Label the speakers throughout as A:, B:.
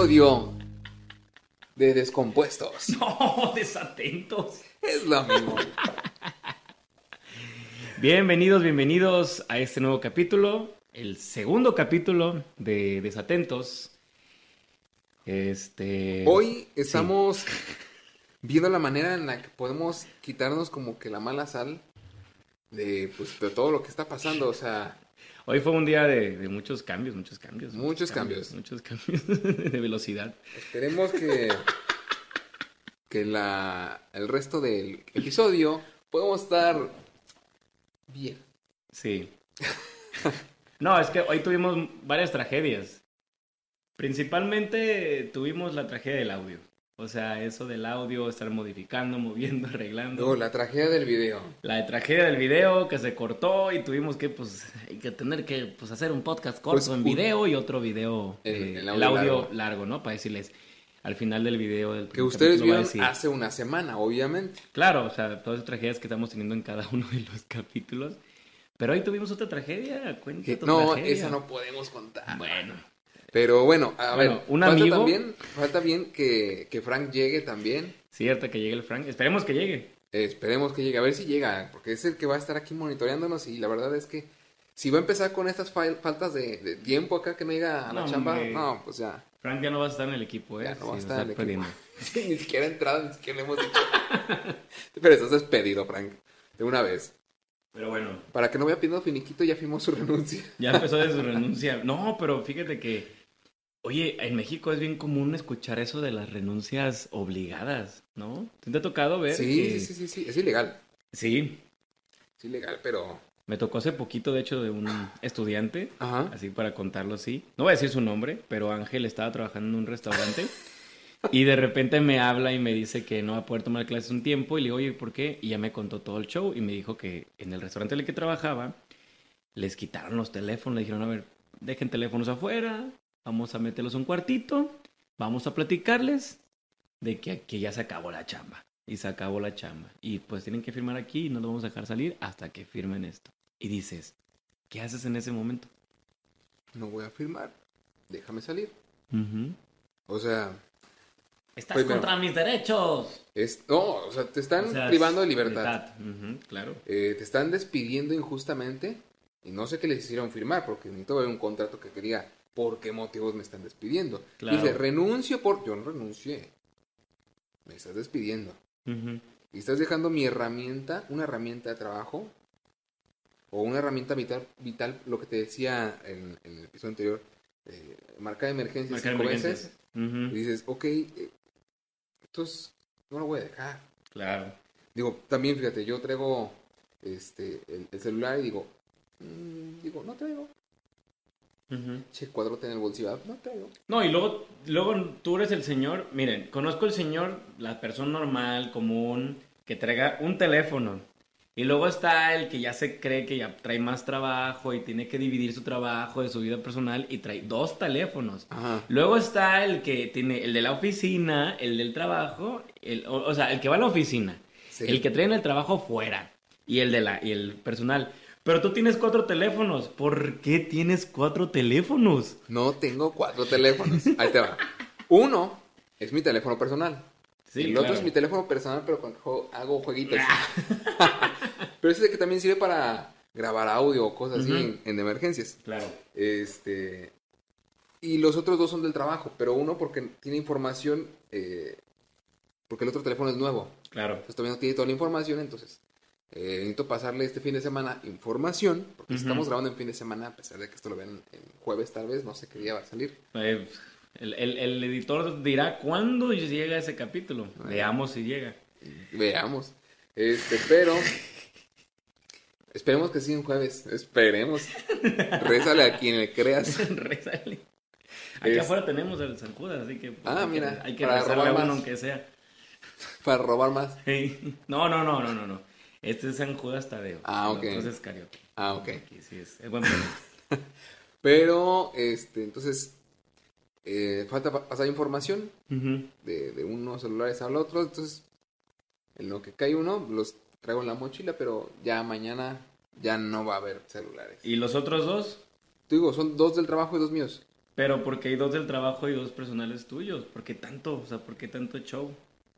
A: episodio de Descompuestos.
B: No, desatentos.
A: Es lo mismo.
B: Bienvenidos, bienvenidos a este nuevo capítulo, el segundo capítulo de Desatentos. Este.
A: Hoy estamos viendo la manera en la que podemos quitarnos como que la mala sal de, pues, de todo lo que está pasando. O sea,
B: Hoy fue un día de, de muchos cambios, muchos cambios.
A: Muchos cambios.
B: Muchos cambios de velocidad.
A: esperemos que, que la, el resto del episodio podamos estar bien.
B: Sí. No, es que hoy tuvimos varias tragedias. Principalmente tuvimos la tragedia del audio. O sea, eso del audio, estar modificando, moviendo, arreglando.
A: Luego, la tragedia del video.
B: La tragedia del video que se cortó y tuvimos que, pues, hay que tener que, pues, hacer un podcast corto
A: Pues,
B: en video y otro video,
A: El-
B: eh,
A: el
B: el
A: audio largo.
B: largo. ¿no? Para decirles al final del video. del
A: Que ustedes vieron
B: decir-
A: hace una semana, obviamente.
B: Claro, o sea, todas las tragedias que estamos teniendo en cada uno de los capítulos. Pero hoy tuvimos otra tragedia, cuenta tu
A: no,
B: tragedia.
A: esa no podemos contar.
B: Bueno,
A: Pero bueno, a
B: Bueno,
A: ver,
B: un
A: falta
B: amigo-
A: también, falta bien que, que Frank llegue también.
B: cierto que llegue el Frank. Esperemos que llegue.
A: Esperemos que llegue, a ver si llega, porque es el que va a estar aquí monitoreándonos y la verdad es que si va a empezar con estas fal- faltas de, de tiempo acá que no llega a la
B: No,
A: chamba, no, pues ya,
B: Frank ya no va a estar en el equipo, ¿eh?
A: ya no va a estar en el
B: perdiendo.
A: equipo. ni siquiera entrada, ni siquiera le hemos dicho. Pero estás despedido, Frank, de una vez.
B: Pero bueno,
A: Para que no vaya pidiendo finiquito, ya firmó su renuncia.
B: ya empezó de su renuncia. No, pero fíjate que, oye, en México es bien común escuchar eso de las renuncias obligadas, ¿no? ¿Te ha tocado ver?
A: Sí,
B: que-
A: sí, sí, sí, es ilegal.
B: Sí,
A: Es ilegal, pero...
B: me tocó hace poquito, de hecho, de un estudiante,
A: Ajá.
B: así para contarlo así. No voy a decir su nombre, pero Ángel estaba trabajando en un restaurante y de repente me habla y me dice que no va a poder tomar clases un tiempo y le digo, oye, ¿por qué? Y ya me contó todo el show y me dijo que en el restaurante en el que trabajaba les quitaron los teléfonos, le dijeron, a ver, dejen teléfonos afuera, vamos a meterlos un cuartito, vamos a platicarles de que aquí ya se acabó la chamba. Y se acabó la chamba. Y pues tienen que firmar aquí y no los vamos a dejar salir hasta que firmen esto. Y dices, ¿qué haces en ese momento?
A: No voy a firmar, déjame salir. O sea,
B: Estás
A: Primero.
B: contra mis derechos.
A: es... No, o sea, te están
B: O sea,
A: privando de libertad.
B: Ujú, claro.
A: Eh, te están despidiendo injustamente y no sé qué les hicieron firmar porque necesito ver un contrato que quería por qué motivos me están despidiendo.
B: Claro.
A: Dice, renuncio por... Yo no renuncié. Me estás despidiendo. Y estás dejando mi herramienta, una herramienta de trabajo o una herramienta vital, vital lo que te decía en, en el episodio anterior, eh, marca de emergencia cinco veces. Y dices, ok, eh, entonces no lo voy a dejar.
B: Claro.
A: Digo, también fíjate, yo traigo este, el, el celular y digo, mm, digo, no traigo.
B: Ujú.
A: Che, cuadrote en el bolsillo, ah, no traigo.
B: No, y luego, luego tú eres el señor. Miren, conozco el señor, la persona normal, común, que traiga un teléfono. Y luego está el que ya se cree que ya trae más trabajo y tiene que dividir su trabajo de su vida personal y trae dos teléfonos.
A: Ajá.
B: Luego está el que tiene el de la oficina, el del trabajo, el, o, o sea, el que va a la oficina,
A: Sí.
B: el que trae en el trabajo fuera y el de la y el personal. Pero tú tienes cuatro teléfonos. ¿Por qué tienes cuatro teléfonos?
A: No tengo cuatro teléfonos. Ahí te va. Uno es mi teléfono personal.
B: Sí,
A: el otro es mi teléfono personal, pero cuando juego- hago jueguitos. pero ese es el que también sirve para grabar audio o cosas así en emergencias.
B: Claro.
A: Este. Y los otros dos son del trabajo, pero uno porque tiene información, eh, porque el otro teléfono es nuevo.
B: Claro.
A: Entonces todavía no tiene toda la información, entonces eh, necesito pasarle este fin de semana información, porque
B: Ujú.
A: estamos grabando en fin de semana, a pesar de que esto lo ven en jueves tal vez, no sé qué día va a salir.
B: Eh, el, el- el editor dirá cuándo llega ese capítulo. Veamos si llega.
A: Veamos. Este, pero. Esperemos que sí en jueves. Esperemos. Rézale a quien le creas.
B: Rezale. Aquí
A: Es-
B: afuera tenemos el San Judas, así que
A: Ah,
B: hay que-
A: mira,
B: hay que rezarle a uno
A: más.
B: aunque sea.
A: Para robar más.
B: Hey. No, no, no, no, no, no. Este es San Judas Tadeo.
A: Ah, ok.
B: Entonces es Carioca.
A: Ah, ok.
B: Aquí sí es. Es buen.
A: Pero, este, entonces. eh, falta pa- pasar información de unos celulares al otro. Entonces, en lo que cae uno, los traigo en la mochila, pero ya mañana ya no va a haber celulares.
B: ¿Y los otros dos?
A: Te digo, son dos del trabajo y dos míos.
B: Pero porque hay dos del trabajo y dos personales tuyos. ¿Por qué tanto? O sea, ¿por qué tanto show?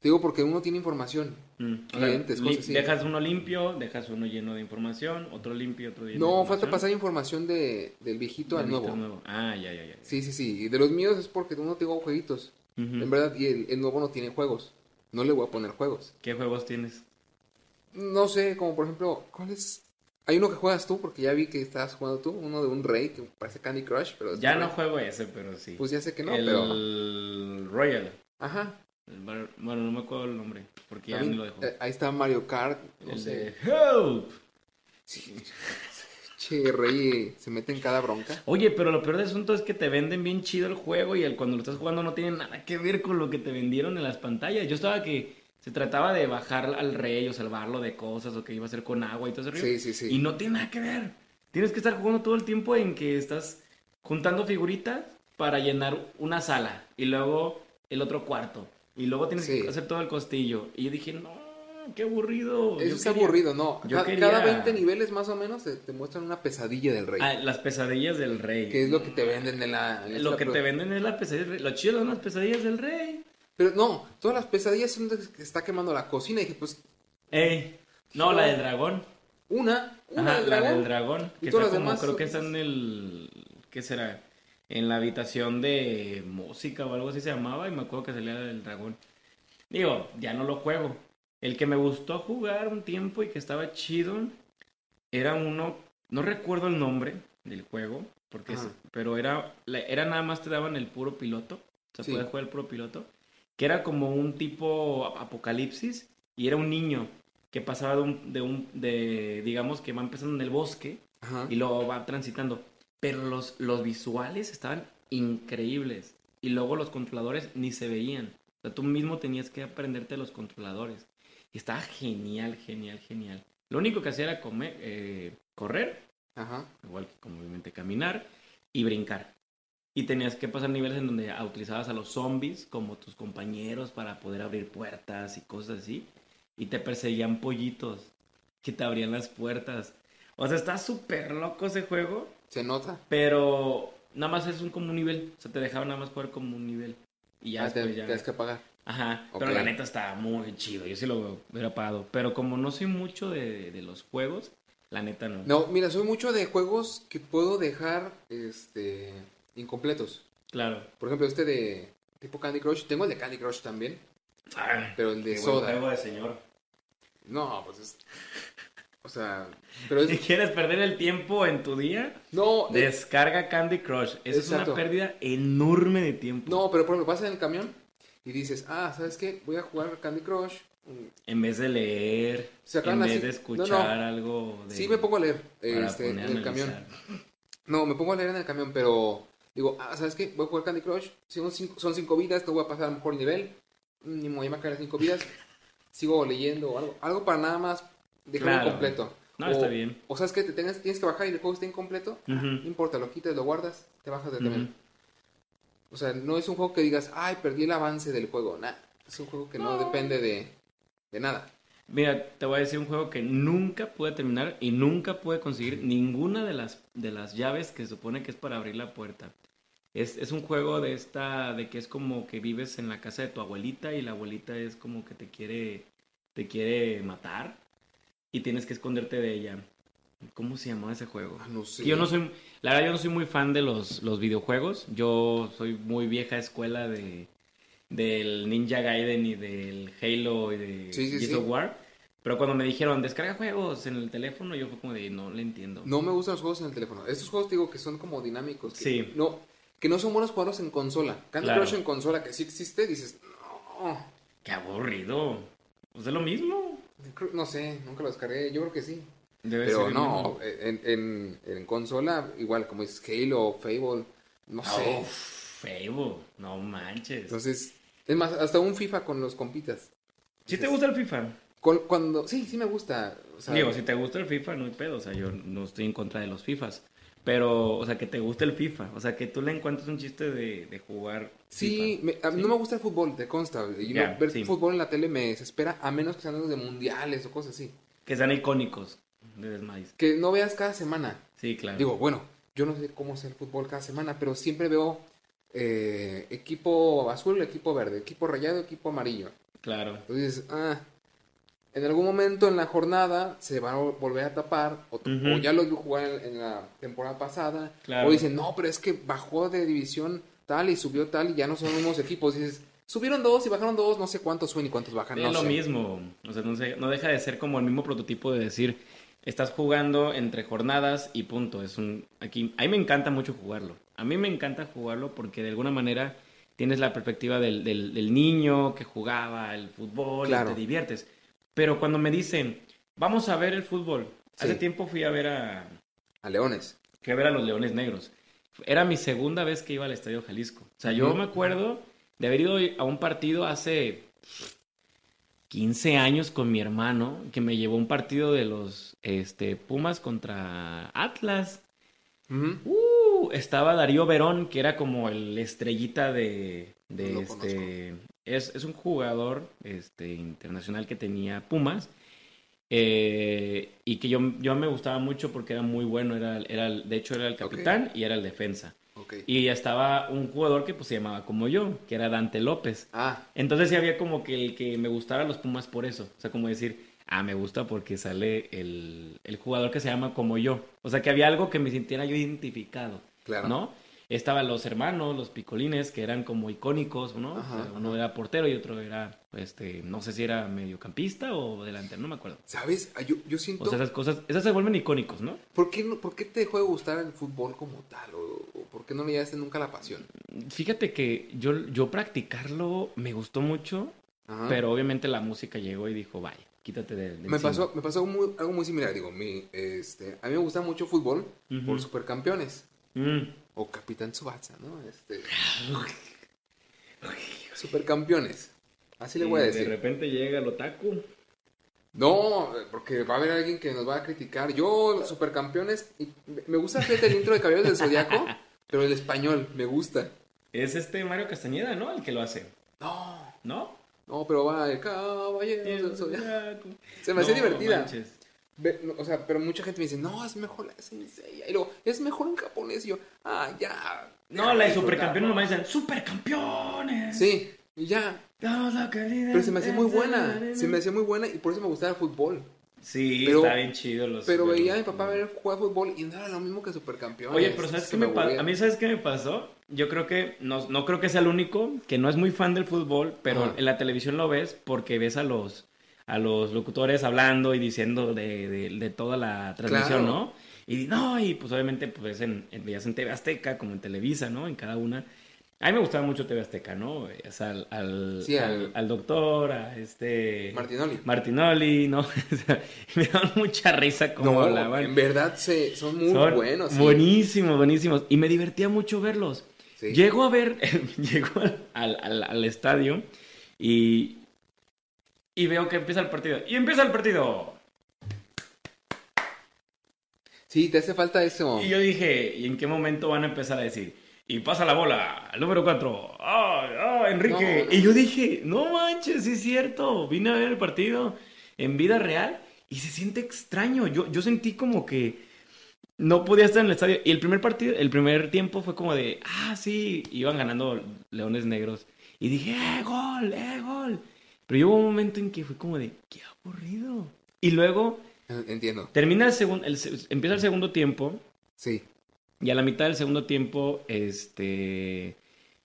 A: Te digo porque uno tiene información.
B: Mm, o sea,
A: Clientes,
B: li-
A: cosas así.
B: Dejas uno limpio, dejas uno lleno de información, otro limpio, otro lleno de
A: No, falta pasar información de, del viejito al
B: Del al nuevo. Ah, ya, ya, ya.
A: Sí, sí, sí. Y de los míos es porque uno tengo jueguitos. En verdad, y el, el nuevo no tiene juegos. No le voy a poner juegos.
B: ¿Qué juegos tienes?
A: No sé, como por ejemplo, ¿cuál es? Hay uno que juegas tú, porque ya vi que estabas jugando tú, uno de un rey que parece Candy Crush, pero
B: Ya no
A: rey.
B: juego ese, pero sí.
A: Pues ya sé que no,
B: el
A: pero...
B: Royal.
A: Ajá.
B: Bueno, no me acuerdo el nombre, porque ya me lo dejó.
A: eh, ahí está Mario Kart,
B: el
A: sé.
B: de Help.
A: Che, rey se mete en cada bronca.
B: Oye, pero lo peor del asunto es que te venden bien chido el juego y el cuando lo estás jugando no tiene nada que ver con lo que te vendieron en las pantallas. Yo estaba que se trataba de bajar al rey o salvarlo de cosas o que iba a ser con agua y todo ese rollo.
A: Sí, sí, sí.
B: Y no tiene nada que ver. Tienes que estar jugando todo el tiempo en que estás juntando figuritas para llenar una sala y luego el otro cuarto. Y luego tienes
A: Sí.
B: que hacer todo el costillo. Y yo dije, no, qué aburrido.
A: Eso es aburrido, ¿no?
B: yo
A: Ca-
B: quería-
A: Cada 20 niveles más o menos te, te muestran una pesadilla del rey.
B: Ah, las pesadillas del rey.
A: que es lo que te venden en la... en
B: Lo
A: la
B: que te venden es la pesadilla del rey. Lo chido son las pesadillas del rey.
A: Pero no, todas las pesadillas son de que está quemando la cocina. Y dije, pues,
B: Ey. No, la del dragón.
A: una, una
B: Ajá,
A: del
B: la
A: dragón.
B: del dragón.
A: Y
B: Que
A: todas
B: está
A: las
B: como,
A: demás
B: creo que está en el. ¿Qué será? En la habitación de música o algo así se llamaba. Y me acuerdo que salía del dragón. Digo, ya no lo juego. El que me gustó jugar un tiempo y que estaba chido era uno. No recuerdo el nombre del juego. Porque es- pero era, era nada más te daban el puro piloto. O sea,
A: Sí.
B: podías jugar el puro piloto. Que era como un tipo ap- apocalipsis. Y era un niño que pasaba de un, de un, de, digamos que va empezando en el bosque
A: Ajá.
B: y luego va transitando. Pero los, los visuales estaban increíbles. Y luego los controladores ni se veían. O sea, tú mismo tenías que aprenderte los controladores. Y estaba genial, genial, genial. Lo único que hacía era comer, eh, correr,
A: Ajá.
B: igual que como obviamente caminar, y brincar. Y tenías que pasar niveles en donde utilizabas a los zombies como tus compañeros para poder abrir puertas y cosas así. Y te perseguían pollitos que te abrían las puertas. O sea, está súper loco ese juego,
A: Se nota.
B: pero nada más es un como un nivel. O sea, te dejaban nada más jugar como un nivel. Y ya
A: Ah, te,
B: después ya...
A: tienes que pagar.
B: Ajá, pero la neta está muy chido. Yo sí lo hubiera pagado. Pero como no soy mucho de, de los juegos, la neta no.
A: No, mira, soy mucho de juegos que puedo dejar este incompletos.
B: Claro.
A: Por ejemplo, este de tipo Candy Crush. Tengo el de Candy Crush también,
B: Ah,
A: pero el de
B: qué buen
A: soda.
B: juego de señor.
A: No, pues es. O sea, pero
B: Si
A: es.
B: quieres perder el tiempo en tu día,
A: No, eh,
B: descarga Candy Crush. Esa es una pérdida enorme de tiempo.
A: no, pero por ejemplo, vas en el camión y dices, ah, ¿sabes qué? Voy a jugar Candy Crush.
B: En vez de leer, en vez
A: así-
B: de escuchar
A: no.
B: algo de...
A: Sí, me pongo a leer este, en el camión. No, me pongo a leer en el camión, pero digo, ah, ¿sabes qué? Voy a jugar Candy Crush. Son cinco, son cinco vidas, no voy a pasar a mejor nivel. Ni me voy a marcar las cinco vidas. Sigo leyendo o algo. Algo para nada más dejarlo
B: Claro.
A: completo.
B: No,
A: o,
B: está bien.
A: O sabes que te tengas, tienes que bajar y el juego está incompleto.
B: Ujú.
A: No importa, lo quitas, lo guardas, te bajas del
B: Ujú.
A: camión. O sea, no es un juego que digas, ay, perdí el avance del juego. Nah, es un juego que no,
B: No.
A: depende de, de nada.
B: Mira, te voy a decir un juego que nunca pude terminar y nunca pude conseguir ninguna de las, de las llaves que se supone que es para abrir la puerta. Es, es un juego de esta, de que es como que vives en la casa de tu abuelita y la abuelita es como que te quiere, te quiere matar y tienes que esconderte de ella. ¿Cómo se llamaba ese juego?
A: Ah, no sé.
B: Yo no soy, la verdad yo no soy muy fan de los, los videojuegos. Yo soy muy vieja escuela de del Ninja Gaiden y del Halo y de
A: Sí, sí, sí.
B: of War. Pero cuando me dijeron descarga juegos en el teléfono, yo fue como de no le entiendo.
A: No me gustan los juegos en el teléfono. Estos juegos digo que son como dinámicos. Que
B: Sí.
A: No, que no son buenos jugarlos en consola. Candy
B: Claro.
A: Crush en consola, que sí existe, dices, no,
B: Qué aburrido. Pues es lo mismo.
A: No sé, nunca lo descargué. Yo creo que sí.
B: Debe
A: Pero
B: ser
A: no,
B: mismo.
A: en, en, en consola, igual como es Halo, Fable, no sé.
B: Uf, feo. No manches.
A: Entonces, es más, hasta un FIFA con los compitas.
B: ¿Sí te gusta el FIFA?
A: Con- cuando, sí, sí me gusta. O sea,
B: Digo, si te gusta el FIFA, no hay pedo. O sea, yo no estoy en contra de los FIFAs. Pero, o sea, que te guste el FIFA. O sea, que tú le encuentres un chiste de, de jugar.
A: Sí,
B: FIFA.
A: me- a no me gusta el fútbol, te consta. Y no- ver
B: sí.
A: fútbol en la tele me desespera, a menos que sean los de mundiales o cosas así.
B: Que sean icónicos de Desmais.
A: Que no veas cada semana.
B: Sí, claro.
A: Digo, bueno, yo no sé cómo es el fútbol cada semana, pero siempre veo eh, equipo azul, equipo verde, equipo rayado, equipo amarillo.
B: Claro.
A: Entonces, ah, en algún momento en la jornada se va a volver a tapar, o, o ya lo vio jugar en, en la temporada pasada,
B: Claro.
A: o dicen, no, pero es que bajó de división tal y subió tal y ya no son los mismos equipos. dices, subieron dos y bajaron dos, no sé cuántos suben y cuántos bajan.
B: Es
A: no
B: lo
A: sé.
B: mismo. O sea, no, se- no deja de ser como el mismo prototipo de decir, estás jugando entre jornadas y punto. Es un aquí a mí me encanta mucho jugarlo. A mí me encanta jugarlo porque de alguna manera tienes la perspectiva del, del- del niño que jugaba el fútbol
A: Claro.
B: y te diviertes. Pero cuando me dicen, vamos a ver el fútbol. Hace tiempo fui a ver a
A: A Leones.
B: fui a ver a los Leones Negros. Era mi segunda vez que iba al Estadio Jalisco. O sea, yo me acuerdo de haber ido a un partido hace 15 años con mi hermano, que me llevó un partido de los este, Pumas contra Atlas. Uh, estaba Darío Verón, que era como el estrellita de, de
A: No
B: este. Es, es un jugador este, internacional que tenía Pumas. eh, y que yo, yo me gustaba mucho porque era muy bueno. Era, era, el- de hecho, era el capitán y era el defensa.
A: Ok.
B: Y estaba un jugador que pues se llamaba como yo, que era Dante López.
A: Ah,
B: Entonces sí había como que el que me gustara los Pumas por eso. O sea, como decir, ah, me gusta porque sale el, el jugador que se llama como yo. O sea, que había algo que me sintiera yo identificado,
A: claro.
B: ¿no? Estaban los hermanos, los picolines, que eran como icónicos, ¿no?
A: Ajá,
B: O sea, uno era portero y otro era, este, no sé si era mediocampista o delantero, no me acuerdo.
A: ¿Sabes? Ah, Yo, yo siento...
B: O sea, esas cosas, esas se vuelven icónicos, ¿no?
A: ¿por, qué no- ¿Por qué te dejó de gustar el fútbol como tal? ¿O, o por qué no le llevaste nunca la pasión?
B: Fíjate que yo, yo practicarlo me gustó mucho,
A: Ajá.
B: pero obviamente la música llegó y dijo, vaya, quítate de, de
A: Me
B: encima".
A: pasó, me pasó muy- algo muy similar. Digo, mi, este, a mí me gusta mucho fútbol por supercampeones.
B: Mm.
A: O Capitán Tsubasa, ¿no? Este, supercampeones. Así le voy a decir.
B: De repente llega el otaku.
A: No, porque va a haber alguien que nos va a criticar. Yo, supercampeones, y me gusta fíjate, el intro de Caballeros del Zodiaco, pero el español me gusta.
B: Es este Mario Castañeda, ¿no? El que lo hace,
A: No,
B: ¿no?
A: no, pero va el Caballeros del Zodiaco. Se me hacía
B: No
A: divertida.
B: manches.
A: O sea, pero mucha gente me dice, no, es mejor la Seiya. Y luego, es mejor en japonés. Y yo, ah, ya.
B: No, la de
A: ¿no?
B: nomás dicen ¡Supercampeones!
A: Sí, y ya. Pero se me hacía muy buena. Se me hacía muy buena y por eso me gustaba el fútbol.
B: Sí,
A: Pero-
B: está bien chido los...
A: Pero veía a mi papá ver jugar fútbol y no era lo mismo que supercampeones.
B: Oye, pero ¿sabes qué me. A mí, ¿sabes qué me pasó? Yo creo que, no, no creo que sea el único, que no es muy fan del fútbol, pero
A: Ajá.
B: en la televisión lo ves porque ves a los, a los locutores hablando y diciendo de, de, de toda la transmisión,
A: Claro.
B: ¿no? Y no, y pues obviamente pues en, en, veías en TV Azteca, como en Televisa, ¿no? En cada una. A mí me gustaba mucho TV Azteca, ¿no? Veías al, al,
A: Sí,
B: al,
A: al-
B: doctor, a este...
A: Martinoli.
B: Martinoli, ¿no? O sea, me daban mucha risa como
A: No,
B: hablaban.
A: en verdad se, son muy
B: Son
A: buenos. sí.
B: Buenísimos, buenísimos. Y me divertía mucho verlos.
A: Sí.
B: Llego a ver, llego al estadio y, y veo que empieza el partido. Y empieza el partido.
A: Sí, te hace falta eso.
B: Y yo dije, ¿y en qué momento van a empezar a decir? Y pasa la bola, al número 4. ¡Ah, ah, Enrique!
A: No, no.
B: Y yo dije, no manches, sí es cierto. Vine a ver el partido en vida real y se siente extraño. Yo, yo sentí como que no podía estar en el estadio. Y el primer partido, el primer tiempo fue como de, ah, sí, iban ganando Leones Negros. Y dije, ¡eh, gol, eh, gol! Pero hubo un momento en que fue como de, qué aburrido. Y luego
A: Entiendo.
B: termina el segundo, empieza el segundo tiempo.
A: Sí.
B: Y a la mitad del segundo tiempo, este,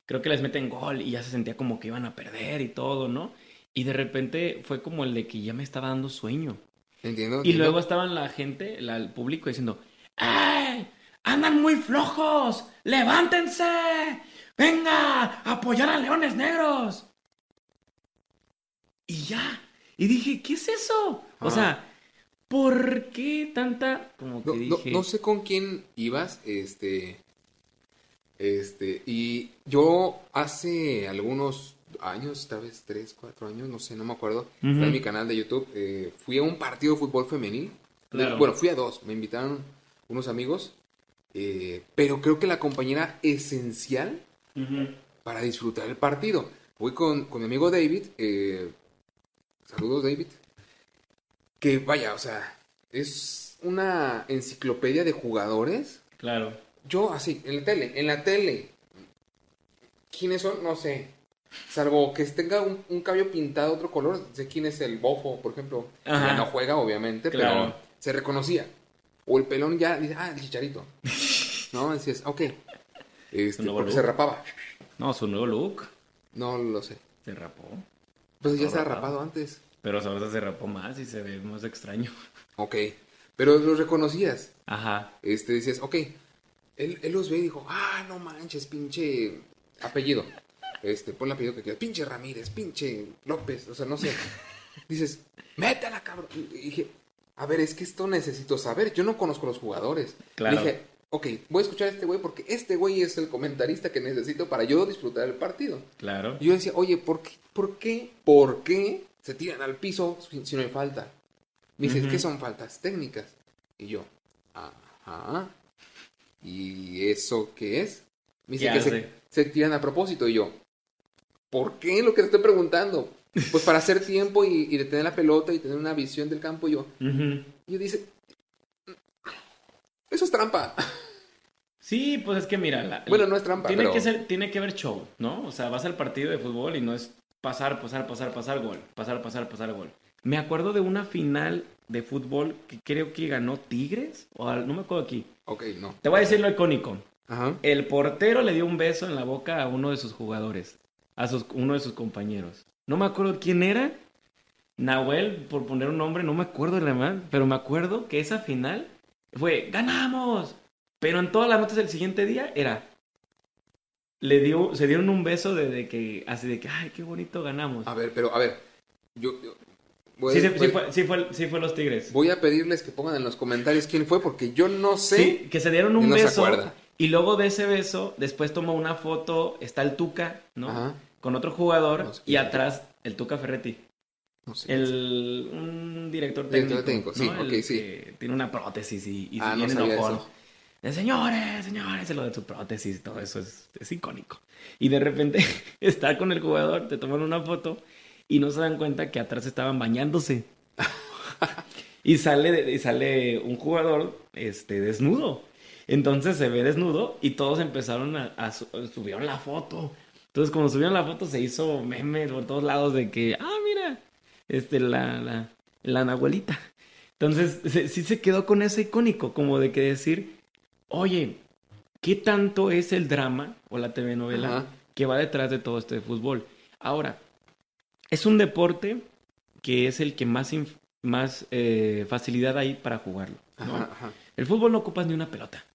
B: creo que les meten gol y ya se sentía como que iban a perder y todo, ¿no? Y de repente fue como el de que ya me estaba dando sueño.
A: Entiendo.
B: Y
A: entiendo.
B: luego estaban la gente, la- el público diciendo, ¡Ey! ¡Andan muy flojos! ¡Levántense! ¡Venga! ¡A apoyar a Leones Negros! Y ya. Y dije, ¿qué es eso? O sea, ¿por qué tanta... Como que
A: No, no-
B: dije...
A: no sé con quién ibas, este, este, y yo hace algunos años, tal vez tres, cuatro años, no sé, no me acuerdo, fue en mi canal de YouTube, eh, fui a un partido de fútbol femenil,
B: Claro.
A: bueno, fui a dos, me invitaron unos amigos, eh, pero creo que la compañía era esencial para disfrutar el partido. Voy con, con mi amigo David, eh, saludos David, que vaya, o sea, es una enciclopedia de jugadores
B: Claro.
A: Yo así, en la tele, en la tele. ¿Quiénes son? No sé. Salvo que tenga un, un cabello pintado otro color, sé quién es el bofo, por ejemplo.
B: Ajá.
A: Ya no juega, obviamente,
B: Claro.
A: pero se reconocía. O el pelón ya dice, ah, el chicharito. ¿No? Decías, ok. Este, porque
B: look.
A: se rapaba.
B: No, su nuevo look
A: No lo sé.
B: se rapó.
A: Pues ya se ha
B: rapado.
A: rapado antes.
B: Pero ahora se rapó más y se ve más extraño.
A: Ok. Pero los reconocías.
B: Ajá.
A: Este, decías, ok. Él, él los ve y dijo, ah, no manches, pinche apellido. Este, pon el apellido que quieras. Pinche Ramírez, pinche López, o sea, no sé. Dices, métela, cabrón. Y dije, a ver, es que esto necesito saber. Yo no conozco los jugadores.
B: Claro.
A: Dije, ok, voy a escuchar a este güey porque este güey es el comentarista que necesito para yo disfrutar el partido.
B: Claro.
A: Y yo decía, oye, ¿por qué, por qué, por qué se tiran al piso si, no hay falta? Me dice,
B: Ujú.
A: ¿qué son faltas técnicas? Y yo, ajá. ¿Y eso qué es? Me dice
B: ¿Qué
A: que se, tiran a propósito. Y yo, ¿por qué lo que te estoy preguntando? Pues para hacer tiempo y, y detener la pelota y tener una visión del campo. Y yo, y yo dice, eso es trampa.
B: Sí, pues es que mira, la-
A: Bueno, no es trampa,
B: tiene
A: pero-
B: que ser, tiene que haber show, ¿no? O sea, vas al partido de fútbol y no es pasar, pasar, pasar, pasar gol, pasar, pasar, pasar gol. Me acuerdo de una final de fútbol que creo que ganó Tigres o al- no me acuerdo aquí.
A: Ok, no.
B: Te voy a decir lo icónico.
A: Ajá.
B: El portero le dio un beso en la boca a uno de sus jugadores, a sus, uno de sus compañeros. No me acuerdo quién era. Nahuel, por poner un nombre, no me acuerdo de la verdad, pero me acuerdo que esa final fue ¡ganamos! Pero en todas las notas del siguiente día era le dio se dieron un beso de, de que así de que ay, qué bonito ganamos.
A: A ver, pero a ver. Yo, yo- voy,
B: sí, sí,
A: voy-
B: sí fue, sí, fue, sí fue los Tigres.
A: voy a pedirles que pongan en los comentarios quién fue porque yo no sé.
B: Sí, que se dieron un
A: no
B: beso. Y luego de ese beso, después tomó una foto, está el Tuca, ¿no?
A: Ajá.
B: Con otro jugador
A: No sé
B: y atrás el Tuca Ferretti.
A: No.
B: El, un director técnico.
A: Director técnico, sí,
B: ¿no? El
A: ok, sí.
B: que tiene una prótesis y, y
A: Ah, no
B: viene
A: sabía
B: enojón. De, señores, señores, lo de su prótesis, todo eso es, es icónico. Y de repente está con el jugador, te toman una foto y no se dan cuenta que atrás estaban bañándose. y sale, y sale un jugador este, desnudo. Entonces se ve desnudo y todos empezaron a, a su- subieron la foto. Entonces, como subieron la foto, se hizo meme por todos lados de que, ah, mira, este, la, la, la Nahuelita. Entonces, se- sí se quedó con ese icónico, como de que decir, oye, ¿qué tanto es el drama o la telenovela
A: Ajá.
B: que va detrás de todo esto de fútbol? Ahora, es un deporte que es el que más, más eh, facilidad hay para jugarlo. ¿no?
A: Ajá, ajá.
B: El fútbol no ocupas ni una pelota.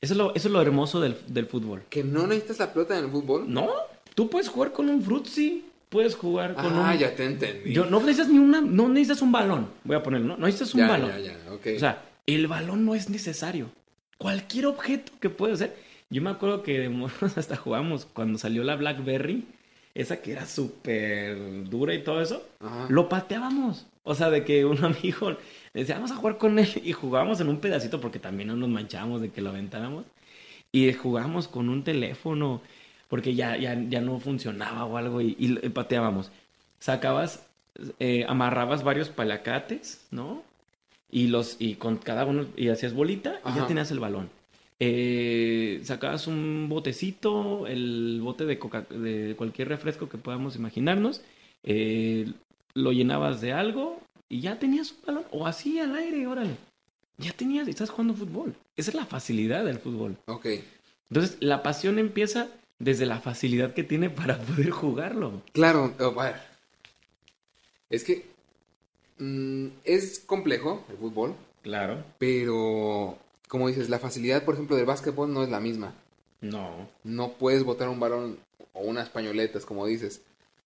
B: Eso es lo, eso es lo hermoso del, del fútbol.
A: Que no necesitas la pelota en el fútbol.
B: No, tú puedes jugar con un frutzi, puedes jugar con
A: ah,
B: un...
A: ya te entendí.
B: Yo, no necesitas ni una, no necesitas un balón, voy a ponerlo, no, no necesitas un
A: ya,
B: balón.
A: ya, ya, ok.
B: O sea, el balón no es necesario. Cualquier objeto que puedes hacer. Yo me acuerdo que de morros hasta jugamos cuando salió la BlackBerry, esa que era súper dura y todo eso,
A: Ajá.
B: lo pateábamos. O sea, de que un amigo decía, vamos a jugar con él y jugábamos en un pedacito porque también no nos manchábamos de que lo aventáramos. Y jugábamos con un teléfono porque ya, ya, ya no funcionaba o algo y, y pateábamos. Sacabas, eh, amarrabas varios palacates, ¿no? Y los y con cada uno y hacías bolita y ya
A: Ajá.
B: tenías el balón. Eh, sacabas un botecito, el bote de coca de cualquier refresco que podamos imaginarnos, eh, lo llenabas de algo y ya tenías un balón o así al aire, órale. Ya tenías, estás jugando fútbol. Esa es la facilidad del fútbol.
A: Ok.
B: Entonces, la pasión empieza desde la facilidad que tiene para poder jugarlo.
A: Claro, a ver. Es que mm, es complejo el fútbol,
B: Claro.
A: pero como dices, la facilidad, por ejemplo, del básquetbol no es la misma.
B: No.
A: No puedes botar un balón o unas pañoletas, como dices.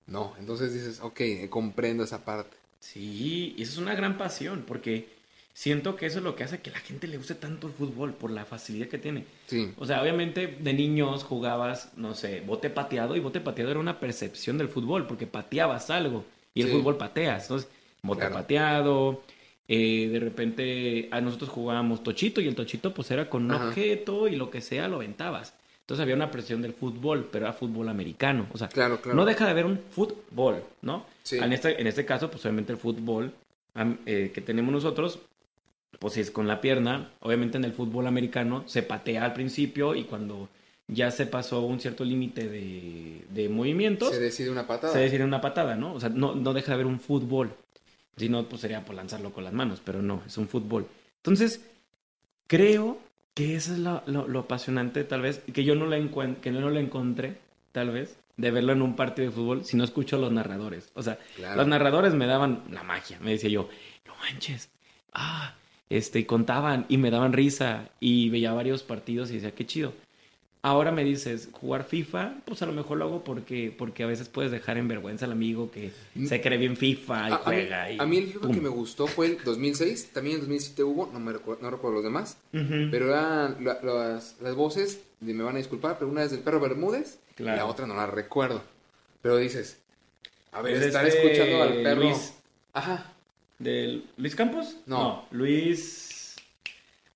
A: No, entonces dices, ok, comprendo esa parte.
B: Sí, y eso es una gran pasión, porque siento que eso es lo que hace que la gente le guste tanto el fútbol, por la facilidad que tiene.
A: Sí,
B: O sea, obviamente de niños jugabas, no sé, bote pateado, y bote pateado era una percepción del fútbol, porque pateabas algo, y el
A: Sí.
B: fútbol pateas. Entonces, bote
A: Claro.
B: pateado, eh, de repente a nosotros jugábamos tochito, y el tochito pues era con un
A: Ajá.
B: objeto, y lo que sea lo aventabas. Entonces había una percepción del fútbol, pero era fútbol americano. O sea,
A: claro, claro.
B: no deja de haber un fútbol, ¿no?
A: Sí.
B: En, este, en este caso, pues obviamente el fútbol eh, que tenemos nosotros pues si es con la pierna, obviamente en el fútbol americano se patea al principio y cuando ya se pasó un cierto límite de, de movimientos,
A: Se decide una patada.
B: se decide una patada, ¿no? O sea, no, no deja de haber un fútbol. Si no, pues sería por lanzarlo con las manos, pero no, es un fútbol. Entonces, creo que eso es lo, lo- lo apasionante, tal vez, que yo no encuent- que no lo encontré, tal vez, de verlo en un partido de fútbol si no escucho a los narradores. O sea,
A: Claro.
B: los narradores me daban la magia, me decía yo, no manches, ah, este, y contaban y me daban risa y veía varios partidos y decía, qué chido. Ahora me dices, jugar FIFA, pues a lo mejor lo hago porque, porque a veces puedes dejar en vergüenza al amigo que se cree bien FIFA y
A: A, a mí,
B: juega. y
A: a mí el FIFA
B: pum.
A: que me gustó fue el 2006. También en 2007 hubo, no, me recuerdo, no recuerdo los demás.
B: Ujú.
A: Pero eran la- las, las voces, y me van a disculpar, pero una es del perro Bermúdez y la otra no la recuerdo. Pero dices, a ver,
B: Es
A: estar escuchando al perro.
B: Luis,
A: Ajá.
B: ¿Del Luis Campos?
A: No.
B: Luis.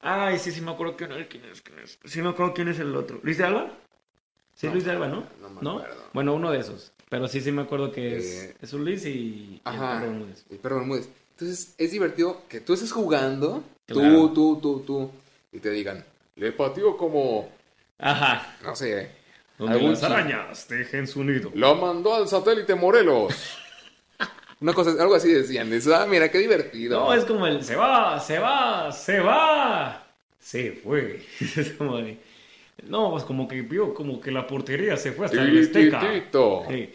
B: Ay, sí, sí me acuerdo quién es, quién es, quién es. Sí me acuerdo quién es el otro. ¿Luis de Alba? Sí,
A: No,
B: Luis de Alba, ¿no?
A: no me acuerdo.
B: Bueno, uno de esos. Pero sí, sí me acuerdo que es,
A: Eh,
B: es un Luis y, y el
A: Ajá.
B: perro Bermúdez.
A: El perro Bermúdez. Entonces es divertido que tú estés jugando,
B: Claro.
A: tú, tú, tú, tú, y te digan, le pateó como,
B: Ajá.
A: no sé,
B: Donde las arañas dejen su nido.
A: lo mandó al satélite Morelos. Una cosa, algo así decían. Eso, ah, mira, qué divertido.
B: No, es como el se va, se va, se va. Se fue. Es. No, pues como que vio como que la portería se fue hasta el Azteca. Sí,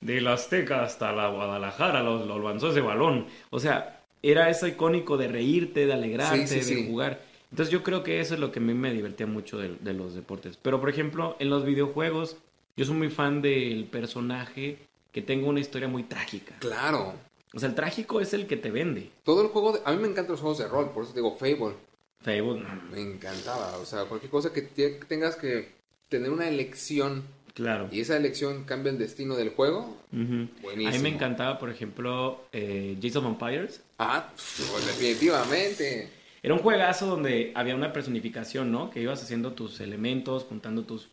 B: de la Azteca hasta la Guadalajara lo, lo lanzó ese balón. O sea, era eso icónico de reírte, de alegrarte,
A: Sí, sí,
B: de jugar. Entonces yo creo que eso es lo que a mí me divertía mucho de, de los deportes. Pero por ejemplo, en los videojuegos, yo soy muy fan del personaje que tenga una historia muy trágica.
A: Claro.
B: O sea, el trágico es el que te vende.
A: Todo el juego, de- a mí me encantan los juegos de rol, por eso digo Fable.
B: Facebook,
A: Me encantaba. O sea, cualquier cosa que te- tengas que tener una elección
B: claro.
A: y esa elección cambia el destino del juego. Buenísimo.
B: A mí me encantaba, por ejemplo, eh, Jason Vampires.
A: Ah, pues definitivamente.
B: Era un juegazo donde había una personificación, ¿no? Que ibas haciendo tus elementos, juntando tus,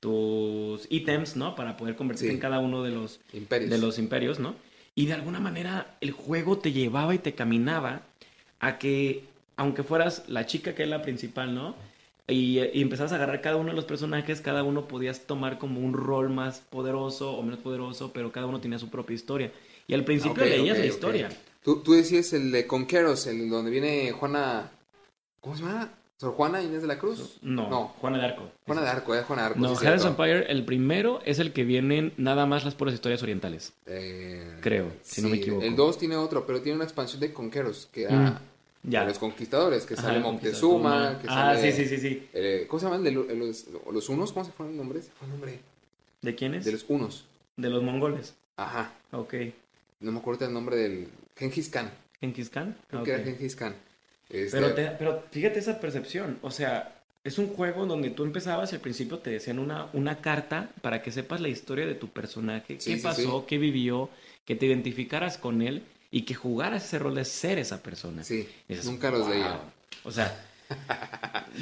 B: tus ítems, ¿no? Para poder convertirte
A: Sí.
B: en cada uno de los,
A: Imperios.
B: de los imperios, ¿no? Y de alguna manera el juego te llevaba y te caminaba a que, aunque fueras la chica que es la principal, ¿no? Y, y empezabas a agarrar cada uno de los personajes, cada uno podías tomar como un rol más poderoso o menos poderoso, pero cada uno tenía su propia historia. Y al principio leías la historia.
A: Tú, tú decías el de Conqueros, el donde viene Juana. ¿Cómo se llama? ¿Sor Juana Inés de la Cruz?
B: No,
A: No.
B: Juana de Arco.
A: Juana de Arco, ¿eh? Juana de Arco.
B: No,
A: sí, cierto.
B: Empire, el primero es el que vienen nada más las puras historias orientales.
A: Eh,
B: Creo, si no me equivoco.
A: El 2 tiene otro, pero tiene una expansión de Conqueros, que era
B: Mm, ya.
A: los conquistadores, que
B: Ajá,
A: sale. Moctezuma, que
B: Ah,
A: sale...
B: sí, sí, sí, sí.
A: eh, ¿Cómo se llaman? De los, los unos, ¿cómo se fue el nombre? ¿Se fue el nombre?
B: ¿De quiénes?
A: De los unos.
B: De los mongoles.
A: Ajaha.
B: Ok.
A: No me acuerdo el nombre del... Genghis Khan.
B: ¿Genghis Khan?
A: Creo que era Genghis Khan. Este,
B: Pero, te- pero fíjate esa percepción. O sea, es un juego donde tú empezabas y al principio te decían una, una carta para que sepas la historia de tu personaje, qué
A: sí,
B: pasó,
A: sí.
B: qué vivió, que te identificaras con él y que jugaras ese rol de ser esa persona.
A: Sí,
B: dices,
A: nunca los
B: "Wow".
A: leía.
B: O sea,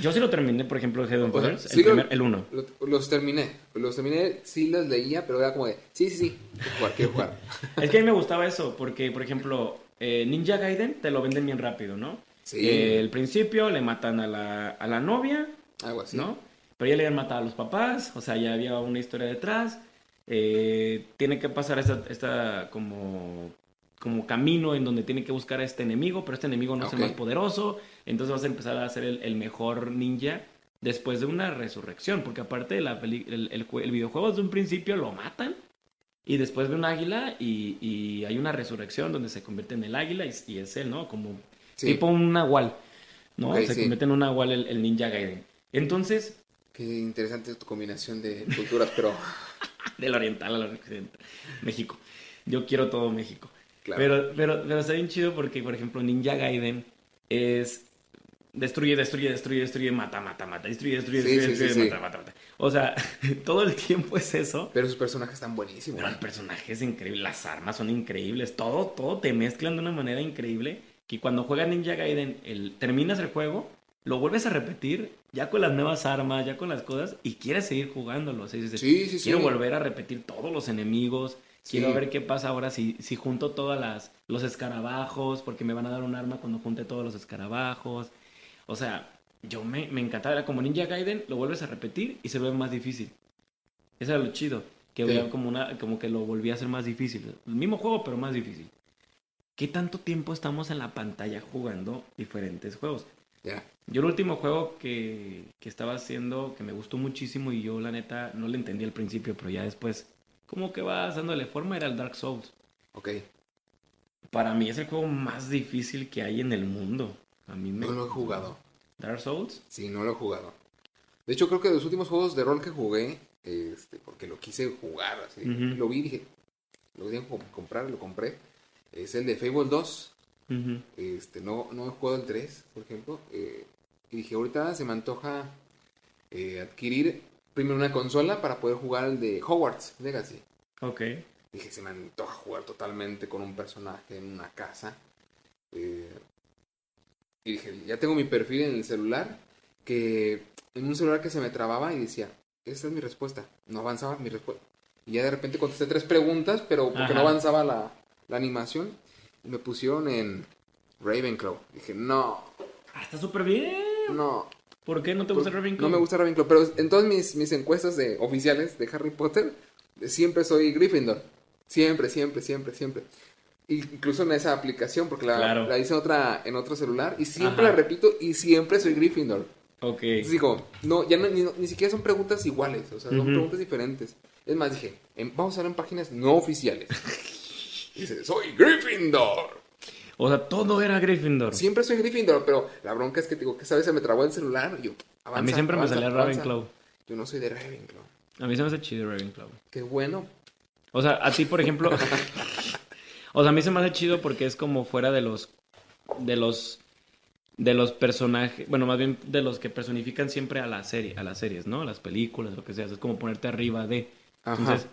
B: yo sí lo terminé, por ejemplo, Head
A: O sea,
B: Empires,
A: sí
B: el,
A: lo-
B: primer- el uno.
A: Lo- Los terminé. Los terminé, sí los leía, pero era como de, sí, sí, sí, jugar, quiero jugar.
B: Es que a mí me gustaba eso, porque, por ejemplo, eh, Ninja Gaiden te lo venden bien rápido, ¿no?
A: Sí.
B: Eh, el principio le matan a la, a la novia,
A: Algo así.
B: ¿no? Pero ya le habían matado a los papás, o sea, ya había una historia detrás. Eh, tiene que pasar esta, esta como, como camino en donde tiene que buscar a este enemigo, pero este enemigo no es el más poderoso, entonces vas a empezar a ser el, el mejor ninja después de una resurrección, porque aparte de la peli- el, el el videojuego desde un principio lo matan y después ve un águila y, y hay una resurrección donde se convierte en el águila y, y es él, ¿no? Como
A: Sí.
B: tipo un nahual, ¿no? Se
A: sí.
B: convierte en un nahual el, el ninja Gaiden. Entonces,
A: Qué interesante tu combinación de culturas, pero
B: del oriental al occidental. México. Yo quiero todo México.
A: claro.
B: Pero, pero, pero está bien chido porque, por ejemplo, Ninja Gaiden es destruye, destruye, destruye, destruye, mata, mata, mata, destruye, destruye,
A: Sí,
B: destruye,
A: sí,
B: destruye,
A: sí.
B: mata, mata, mata. O sea, todo el tiempo es eso.
A: Pero sus personajes están buenísimos.
B: Pero el personaje es increíble, las armas son increíbles, todo, todo te mezclan de una manera increíble que cuando juegas Ninja Gaiden, el, terminas el juego, lo vuelves a repetir ya con las nuevas armas, ya con las cosas y quieres seguir jugándolo. O sea, dices,
A: Sí, sí, sí.
B: Quiero volver a repetir todos los enemigos. Quiero ver qué pasa ahora si, si junto todas las los escarabajos, porque me van a dar un arma cuando junte todos los escarabajos. O sea, yo me, me encantaba, era como Ninja Gaiden, lo vuelves a repetir y se ve más difícil. Eso era lo chido, que veía como una, como que lo volví a hacer más difícil. El mismo juego, pero más difícil. ¿Qué tanto tiempo estamos en la pantalla jugando diferentes juegos?
A: Ya.
B: Yo el último juego que, que estaba haciendo, que me gustó muchísimo y yo la neta no le entendí al principio, pero ya después como que va dándole forma, era el Dark Souls.
A: Ok.
B: Para mí es el juego más difícil que hay en el mundo. A mí me...
A: No lo he jugado.
B: Dark Souls.
A: Sí, no lo he jugado. De hecho, creo que de los últimos juegos de rol que jugué, este, porque lo quise jugar, así, lo vi y dije, lo quería com- comprar, lo compré. Es el de Fable 2.
B: Ujú.
A: Este, no, no he jugado el 3, por ejemplo. eh, y dije, ahorita se me antoja eh, adquirir primero una consola para poder jugar el de Hogwarts Legacy.
B: Ok.
A: Dije, se me antoja jugar totalmente con un personaje en una casa. Eh, y dije, ya tengo mi perfil en el celular, que en un celular que se me trababa y decía, esta es mi respuesta. No avanzaba mi respuesta. Y ya de repente contesté tres preguntas, pero porque
B: Ajá.
A: no avanzaba la, la animación. Y me pusieron en Ravenclaw. Dije, no,
B: Ah, está súper bien.
A: no.
B: ¿Por qué no te gusta Ravenclaw?
A: No me gusta Ravenclaw, pero en todas mis, mis encuestas de, oficiales de Harry Potter, siempre soy Gryffindor. Siempre, siempre, siempre, siempre. Incluso en esa aplicación, porque la,
B: Claro.
A: la hice en otra, en otro celular, y siempre
B: Ajá.
A: la repito, y siempre soy Gryffindor.
B: Ok.
A: Entonces digo, no, ya no- ni, ni siquiera son preguntas iguales, o sea, son
B: Ujú.
A: preguntas diferentes. Es más, dije, en- vamos a ver en páginas no oficiales. Dice, soy Gryffindor.
B: O sea, todo era Gryffindor.
A: Siempre soy Gryffindor, pero la bronca es que digo que esa vez se me trabó el celular. y yo, avanza,
B: a mí siempre
A: avanza,
B: me salía
A: avanza.
B: Ravenclaw.
A: Yo no soy de Ravenclaw.
B: A mí se me hace chido Ravenclaw.
A: Qué bueno.
B: O sea, a ti, por ejemplo. o sea, a mí se me hace chido porque es como fuera de los. De los. De los personajes. Bueno, más bien de los que personifican siempre a la serie, a las series, ¿no? A las películas, lo que sea. Es como ponerte arriba de.
A: Ajá.
B: Entonces,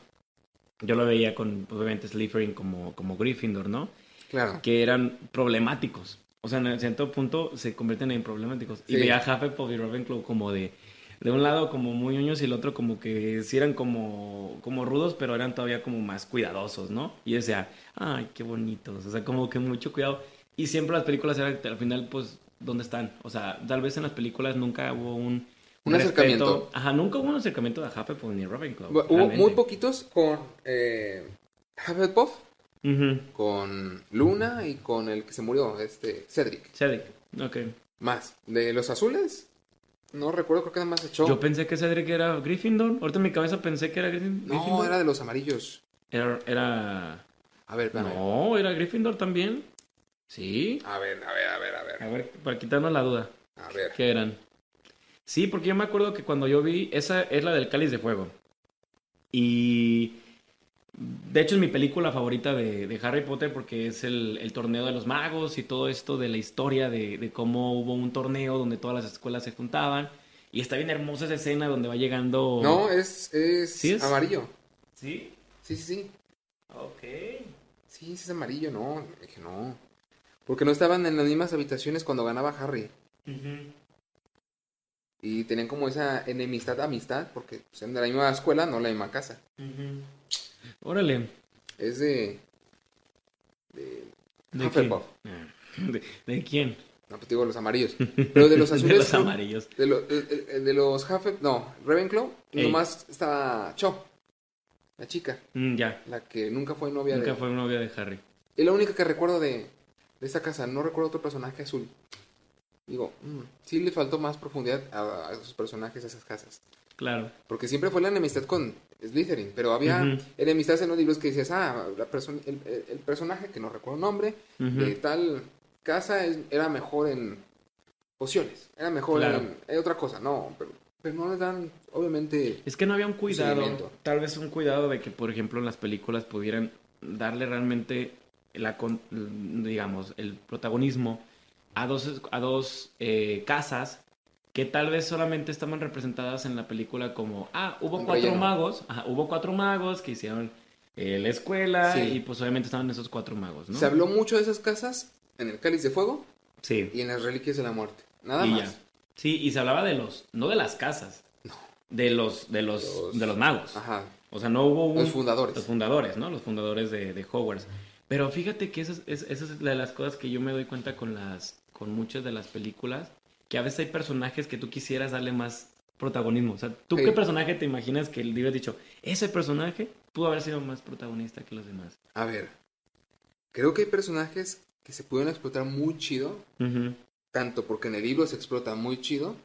B: yo lo veía con, obviamente, Slytherin como, como Gryffindor, ¿no?
A: Claro.
B: Que eran problemáticos. O sea, en cierto punto se convierten en problemáticos. Y veía a Hufflepuff y Ravenclaw como de... De un lado como muy ñoños y el otro como que sí eran como, como rudos, pero eran todavía como más cuidadosos, ¿no? Y decía, ay, qué bonitos. O sea, como que mucho cuidado. Y siempre las películas eran, al final, pues, ¿dónde están? O sea, tal vez en las películas nunca hubo un...
A: Un acercamiento.
B: Ajá, nunca hubo un acercamiento de Hufflepuff ni Ravenclaw.
A: Hubo
B: realmente.
A: muy poquitos con eh, Hufflepuff, con Luna y con el que se murió, este, Cedric.
B: Cedric, ok.
A: Más. De los azules, no recuerdo, creo que nada más echó.
B: Yo pensé que Cedric era Gryffindor. Ahorita en mi cabeza pensé que era Gryffindor.
A: No, era de los amarillos.
B: Era... era-
A: A ver, espérame.
B: No, era Gryffindor también. Sí.
A: A ver, a ver, a ver, a ver.
B: A ver, para quitarnos la duda.
A: A ver.
B: ¿Qué eran? Sí, porque yo me acuerdo que cuando yo vi, esa es la del Cáliz de Fuego. Y de hecho es mi película favorita de, de Harry Potter porque es el, el torneo de los magos y todo esto de la historia de, de cómo hubo un torneo donde todas las escuelas se juntaban. Y está bien hermosa esa escena donde va llegando...
A: No, es, es,
B: ¿Sí es?
A: amarillo.
B: ¿Sí?
A: Sí, sí, sí.
B: Ok.
A: Sí, sí es amarillo, no. Dije, no. Porque no estaban en las mismas habitaciones cuando ganaba Harry. Y tenían como esa enemistad, amistad, porque pues, eran de la misma escuela, no la misma casa.
B: Órale.
A: Es de. de.
B: ¿De quién? ¿De, de quién?
A: No, pues digo los amarillos. Pero de los azules.
B: de los amarillos.
A: De, lo- de- de- de los Hufflepuff. No, Ravenclaw.
B: Ey.
A: Nomás estaba Cho. La chica.
B: Mm, ya.
A: La que nunca fue novia
B: Nunca
A: de.
B: fue novia de Harry.
A: Es la única que recuerdo de, de esta casa. No recuerdo otro personaje azul. Digo, mm, sí le faltó más profundidad a, a esos personajes, a esas casas.
B: Claro.
A: Porque siempre fue la enemistad con Slytherin, pero había
B: Ujú.
A: enemistades en los libros que decías, ah, la perso- el, el- personaje, que no recuerdo el nombre, de tal casa es- era mejor en pociones, era mejor
B: Claro.
A: en, en otra cosa, no, pero, pero no les dan, obviamente,
B: Es que no había un cuidado, tal vez un cuidado de que, por ejemplo, en las películas pudieran darle realmente la, digamos, el protagonismo a dos, a dos eh, casas que tal vez solamente estaban representadas en la película como, ah, hubo
A: Un
B: cuatro
A: relleno.
B: magos, ajá, hubo cuatro magos que hicieron eh, la escuela
A: Sí.
B: y pues obviamente estaban esos cuatro magos, ¿no?
A: se habló mucho de esas casas en el Cáliz de Fuego
B: Sí.
A: y en las Reliquias de la Muerte, nada
B: y
A: más.
B: ya. Sí, y se hablaba de los, no de las casas,
A: No.
B: de los, de los,
A: Los-
B: de los magos.
A: Ajá,
B: O sea, no hubo un...
A: Los fundadores.
B: Los fundadores, ¿no? Los fundadores de, de Hogwarts. Pero fíjate que esa es, es- esa es de las cosas que yo me doy cuenta con las con muchas de las películas, que a veces hay personajes que tú quisieras darle más protagonismo. O sea, ¿tú
A: Sí.
B: qué personaje te imaginas que le hubieras dicho, ese personaje pudo haber sido más protagonista que los demás?
A: A ver, creo que hay personajes que se pueden explotar muy chido, tanto porque en el libro se explota muy chido,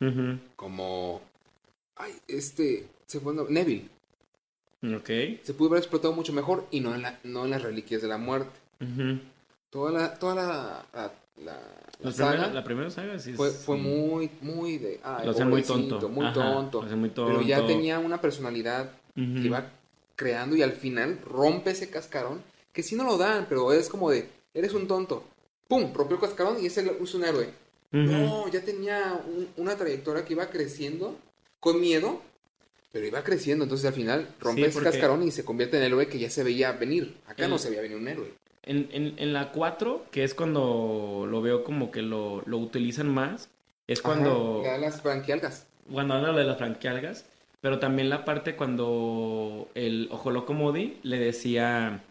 A: como... Ay, este... Se fue Neville.
B: Ok.
A: Se pudo haber explotado mucho mejor y no en, la- no en las reliquias de la muerte.
B: Ujú.
A: Toda la, toda la, la, la- la saga
B: primera, la primera saga sí es-
A: fue, fue
B: sí.
A: muy, muy de...
B: Lo hacen muy tonto.
A: Muy
B: Ajá,
A: tonto.
B: lo hacen muy
A: Pero ya tenía una personalidad que iba creando y al final rompe ese cascarón, que sí no lo dan, pero es como de, eres un tonto. ¡Pum! Rompió el cascarón y es, el- es un héroe.
B: Ujú.
A: No, ya tenía un- una trayectoria que iba creciendo con miedo, pero iba creciendo. Entonces al final rompe
B: Sí,
A: ese
B: porque-
A: cascarón y se convierte en el héroe que ya se veía venir. Acá
B: El-
A: no se veía venir un héroe.
B: En, en, en la 4, que es cuando lo veo como que lo, lo utilizan más, es cuando,
A: Ajá, las branquialgas.
B: cuando habla de las franquialgas, pero también la parte cuando el Ojoloco Modi le decía,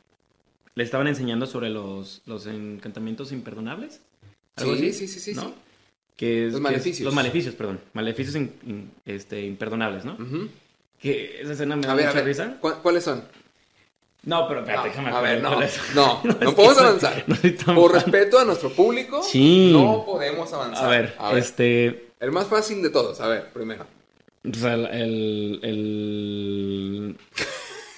B: le estaban enseñando sobre los, los encantamientos imperdonables. ¿Algo
A: Sí,
B: así?
A: sí, sí, sí,
B: ¿no?
A: sí.
B: Que es-
A: Los
B: que es-
A: maleficios.
B: los maleficios, perdón. Maleficios in- in- este, imperdonables, ¿no?
A: Ujú.
B: Que esa escena me da
A: A ver, a
B: mucha
A: ver,
B: risa.
A: ¿cu- ¿cuáles son?
B: No, pero espérate,
A: No,
B: déjame
A: a ver, no, no, no podemos
B: no-
A: avanzar.
B: no
A: Por respeto a nuestro público,
B: Sí.
A: no podemos avanzar.
B: A ver, este.
A: El más fácil de todos, a ver, primero.
B: O sea, el. El. el...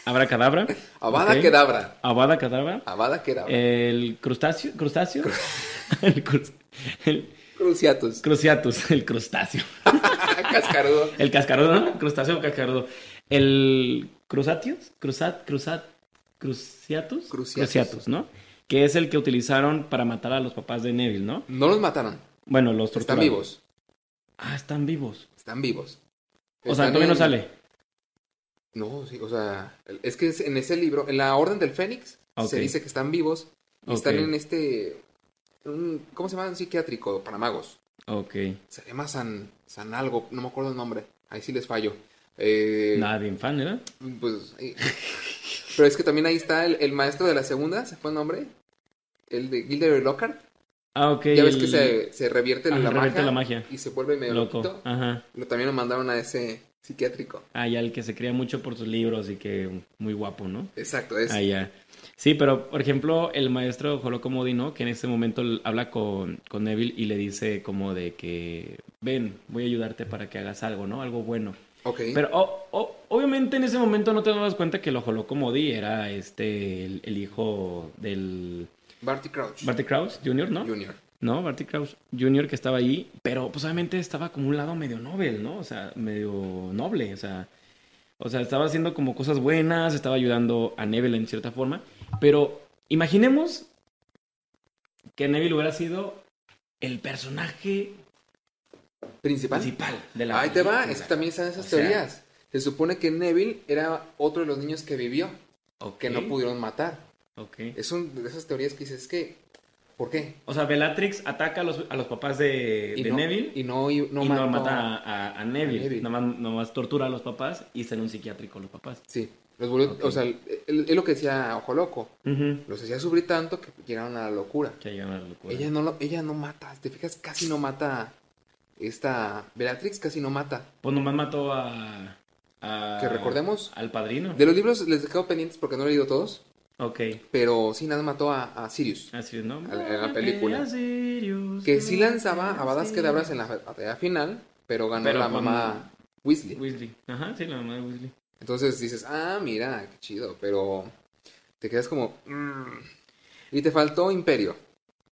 B: Abracadabra.
A: Avada
B: ok.
A: Kedavra.
B: Avada Kedavra.
A: Avada Kedavra.
B: El crustáceo. ¿Crustáceo? el, crus- el
A: Cruciatus.
B: cruciatus. El crustáceo.
A: Cascarudo.
B: El cascarudo, ¿no? Crustáceo cascarudo. El crusatius. Cruzat. Cruzat. Cruciatus.
A: Cruciatus.
B: ¿no? Que es el que utilizaron para matar a los papás de Neville, ¿no?
A: No los mataron.
B: Bueno, los
A: Están
B: torturaron.
A: vivos.
B: Ah, están vivos.
A: Están vivos.
B: O sea,
A: Están
B: todavía no sale.
A: No, sí, o sea, es que en ese libro, en la Orden del Fénix, se dice que están vivos y están en este. un- ¿Cómo se llama? Un psiquiátrico para magos.
B: Ok.
A: Se llama San, San algo, no me acuerdo el nombre. Ahí sí les fallo. Eh,
B: Nada de infan, ¿verdad?
A: Pues, pero es que también ahí está el, el maestro de la segunda, ¿se fue el nombre? El de Gilderoy Lockhart.
B: Ah, ok.
A: ya ves
B: el-
A: que se, se revierte,
B: Ajá,
A: la,
B: revierte
A: magia
B: la magia.
A: y se vuelve medio
B: Loco.
A: loquito.
B: Ajá.
A: Lo- También lo mandaron a ese psiquiátrico.
B: Ah, ya el que se cría mucho por sus libros y que muy guapo, ¿no?
A: Exacto, es.
B: Ah, ya. Sí, pero por ejemplo, el maestro Joloco Modi, ¿no? Que en este momento habla con, con Neville y le dice como de que, ven, voy a ayudarte para que hagas algo, ¿no? Algo bueno.
A: Ok.
B: Pero obviamente en ese momento no te dabas cuenta que el Joloco Modi era este, el, el hijo del
A: Barty Crouch
B: Barty Krauss Jr., ¿no?
A: Jr.
B: ¿no? Barty Krauss Jr. que estaba ahí, pero pues obviamente estaba como un lado medio noble, ¿no? O sea, medio noble, o sea, o sea, estaba haciendo como cosas buenas, estaba ayudando a Neville en cierta forma, pero imaginemos que Neville hubiera sido el personaje
A: Principal.
B: principal de la
A: Ahí te va, es que también están esas
B: O sea-
A: teorías. Se supone que Neville era otro de los niños que vivió,
B: Ok,
A: que no pudieron matar.
B: ok.
A: Es un de esas teorías que dices, es que, ¿por qué?
B: O sea, Bellatrix ataca a los, a los papás de,
A: Y
B: de
A: no,
B: Neville
A: Y no, y no
B: y no mata a, a Neville,
A: a Neville.
B: Nomás, nomás tortura a los papás y está en un psiquiátrico los papás.
A: Sí, los volvió, o sea, es lo que decía Ojo Loco. Los hacía sufrir tanto que llegaron a la locura.
B: Que llegan a la locura.
A: Ella no, lo- ella no mata, te fijas, casi no mata. Esta Bellatrix casi no mata.
B: Pues nomás mató a. a-
A: Que recordemos,
B: Al padrino.
A: de los libros les dejado pendientes porque no he leído todos,
B: Ok.
A: pero sí, nada mató a, a Sirius.
B: Así es, ¿no?
A: A la- película.
B: Sirius,
A: Que sí lanzaba a Badas
B: Sirius.
A: Kedavras en la batalla final, pero ganó
B: Pero
A: la mamá Weasley.
B: Weasley. Ajá, sí, la mamá de Weasley.
A: Entonces dices, ah, mira, qué chido, pero te quedas como... mm. Y te faltó Imperio.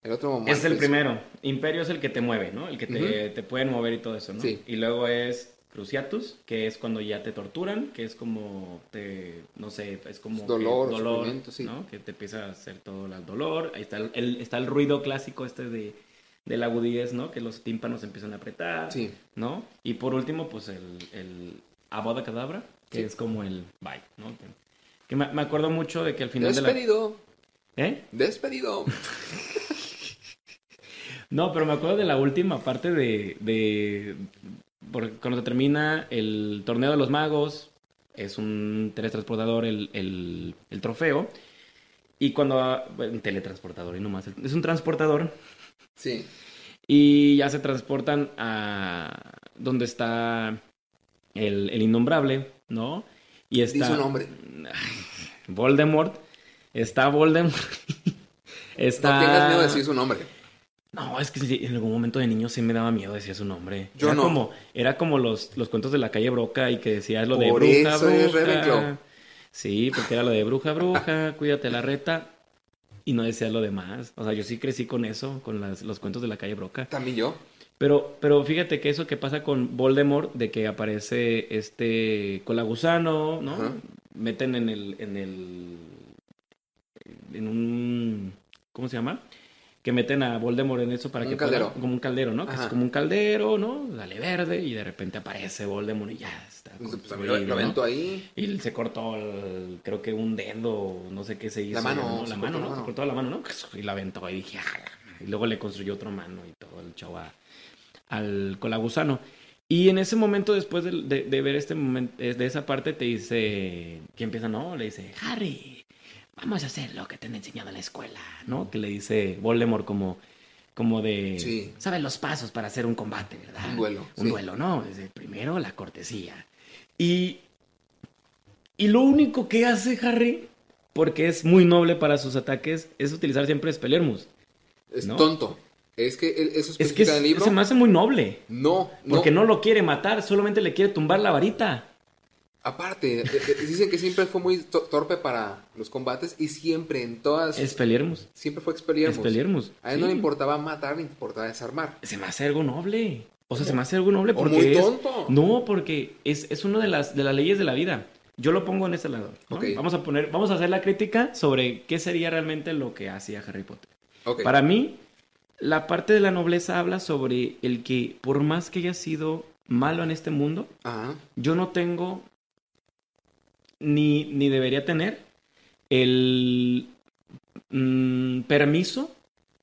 A: El otro momento.
B: Es el primero. Imperio es el que te mueve, ¿no? El que te, te pueden mover y todo eso, ¿no?
A: Sí.
B: Y luego es Cruciatus, que es cuando ya te torturan, que es como te, no sé, es como
A: Dolor,
B: que-
A: sufrimiento, sí.
B: ¿no? Que te empieza a hacer todo el dolor. Ahí está el, el- está el ruido clásico este de, de la agudez, ¿no? Que los tímpanos empiezan a apretar,
A: Sí.
B: ¿no? Y por último, pues el, el Aboda Cadabra, que
A: Sí.
B: es como el bye, ¿no? Que, que me, me acuerdo mucho de que al final de la...
A: Despedido.
B: ¿Eh?
A: Despedido.
B: No, pero me acuerdo de la última parte de, de porque cuando se termina el torneo de los magos, es un teletransportador el, el, el trofeo. Y cuando... Bueno, un teletransportador y no más. Es un transportador.
A: Sí.
B: Y ya se transportan a donde está el, el innombrable, ¿no? Y está...
A: Di su nombre.
B: Voldemort. Está Voldemort. está...
A: No tengas miedo de decir su nombre.
B: No, es que en algún momento de niño sí me daba miedo decir su nombre.
A: Yo
B: era
A: no.
B: Como, era como los, los cuentos de la calle Broca y que decía lo de
A: Por
B: bruja,
A: eso
B: bruja. Sí, porque era lo de bruja, bruja, cuídate la reta. Y no decía lo demás. O sea, yo sí crecí con eso, con las- los cuentos de la calle Broca.
A: También yo.
B: Pero, pero fíjate que eso que pasa con Voldemort, de que aparece este colagusano, ¿no? Meten en el, en el, en un, ¿cómo se llama? Que meten a Voldemort en eso para
A: Un
B: que
A: caldero.
B: pueda- como un caldero, ¿no? Que es
A: Ajá.
B: como un caldero, ¿no? Dale verde y de repente aparece Voldemort y ya está.
A: Pues, pues, mí
B: construido,
A: lo, lo
B: ¿no?
A: ahí.
B: Y él se cortó, el- creo que un dedo, no sé qué se hizo.
A: mano,
B: ¿no? La mano,
A: la
B: ¿no?
A: mano.
B: Se cortó la mano, ¿no? Y la aventó y dije, "Ah". Y luego le construyó otra mano y todo el chavo a- al colagusano. Y en ese momento, después de, de- de ver este momento, de esa parte, te dice, que empieza, no? Le dice, Harry, vamos a hacer lo que te han enseñado en la escuela, ¿no? Que le dice Voldemort como, como de,
A: Sí.
B: sabes los pasos para hacer un combate, ¿verdad?
A: Un duelo,
B: Un
A: sí.
B: duelo, ¿no? Desde primero la cortesía. Y, y lo único que hace Harry, porque es muy noble para sus ataques, es utilizar siempre Spellermus.
A: Es
B: ¿No?
A: tonto. Es que eso
B: Es que es-
A: en el libro.
B: se me hace muy noble.
A: No, no.
B: Porque no lo quiere matar, solamente le quiere tumbar la varita.
A: Aparte, eh, eh, dicen que siempre fue muy to- torpe para los combates y siempre en todas.
B: Expelliarmus.
A: Siempre fue Expelliarmus.
B: Expelliarmus.
A: A él no le importaba matar, le importaba desarmar.
B: Se me hace algo noble. O sea, se me hace algo noble
A: O
B: porque
A: muy
B: es-
A: tonto.
B: No, porque es, es una de las, de las leyes de la vida. Yo lo pongo en este lado. ¿no?
A: Ok.
B: Vamos a poner, vamos a hacer la crítica sobre qué sería realmente lo que hacía Harry Potter.
A: Ok.
B: Para mí, la parte de la nobleza habla sobre el que, por más que haya sido malo en este mundo,
A: Ajá.
B: yo no tengo ni, ni debería tener el mm, permiso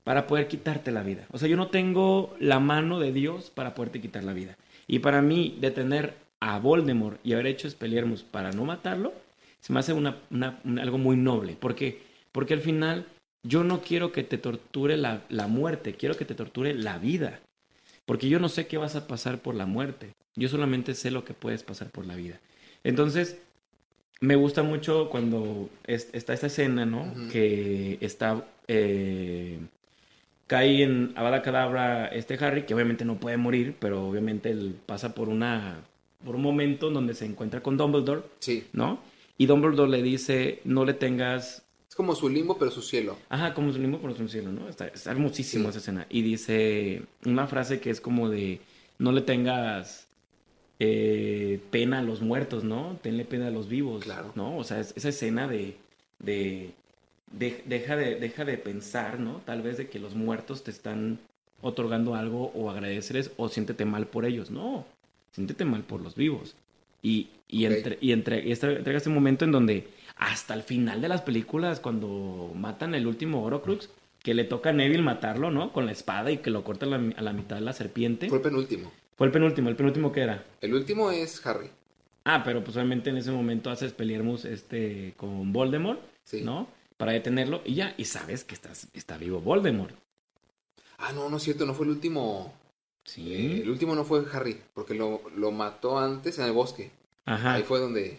B: para poder quitarte la vida. O sea, yo no tengo la mano de Dios para poderte quitar la vida. Y para mí, detener a Voldemort y haber hecho Expelliarmus para no matarlo, se me hace una, una- un- algo muy noble. ¿Por qué? Porque al final yo no quiero que te torture la, la muerte, quiero que te torture la vida. Porque yo no sé qué vas a pasar por la muerte. Yo solamente sé lo que puedes pasar por la vida. Entonces, me gusta mucho cuando es- está esta escena, ¿no? Que está... eh, cae en Avada Kedavra este Harry, que obviamente no puede morir, pero obviamente él pasa por una... por un momento en donde se encuentra con Dumbledore,
A: Sí.
B: ¿no? Y Dumbledore le dice, no le tengas
A: Es como su limbo, pero su cielo.
B: Ajá, como su limbo por su cielo, ¿no? Está, está hermosísimo
A: Sí.
B: esa escena. Y dice una frase que es como de, no le tengas eh, pena a los muertos, ¿no? Tenle pena a los vivos,
A: Claro.
B: ¿no? O sea, es- esa escena de, de, de- deja de, deja de pensar, ¿no? Tal vez de que los muertos te están otorgando algo o agradecerles o siéntete mal por ellos. No, siéntete mal por los vivos. Y, y, entre, y entre, y entrega este momento en donde hasta el final de las películas, cuando matan el último Horocrux, que le toca a Neville matarlo, ¿no? Con la espada y que lo corta a la, a la mitad de la serpiente.
A: Fue el penúltimo.
B: Fue el penúltimo, el penúltimo que era.
A: El último es Harry.
B: Ah, pero pues obviamente en ese momento haces Peliermus este, con Voldemort,
A: Sí.
B: ¿no? Para detenerlo y ya, y sabes que estás, está vivo Voldemort.
A: Ah, no, no es cierto, no fue el último.
B: Sí.
A: Eh, el último no fue Harry, porque lo, lo mató antes en el bosque.
B: Ajá.
A: Ahí fue donde.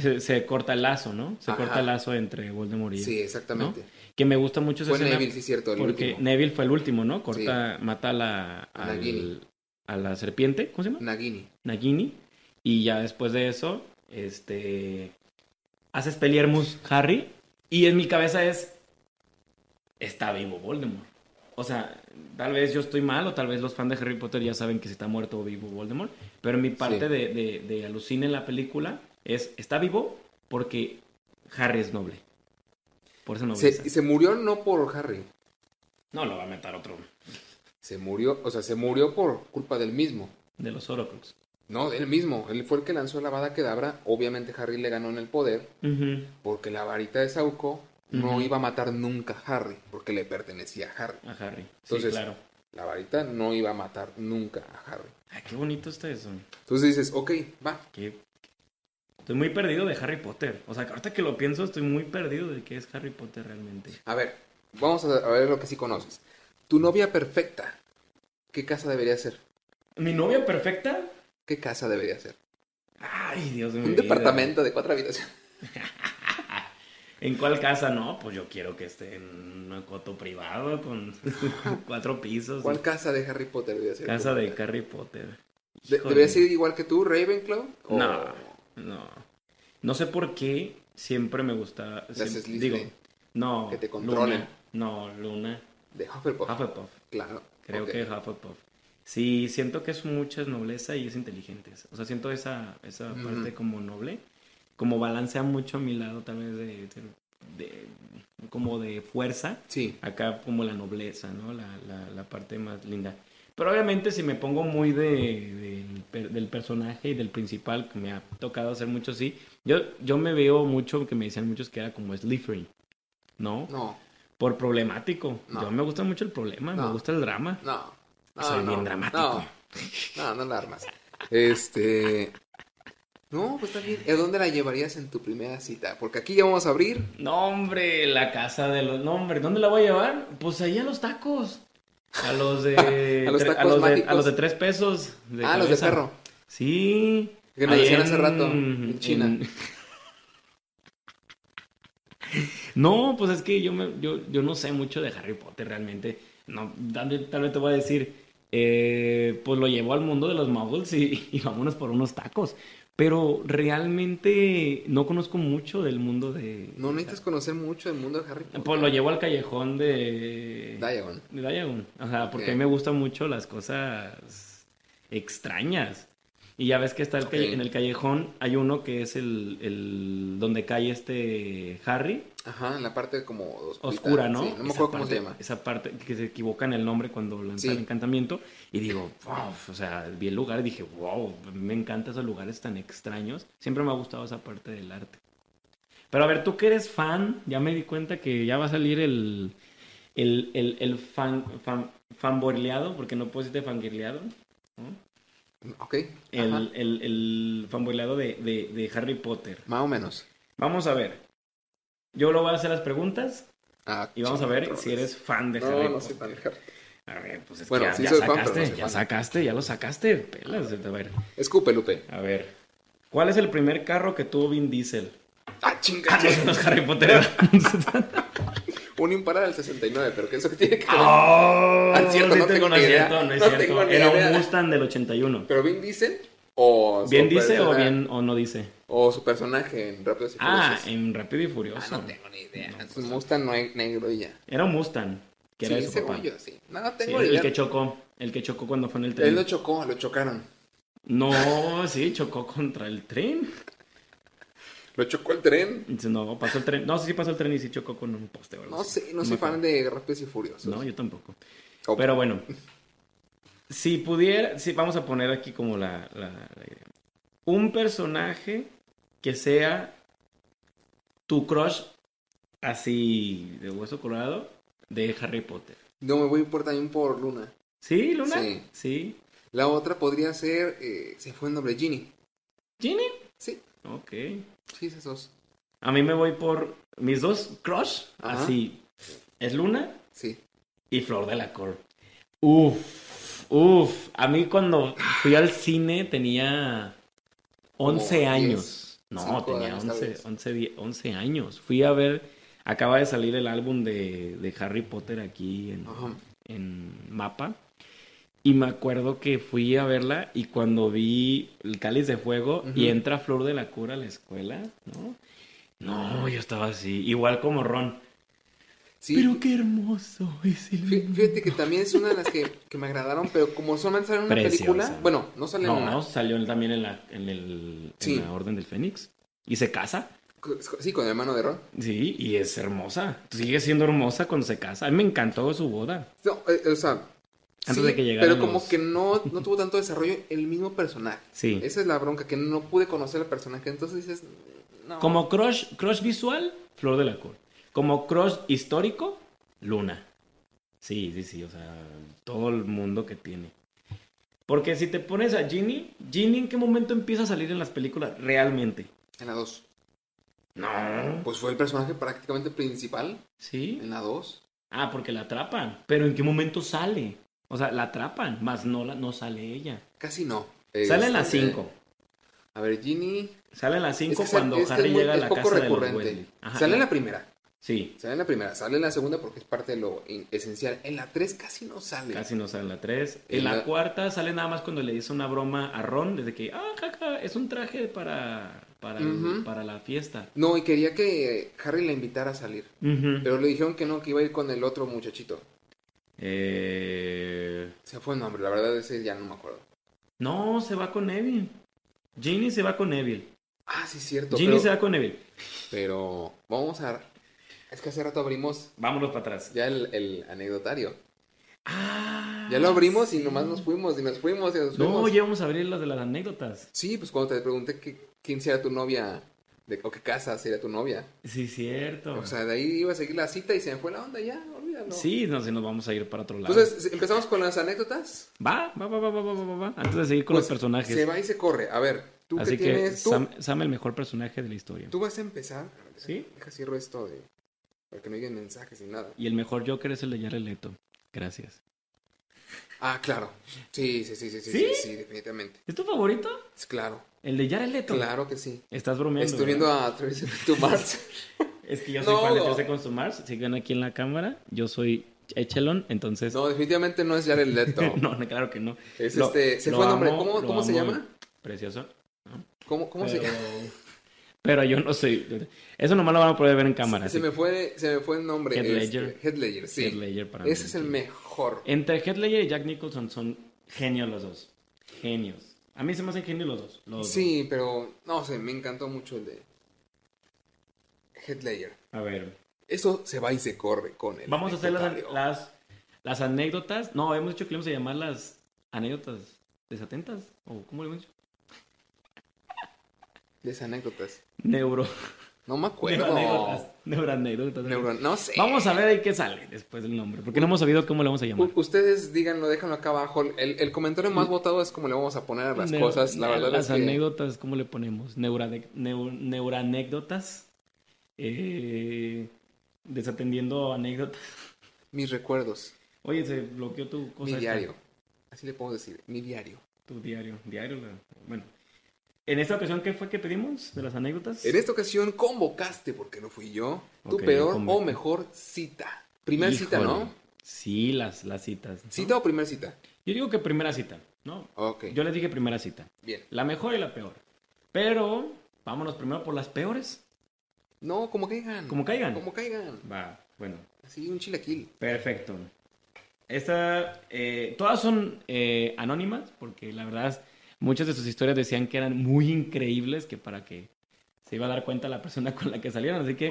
B: Se, se corta el lazo, ¿no? Se
A: Ajá.
B: corta el lazo entre Voldemort y
A: Sí, exactamente.
B: Que me gusta mucho esa
A: Fue
B: escena
A: Neville, sí, cierto, el
B: porque
A: último.
B: Neville fue el último, ¿no? Corta, mata a la, al-. A la serpiente, ¿cómo se llama?
A: Nagini.
B: Nagini. Y ya después de eso, este, hace Speliermus Harry. Y en mi cabeza es, está vivo Voldemort. O sea, tal vez yo estoy mal o tal vez los fans de Harry Potter ya saben que si está muerto o vivo Voldemort. Pero mi parte
A: Sí.
B: de, de, de alucina en la película es, está vivo porque Harry es noble. Por esa nobleza.
A: Se, se murió no por Harry.
B: No lo va a meter otro
A: Se murió, o sea, se murió por culpa del mismo.
B: de los Horocrux.
A: No, del mismo. Él fue el que lanzó la Avada Kedavra. Obviamente Harry le ganó en el poder porque la varita de Sauco no iba a matar nunca a Harry porque le pertenecía a Harry.
B: A Harry.
A: Entonces-
B: sí, claro.
A: La varita no iba a matar nunca a Harry.
B: Ay, qué bonito está eso.
A: Entonces dices, ok, va.
B: Qué Estoy muy perdido de Harry Potter. O sea, ahorita que lo pienso, estoy muy perdido de qué es Harry Potter realmente.
A: A ver, vamos a ver lo que sí conoces. Tu novia perfecta, ¿qué casa debería ser?
B: ¿Mi novia perfecta?
A: ¿Qué casa debería ser?
B: Ay, Dios mío.
A: Un departamento de cuatro habitaciones.
B: ¿En cuál casa? No, pues yo quiero que esté en un coto privado con cuatro pisos.
A: ¿Cuál casa de Harry Potter debería ser?
B: Casa de? Harry Potter.
A: De-. ¿Debería ser igual que tú, Ravenclaw? ¿O-
B: No, no. No sé por qué siempre me gusta. Siempre- digo, no.
A: Que te controlen.
B: Luna. No, Luna.
A: De Hufflepuff.
B: Hufflepuff.
A: Claro.
B: Creo
A: ok.
B: que Hufflepuff. Sí, siento que es mucha nobleza y es inteligente. O sea, siento esa, esa
A: Ujú.
B: parte como noble. Como balancea mucho a mi lado tal vez de, de- de- como de fuerza.
A: Sí.
B: Acá como la nobleza, ¿no? La, la, la parte más linda. Pero obviamente si me pongo muy de, del per- del personaje y del principal, que me ha tocado hacer mucho, sí. Yo, yo me veo mucho, que me decían muchos que era como Slytherin, ¿no?
A: No,
B: Por problemático.
A: No.
B: Yo me gusta mucho el problema,
A: No.
B: me gusta el drama.
A: no. no
B: Soy bien dramático.
A: No, no, no la armas. Este. No, pues está bien. ¿A dónde la llevarías en tu primera cita? Porque aquí ya vamos a abrir.
B: No, hombre, la casa de los... No, hombre, ¿dónde la voy a llevar? Pues ahí a los tacos. A los de...
A: A los tacos
B: los de,
A: mágicos.
B: a los de tres pesos. de
A: ah, los de perro.
B: Sí.
A: Que nos decían hace rato, en China.
B: No, pues es que yo, me, yo, yo no sé mucho de Harry Potter realmente. No, tal, tal vez te voy a decir, eh, pues lo llevó al mundo de los muggles y, y vámonos por unos tacos. Pero realmente no conozco mucho del mundo de...
A: No necesitas conocer mucho del mundo de Harry Potter.
B: Pues lo llevo al callejón de...
A: Diagon.
B: De Diagon. O sea, porque a mí me gustan mucho las cosas extrañas. Y ya ves que está el en el callejón, hay uno que es el, el donde cae este Harry,
A: Ajá, en la parte como oscurita.
B: oscura, ¿no?
A: Sí, no me acuerdo cómo se llama.
B: Esa parte que se equivoca en el nombre cuando lanza
A: Sí.
B: el encantamiento. Y digo, wow, o sea, vi el lugar y dije, wow, me encantan esos lugares tan extraños. Siempre me ha gustado esa parte del arte. Pero a ver, tú que eres fan, ya me di cuenta que ya va a salir el, el, el, el fan, fan, fanboileado, porque no puedes decirte fangirleado, ¿no?
A: Ok.
B: El, el, el fanboileado de, de, de Harry Potter.
A: Más o menos.
B: Vamos a ver. Yo lo voy a hacer las preguntas
A: Ah,
B: y vamos a ver si eres fan de
A: No,
B: Harry
A: no
B: Potter.
A: soy fan de Harry.
B: A ver, pues es
A: Bueno,
B: que ya,
A: sí
B: ya
A: fan,
B: sacaste,
A: pero no
B: ya
A: fan.
B: sacaste, ya lo sacaste. Pelas, a ver.
A: Escupe, Lupe.
B: A ver. ¿Cuál es el primer carro que tuvo Vin Diesel?
A: Ah, chinga.
B: No es Harry Potter.
A: Un impara del 69, pero ¿qué es eso que tiene que ver?
B: oh,
A: Ah, cierto, no
B: te-
A: tengo
B: no es
A: idea.
B: cierto, no es
A: No
B: cierto.
A: tengo ni
B: Era
A: idea.
B: un Mustang del 81.
A: ¿Pero bien dice? ¿O
B: ¿Bien dice o bien o no dice?
A: O su personaje en Rápidos y
B: Ah,
A: Furiosos.
B: en Rápido y
A: Ah,
B: Furioso.
A: no tengo ni idea. Es un Mustang no hay negro y ya.
B: Era un Mustang, que era
A: sí,
B: de su
A: según
B: papá.
A: yo, sí. No, no
B: Sí,
A: tengo
B: el,
A: idea.
B: que chocó, el que chocó cuando fue en el tren.
A: Él lo chocó, lo chocaron.
B: No, sí, chocó contra el tren.
A: Lo chocó el tren.
B: No, pasó el tren. No, sí, sí pasó el tren y sí chocó con un poste. algo
A: No sé, no soy fan
B: acuerdo.
A: de Rápidos y Furiosos.
B: No, yo tampoco. Pero bueno, si pudiera, sí, vamos a poner aquí como la, la- la idea. Un personaje que sea tu crush así de hueso colorado de Harry Potter.
A: No, me voy por, también por Luna.
B: ¿Sí, Luna?
A: Sí.
B: Sí.
A: La otra podría ser, eh, se fue el nombre, Ginny.
B: ¿Ginny?
A: Sí,
B: Ok.
A: sí, esas dos.
B: A mí me voy por mis dos crush,
A: Ajá.
B: así. Es Luna
A: Sí.
B: y Flor de la Cor. Uf, uf. A mí cuando fui al cine tenía 11
A: Como
B: años.
A: 10,
B: No, tenía
A: años, tal
B: 11,
A: vez.
B: 11, die- 11 años. Fui a ver, acaba de salir el álbum de, de Harry Potter aquí en, en Mapa. Y me acuerdo que fui a verla y cuando vi el cáliz de fuego y entra Flor de la Cura a la escuela, ¿no? No, yo estaba así, igual como Ron.
A: Sí.
B: Pero qué hermoso es el
A: Fí- Fíjate que también es una de las que, que me agradaron, pero como solamente sale en una
B: Preciosa.
A: película, bueno, no sale en
B: No,
A: una.
B: no, salió también en la, en el,
A: Sí.
B: en la Orden del Fénix. Y se casa.
A: Sí, con el hermano de Ron.
B: Sí, y es hermosa. Sigue siendo hermosa cuando se casa. A mí me encantó su boda.
A: No, eh, o sea.
B: Antes
A: sí,
B: de que llegaran
A: Pero como
B: los-
A: que no, no tuvo tanto desarrollo el mismo personaje.
B: Sí.
A: Esa es la bronca, que no pude conocer al personaje. Entonces dices, no.
B: Como crush, crush visual, Flor de la Cor. Como crush histórico, Luna. Sí, sí, sí. O sea, todo el mundo que tiene. Porque si te pones a Ginny, Ginny en qué momento empieza a salir en las películas realmente.
A: En la 2.
B: No.
A: Pues fue el personaje prácticamente principal
B: ¿Sí?
A: en la 2.
B: Ah, porque la atrapan. Pero ¿en qué momento sale? O sea, la atrapan, más no, la, no sale ella.
A: Casi no.
B: Sale en las
A: Este,
B: 5.
A: A ver, Ginny.
B: Sale en las 5
A: es que
B: cuando
A: es que
B: Harry
A: muy-
B: llega a la casa de los
A: recurrente.
B: Ajá,
A: Sale en
B: la-
A: primera.
B: Sí,
A: Sale en la primera. Sale en la segunda porque es parte de lo esencial. En la 3 casi no sale.
B: casi no sale en la 3.
A: En
B: En la
A: la-
B: cuarta sale nada más cuando le dice una broma a Ron, desde que, ah, jaja, es un traje para, para, el-
A: Ujú.
B: para la fiesta.
A: No, y quería que Harry la invitara a salir. Pero le dijeron que no, que iba a ir con el otro muchachito.
B: Eh,
A: Se fue el nombre, la verdad ese ya no me acuerdo.
B: No, se va con Neville. Ginny se va con Neville.
A: Ah, sí, cierto.
B: Ginny
A: pero,
B: se va con Neville.
A: pero vamos a... Es que hace rato abrimos
B: Vámonos para atrás.
A: ya el, el anecdotario.
B: Ah,
A: Ya lo abrimos y nomás nos fuimos y nos fuimos y nos
B: No,
A: fuimos.
B: ya vamos a abrir las de las anécdotas.
A: Sí, pues cuando te pregunté que, quién sería tu novia de, o qué casa sería tu novia.
B: Sí, cierto.
A: O sea, de ahí iba a seguir la cita y se me fue la onda ya, olvídalo.
B: sí, no sé, nos vamos a ir para otro lado.
A: Entonces, empezamos con las anécdotas.
B: va, va, va, va, va, va, va, va. Antes de seguir con
A: Pues,
B: los personajes.
A: Se va y se corre. A ver, tú
B: Así
A: que
B: que
A: tienes... Tú,
B: Sam, Sam el mejor personaje de la historia.
A: tú vas a empezar.
B: ¿Sí?
A: Deja cierro esto de... Para que no lleguen mensajes ni nada.
B: Y el mejor Joker es el de Jared Leto. Gracias.
A: Ah, claro. Sí, sí, sí, sí, sí,
B: ¿Sí?
A: sí, sí, definitivamente.
B: ¿Es tu favorito?
A: Es claro.
B: El de Jared Leto.
A: Claro que sí.
B: Estás bromeando.
A: Estoy
B: ¿verdad?
A: viendo a Travis to Mars.
B: Es que yo soy
A: No.
B: fan de Trece con su Mars. Sigan aquí en la cámara. Yo soy Echelon, entonces.
A: No, definitivamente no es Jared Leto.
B: no, no, claro que no.
A: Es
B: Lo-
A: este... Se fue el nombre. ¿Cómo, se llama?
B: Precioso. ¿no?
A: ¿Cómo, cómo se
B: pero...
A: llama?
B: pero yo no soy. Eso nomás lo van a poder ver en cámara.
A: Se me fue, se me fue el nombre.
B: Heath
A: este,
B: Ledger,
A: sí.
B: Heath Ledger para mí,
A: Ese es el
B: sí.
A: mejor.
B: Entre Heath Ledger y Jack Nicholson son genios los dos. Genios. A mí se me hacen genios los dos. los dos.
A: Sí, pero no sé, me encantó mucho el de Heath Ledger.
B: A ver.
A: Eso se va y se corre con él.
B: Vamos a hacer las, las, las anécdotas. No, hemos dicho que le vamos a llamar las anécdotas desatentas. ¿O cómo le hemos dicho?
A: De esas anécdotas.
B: Neuro.
A: No me acuerdo.
B: Neuroanécdotas. Neuroanécdotas.
A: Neuro- no sé.
B: Vamos a ver ahí qué sale después del nombre. Porque no hemos sabido cómo le vamos a llamar.
A: U- Ustedes díganlo, déjanlo acá abajo. El, el comentario más votado es como le vamos a poner a las cosas. La verdad
B: las
A: es que...
B: anécdotas, ¿cómo le ponemos? Neurade- neu- neuranécdotas. Eh, desatendiendo anécdotas.
A: Mis recuerdos.
B: Oye, se bloqueó tu cosa.
A: Mi
B: esta.
A: diario. Así le podemos decir. Mi diario.
B: Tu diario. Diario. Bueno. En esta ocasión, ¿qué fue que pedimos de las anécdotas?
A: En esta ocasión convocaste, porque no fui yo, tu peor o mejor cita. Primer cita. ¿no?
B: Sí, las, las citas. ¿no?
A: ¿Cita o primer cita?
B: Yo digo que primera cita, ¿no?
A: Ok.
B: Yo les dije primera cita.
A: Bien.
B: La mejor y la peor. Pero, vámonos primero por las peores.
A: No, como caigan.
B: Como caigan.
A: Como caigan.
B: Va, bueno.
A: Así, un chilaquil.
B: Perfecto. Esta, eh, todas son eh, anónimas, porque la verdad, muchas de sus historias decían que eran muy increíbles, que para que se iba a dar cuenta la persona con la que salieron, así que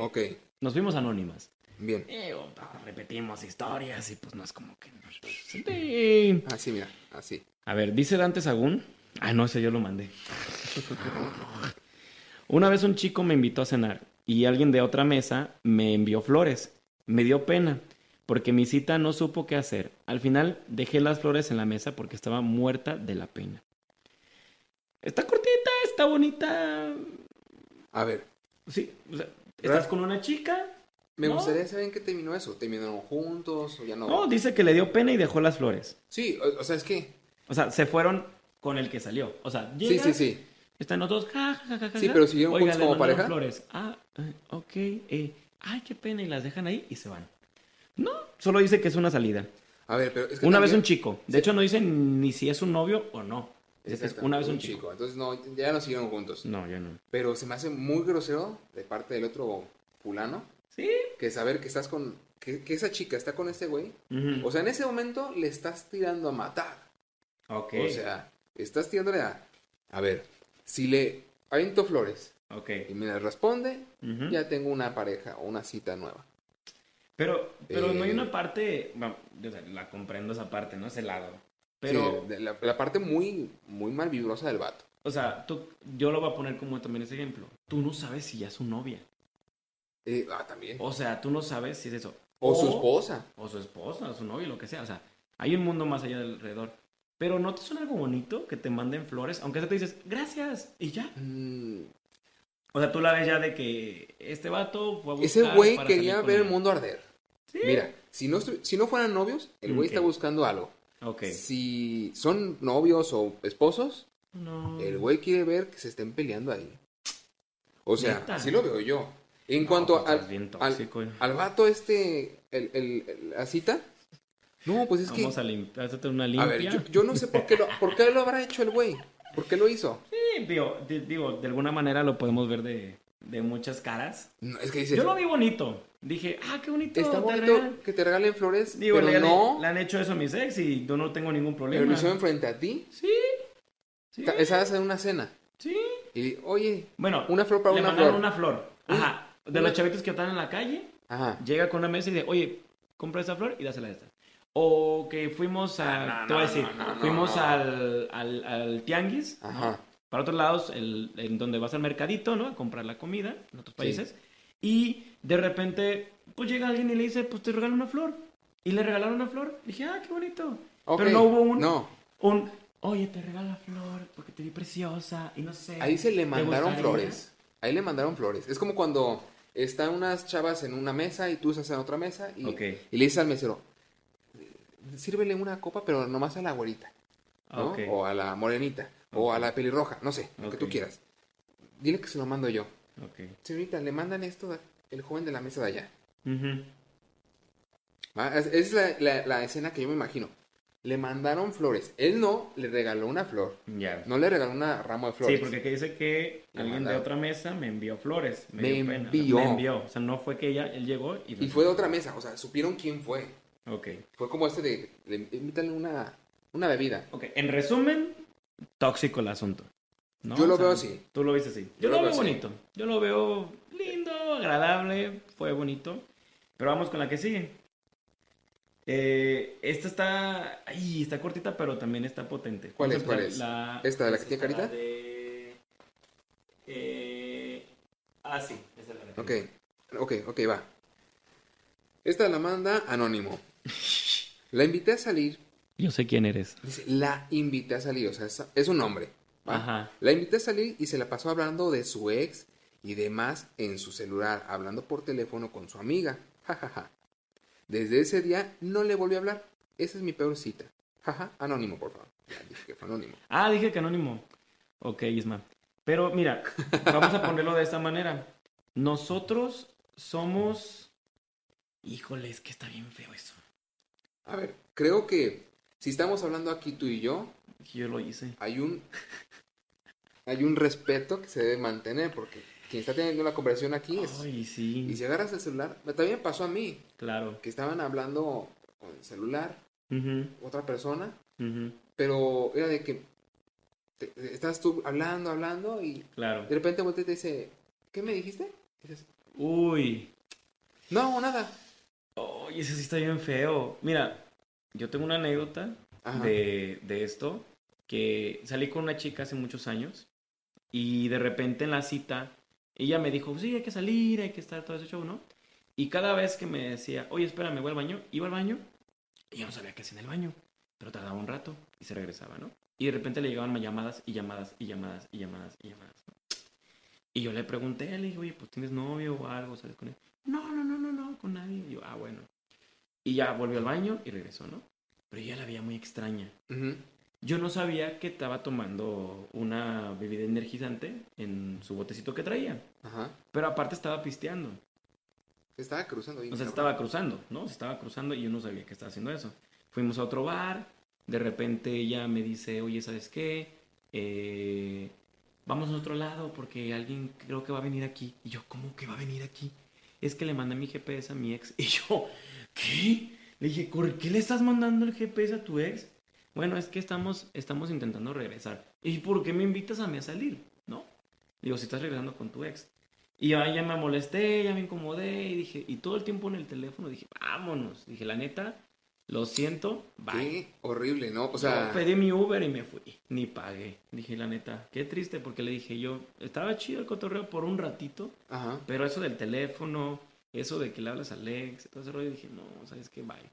B: nos fuimos anónimas.
A: Bien.
B: Eh, o- repetimos historias y pues no es como que... Sí.
A: Así, mira. Así.
B: A ver, dice Dante Sagún. Ah, no, ese yo lo mandé. Una vez un chico me invitó a cenar y alguien de otra mesa me envió flores. Me dio pena porque mi cita no supo qué hacer. Al final dejé las flores en la mesa porque estaba muerta de la pena. Está cortita, está bonita.
A: A ver.
B: Sí, o sea, estás con una chica.
A: Me
B: No.
A: gustaría saber en qué terminó eso. ¿Terminaron juntos o ya no?
B: No, dice que le dio pena y dejó las flores.
A: Sí, o, o sea, es que...
B: O sea, se fueron con el que salió. O sea,
A: Sí,
B: llegas,
A: sí, sí.
B: Están los dos, ja, ja, ja, ja, ja,
A: Sí, pero ¿siguieron juntos como pareja?
B: flores. Ah, eh, ok. eh, ay, qué pena. Y las dejan ahí y se van. No, solo dice que es una salida.
A: A ver, pero es que
B: Una vez un chico. De hecho, no dice ni si es un novio o no.
A: Exacto,
B: una vez un chico.
A: Entonces, no, ya no siguieron juntos.
B: No, ya no.
A: Pero se me hace muy grosero de parte del otro fulano
B: Sí.
A: que saber que estás con... Que, que esa chica está con ese güey. O sea, en ese momento le estás tirando a matar.
B: ok.
A: O sea, estás tirándole a... A ver, si le aviento flores
B: ok.
A: y me las responde, ya tengo una pareja o una cita nueva.
B: Pero, pero no hay
A: Eh,
B: una parte. bueno, yo la comprendo esa parte, ¿no? Ese lado. Pero,
A: Sí, la, la parte muy, muy mal vibrosa del vato.
B: o sea, tú, yo lo voy a poner como también ese ejemplo. Tú no sabes si ya es su novia.
A: Eh, ah, también.
B: O sea, tú no sabes si es eso.
A: O su esposa.
B: O su esposa, o su novio, lo que sea. O sea, hay un mundo más allá del alrededor. Pero ¿no te suena algo bonito que te manden flores? Aunque sea te dices, gracias, y ya.
A: Mm,
B: O sea, tú la ves ya de que este vato fue a buscar
A: Ese güey quería ver el mundo arder.
B: Sí.
A: Mira, si no, si no fueran novios, el güey está buscando algo.
B: Ok.
A: Si son novios o esposos,
B: No.
A: el güey quiere ver que se estén peleando ahí. O sea, así lo veo yo. En
B: No,
A: cuanto
B: pues,
A: al, al, al vato este, el, el- el- la cita, no, pues es que,
B: Vamos a limpiar, una
A: a
B: limpia.
A: ver, yo, yo no sé por qué, lo, por qué lo habrá hecho el güey. ¿Por qué lo hizo?
B: Sí, digo, di- digo, de alguna manera lo podemos ver de, de muchas caras.
A: No, es que
B: Yo lo vi bonito. Dije, ah, qué bonito.
A: está bonito
B: regalan.
A: que te regalen flores,
B: Digo,
A: pero
B: le,
A: no,
B: le han hecho eso a mis ex y yo no tengo ningún
A: pero
B: problema.
A: lo hicieron frente a ti.
B: Sí. Sí.
A: Estabas en una cena.
B: Sí.
A: Y, oye,
B: Bueno,
A: Una flor para
B: le
A: una
B: mandaron
A: flor.
B: una flor. Ajá. De
A: Una-
B: los chavitos que están en la calle,
A: ajá.
B: llega con una mesa y dice, oye, compra esta flor y dásela a esta. O que fuimos a,
A: No, no,
B: te voy a decir, fuimos. Al, al, al tianguis.
A: Ajá.
B: Para otros lados, el, en donde vas al mercadito, ¿no? A comprar la comida en otros países. Y de repente, pues llega alguien y le dice, pues te regalo una flor. Y le regalaron una flor. Dije, ah, qué bonito.
A: Ok,
B: Pero no hubo un,
A: No,
B: un, oye, te regalo la flor porque te vi preciosa y no sé.
A: ahí se le
B: ¿te
A: mandaron
B: gustaría?"
A: flores. Ahí le mandaron flores. Es como cuando están unas chavas en una mesa y tú estás en otra mesa y, le dices al mesero, sírvele una copa, pero nomás a la güerita, ¿no?
B: Ok.
A: O a la morenita, o a la pelirroja, no sé, lo que tú quieras. Dile que se lo mando yo.
B: Ok.
A: Señorita, le mandan esto el joven de la mesa de allá.
B: Ujú.
A: ¿Va? Es, es la, la- la escena que yo me imagino. Le mandaron flores. Él no le regaló una flor.
B: Ya.
A: No le regaló una ramo de flores.
B: Sí, porque aquí dice que
A: Le
B: alguien de
A: mandaron.
B: otra mesa me envió flores.
A: Me
B: dio pena.
A: envió.
B: Me envió. O sea, no fue que ella, él llegó y...
A: Y fue de otra mesa. O sea, supieron quién fue.
B: Ok.
A: Fue como este de, de invitarle una, una bebida.
B: Ok. En resumen, tóxico el asunto. ¿no?
A: Yo lo
B: O sea,
A: veo así.
B: Tú lo viste así. Yo,
A: Yo
B: lo,
A: lo
B: veo
A: veo
B: bonito. Yo lo veo lindo, agradable, fue bonito. Pero vamos con la que sigue. Eh, esta está... Ay, está cortita, pero también está potente.
A: ¿Cuál es? ¿Cuál es?
B: La...
A: ¿Esta de la que
B: esta,
A: tiene carita?
B: de- eh, Ah, sí. Esa es la
A: Ok, ok, ok, va. Esta la manda Anónimo. La invité a salir.
B: Yo sé quién eres.
A: Dice, la invité a salir. O sea, es, es un hombre. ¿va?
B: Ajá.
A: La invité a salir y se la pasó hablando de su ex y demás en su celular, hablando por teléfono con su amiga. Ja, ja, ja. Desde ese día no le volvió a hablar. Esa es mi peor cita. Jaja, anónimo, por favor. Ya dije que fue anónimo.
B: Ah, dije que anónimo. Ok, Isma. Pero mira, vamos a ponerlo de esta manera. Nosotros somos... Híjole, es que está bien feo eso.
A: A ver, creo que si estamos hablando aquí tú y yo,
B: Yo lo hice.
A: hay un hay un respeto que se debe mantener porque quien está teniendo una conversación aquí es
B: Ay,
A: y
B: sí.
A: si agarras el celular, también me pasó a mí
B: Claro.
A: que estaban hablando con el celular otra persona, pero era de que te- te- estás tú hablando, hablando y
B: Claro.
A: de repente voltea y te dice, ¿qué me dijiste? Y dices,
B: Uy.
A: no, nada.
B: Ay, ese sí está bien feo. Mira, yo tengo una anécdota de, de esto, que salí con una chica hace muchos años y de repente en la cita ella me dijo, sí, hay que salir, hay que estar todo ese show, ¿no? Y cada vez que me decía, oye, espérame, voy al baño, iba al baño y yo no sabía qué hacía en el baño, pero tardaba un rato y se regresaba, ¿no? Y de repente le llegaban llamadas y llamadas y llamadas y llamadas y llamadas, ¿no? Y yo le pregunté, le dije, oye, pues tienes novio o algo, ¿sabes con él? No, no, no, no, no, con nadie. Y yo, ah, bueno. Y ya volvió al baño y regresó, ¿no? Pero ella la veía muy extraña. Yo no sabía que estaba tomando una bebida energizante en su botecito que traía.
A: Ajá.
B: Pero aparte estaba pisteando.
A: Estaba cruzando.
B: O sea, estaba cruzando, ¿no? Se estaba cruzando y yo no sabía que estaba haciendo eso. Fuimos a otro bar. De repente ella me dice, oye, ¿sabes qué? Eh, vamos a otro lado porque alguien creo que va a venir aquí. Y yo, ¿cómo que va a venir aquí? Es que le mandé mi GPS a mi ex. Y yo, ¿qué? Le dije, ¿por qué le estás mandando el GPS a tu ex? Bueno, es que estamos, estamos intentando regresar. ¿Y por qué me invitas a mí a salir? ¿No? Digo, si estás regresando con tu ex. Y yo ahí ya me molesté, ya me incomodé y dije, y todo el tiempo en el teléfono dije, vámonos. Dije, la neta, lo siento, bye.
A: Qué horrible, ¿no? O
B: Yo
A: sea,
B: pedí mi Uber y me fui, ni pagué. Dije, la neta, qué triste porque le dije yo, estaba chido el cotorreo por un ratito,
A: ajá.
B: pero eso del teléfono, eso de que le hablas a Alex, todo ese rollo, dije, no, ¿sabes qué? Bye.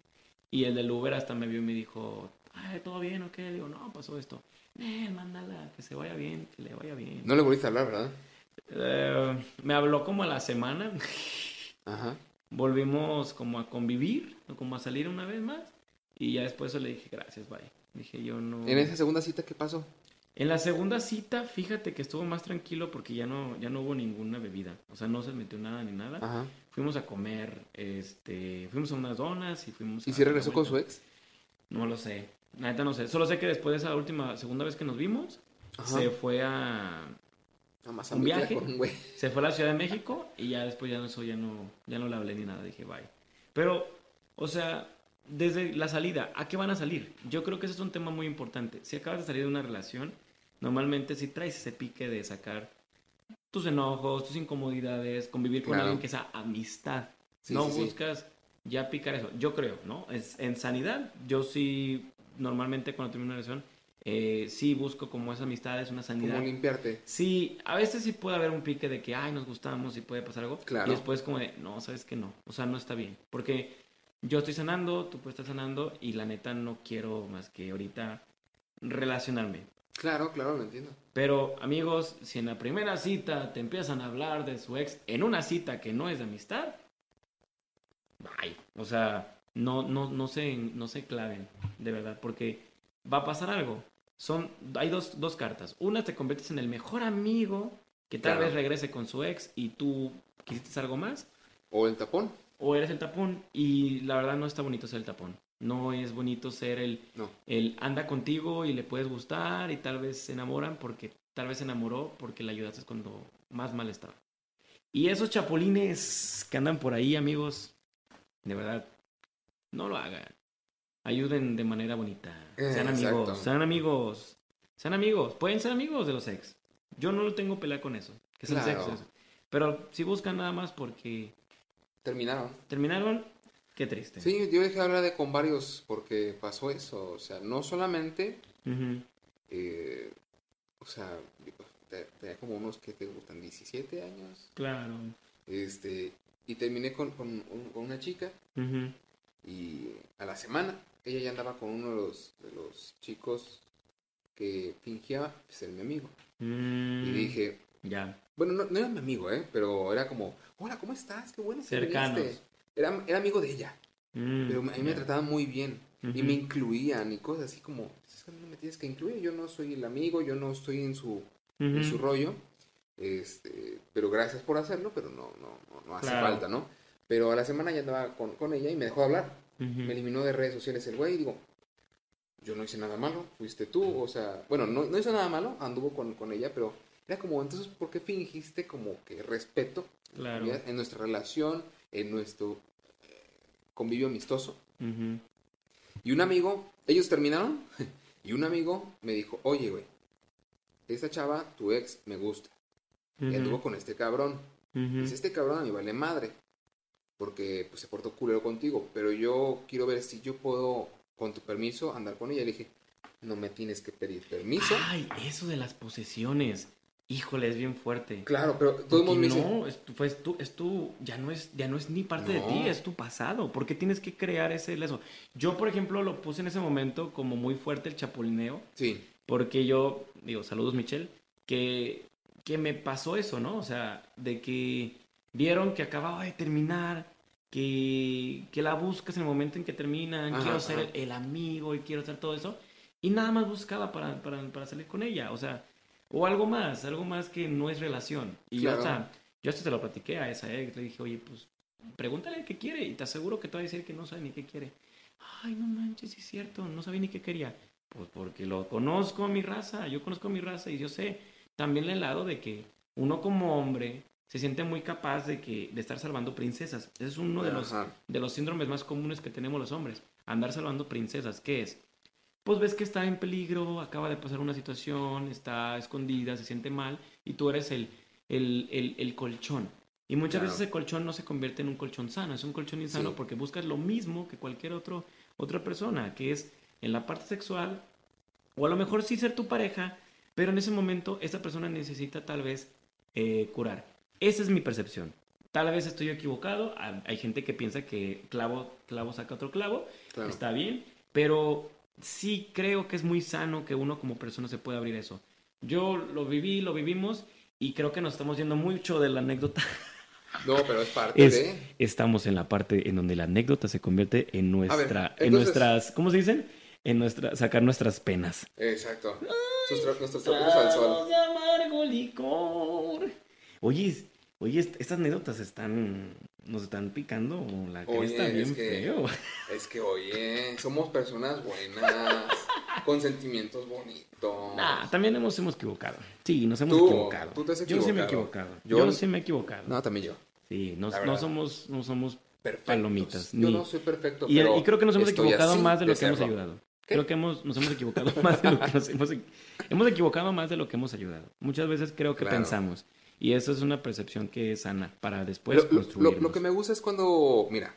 B: Y el del Uber hasta me vio y me dijo, ay, ¿todo bien o qué? Le digo, no, pasó esto. Nel, mándala, que se vaya bien, que le vaya bien.
A: No le volviste a hablar, ¿verdad?
B: Eh, me habló como a la semana.
A: Ajá.
B: Volvimos como a convivir, como a salir una vez más. Y ya después le dije, gracias, bye. Dije, yo no...
A: En esa segunda cita, ¿qué pasó?
B: En la segunda cita, fíjate que estuvo más tranquilo porque ya no, ya no hubo ninguna bebida. O sea, no se metió nada ni nada.
A: Ajá.
B: Fuimos a comer, este, fuimos a unas donas y fuimos
A: ¿Y
B: a
A: si regresó con su ex?
B: No lo sé. Neta no sé. Solo sé que después de esa última, segunda vez que nos vimos,
A: Ajá.
B: se fue a,
A: Nada más
B: ¿Un
A: a
B: viaje?
A: con un güey.
B: se fue a la Ciudad de México y ya después ya no, eso ya no, ya no le hablé ni nada. Dije, bye. Pero, o sea, desde la salida, ¿a qué van a salir? Yo creo que ese es un tema muy importante. Si acabas de salir de una relación, normalmente si traes ese pique de sacar tus enojos, tus incomodidades, convivir con
A: Claro.
B: alguien que sea amistad.
A: Sí,
B: no
A: sí, sí.
B: buscas ya picar eso. Yo creo, ¿no? Es, en sanidad, yo sí, normalmente cuando termino una relación, eh, sí busco como esa amistad, es una sanidad.
A: Como limpiarte.
B: Sí, a veces sí puede haber un pique de que, ay, nos gustamos y puede pasar algo.
A: Claro.
B: Y después como de, no, sabes que no. O sea, no está bien. Porque yo estoy sanando, tú puedes estar sanando y la neta no quiero más que ahorita relacionarme.
A: Claro, claro, lo entiendo.
B: Pero amigos, si en la primera cita te empiezan a hablar de su ex en una cita que no es de amistad, bye. O sea, no, no, no, se, no se claven, de verdad, porque va a pasar algo. Son, hay dos, dos cartas. Una te conviertes en el mejor amigo que tal
A: Claro.
B: vez regrese con su ex y tú quisiste algo más.
A: O el tapón.
B: O eres el tapón y la verdad no está bonito ser el tapón. No es bonito ser el,
A: No.
B: el anda contigo y le puedes gustar y tal vez se enamoran porque tal vez se enamoró porque le ayudaste cuando más mal estaba. Y esos chapulines que andan por ahí, amigos, de verdad, no lo hagan. Ayuden de manera bonita.
A: Eh,
B: Sean amigos,
A: exacto.
B: sean amigos, sean amigos. Pueden ser amigos de los ex. Yo no tengo pelea con eso. Que sean
A: Claro.
B: sexos. Pero si buscan nada más porque
A: Terminaron.
B: terminaron, qué triste.
A: Sí, yo dejé de hablar de con varios porque pasó eso. O sea, no solamente, eh, o sea, te- tenía como unos que te gustan 17 años.
B: Claro.
A: Este, y terminé con, con, con una chica y a la semana ella ya andaba con uno de los, de los chicos que fingía ser mi amigo.
B: Mm,
A: Y dije,
B: Ya.
A: Bueno, no, no era mi amigo, ¿eh? Pero era como, hola, ¿cómo estás? Qué bueno
B: Cercanos.
A: viniste". Era, era amigo de ella,
B: Mm,
A: pero a mí me
B: ya.
A: trataban muy bien. Y
B: Ujú.
A: me incluían y cosas así como, es que no me tienes que incluir, yo no soy el amigo, yo no estoy en su, en
B: Ujú.
A: su rollo. Este, pero gracias por hacerlo, pero no, no, no, hace
B: Claro.
A: falta, ¿no? Pero a la semana ya andaba con, con ella y me dejó hablar.
B: Ujú.
A: Me eliminó de redes sociales el güey y digo, yo no hice nada malo, fuiste tú, o sea, bueno, no, no hizo nada malo, anduvo con, con ella, pero era como, entonces, ¿por qué fingiste como que respeto en nuestra relación, en nuestro eh, convivio amistoso? Y un amigo, ellos terminaron, y un amigo me dijo, oye, güey, esta chava, tu ex, me gusta, y anduvo con este cabrón.
B: Ujú.
A: Dice, este cabrón a mí vale madre, porque pues, se portó culero contigo, pero yo quiero ver si yo puedo, con tu permiso, andar con ella. Le dije, no me tienes que pedir permiso.
B: Ay, eso de las posesiones. Híjole, es bien fuerte.
A: Claro, pero todo el
B: Porque
A: mundo me dice,
B: no, es tu, pues, tú, es tu, ya no es, ya no es ni parte de ti, es tu pasado. ¿Por qué tienes que crear ese leso? Yo, por ejemplo, lo puse en ese momento como muy fuerte el chapulineo,
A: sí,
B: porque yo, digo, saludos Michelle, que, que me pasó eso, ¿no? O sea, de que vieron que acababa de terminar, que, que la buscas en el momento en que terminan,
A: Ajá,
B: quiero ser el, el amigo y quiero hacer todo eso, y nada más buscaba para, para, para salir con ella, o sea, o algo más, algo más que no es relación. Y
A: Claro.
B: yo hasta, yo hasta te lo platiqué a esa ex, le dije, oye, pues pregúntale qué quiere y te aseguro que te va a decir que no sabe ni qué quiere. Ay, no manches, sí es cierto, no sabía ni qué quería. Pues porque lo conozco a mi raza, yo conozco a mi raza y yo sé también el lado de que uno como hombre se siente muy capaz de que de estar salvando princesas. Ese es uno de los, de los síndromes más comunes que tenemos los hombres. Andar salvando princesas. ¿Qué es? Pues ves que está en peligro, acaba de pasar una situación, está escondida, se siente mal y tú eres el, el, el, el colchón. Y muchas
A: Claro.
B: veces ese colchón no se convierte en un colchón sano, es un colchón insano
A: Sí.
B: porque buscas lo mismo que cualquier otro, otra persona, que es en la parte sexual, o a lo mejor sí ser tu pareja, pero en ese momento esa persona necesita tal vez eh, curar. Esa es mi percepción. Tal vez estoy equivocado, hay hay gente que piensa que clavo, clavo saca otro clavo,
A: Claro.
B: está bien, pero sí creo que es muy sano que uno como persona se pueda abrir eso. Yo lo viví, lo vivimos Y creo que nos estamos yendo mucho de la anécdota.
A: No, pero es parte
B: Es-
A: de...
B: Estamos en la parte en donde la anécdota se convierte en nuestra, en
A: entonces-
B: nuestras, ¿cómo se dicen? En nuestra, sacar nuestras penas.
A: Exacto. Sus tra- nuestros trapos al sol.
B: de amargo licor. Oye, oye, est- estas anécdotas están, nos están picando la
A: Oye,
B: cresta
A: es que-
B: feo.
A: Es que, oye, somos personas buenas, con sentimientos bonitos.
B: Nah, también hemos, hemos equivocado. Sí, nos hemos
A: Tú,
B: equivocado.
A: tú te has
B: Yo sí me he
A: equivocado. Yo-
B: Yo, sí me he equivocado.
A: No, también yo.
B: Sí, no, no somos, no somos
A: Perfectos.
B: Palomitas,
A: Yo
B: ni-
A: no soy perfecto,
B: Y,
A: pero
B: y creo que nos hemos equivocado más de lo
A: de
B: que hemos ayudado.
A: ¿Qué?
B: Creo que hemos, nos hemos equivocado más de lo que nos hemos, hemos equivocado más de lo que hemos ayudado. Muchas veces creo que
A: Claro.
B: pensamos. Y eso es una percepción que es sana para después construir.
A: lo- lo que me gusta es cuando, mira,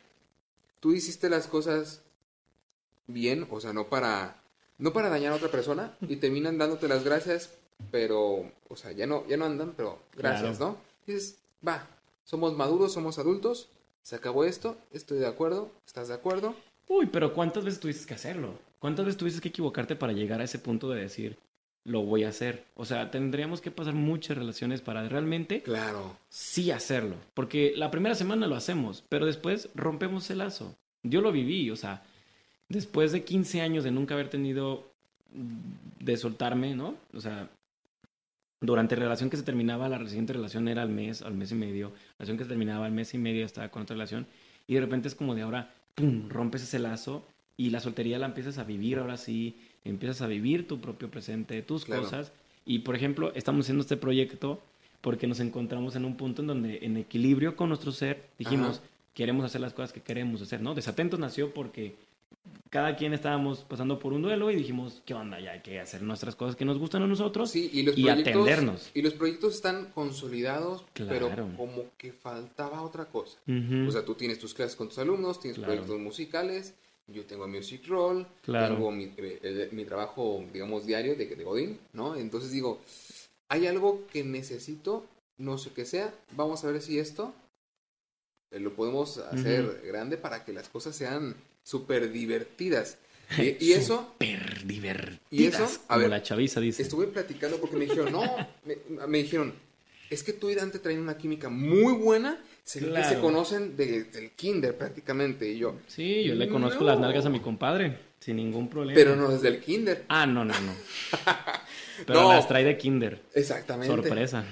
A: tú hiciste las cosas bien, o sea, no para, no para dañar a otra persona y terminan dándote las gracias, pero, o sea, ya no, ya no andan, pero gracias,
B: Claro.
A: ¿no? Dices, va, somos maduros, somos adultos, se acabó esto, estoy de acuerdo, ¿estás de acuerdo?
B: Uy, pero ¿cuántas veces tuviste que hacerlo? ¿Cuántas veces tuviste que equivocarte para llegar a ese punto de decir, lo voy a hacer? O sea, tendríamos que pasar muchas relaciones para realmente
A: Claro.
B: sí hacerlo. Porque la primera semana lo hacemos, pero después rompemos el lazo. Yo lo viví, o sea, después de 15 años de nunca haber tenido mm, de soltarme, ¿no? O sea, durante la relación que se terminaba, la siguiente relación era al mes, al mes y medio, la relación que se terminaba al mes y medio estaba con otra relación, y de repente es como de ahora, ¡pum!, rompes ese lazo y la soltería la empiezas a vivir ahora sí, empiezas a vivir tu propio presente, tus
A: Claro.
B: cosas, y por ejemplo, estamos haciendo este proyecto porque nos encontramos en un punto en donde en equilibrio con nuestro ser dijimos,
A: Ajá.
B: queremos hacer las cosas que queremos hacer, ¿no? Desatentos nació porque cada quien estábamos pasando por un duelo y dijimos, ¿qué onda? Ya hay que hacer nuestras cosas que nos gustan a nosotros.
A: Sí, y los
B: y atendernos.
A: Y los proyectos están consolidados, pero
B: Claro.
A: como que faltaba otra cosa.
B: Ujú.
A: O sea, tú tienes tus clases con tus alumnos, tienes
B: Claro.
A: proyectos musicales, yo tengo Music Roll,
B: Claro.
A: tengo mi, eh, mi trabajo, digamos, diario de, de Godín, ¿no? Entonces digo, hay algo que necesito, no sé qué sea, vamos a ver si esto eh, lo podemos hacer grande para que las cosas sean súper divertidas. Y, y eso,
B: Súper divertidas,
A: y eso, a
B: como
A: ver,
B: la chaviza dice.
A: estuve platicando porque me dijeron, no, me, me dijeron, es que tú y Dante traen una química muy buena, se, que se conocen de- del kinder prácticamente, y yo,
B: Sí, yo le conozco
A: No.
B: las nalgas a mi compadre, sin ningún problema.
A: pero no desde el kinder.
B: Ah, no, no, no. Pero
A: No.
B: las trae de kinder.
A: Exactamente.
B: Sorpresa.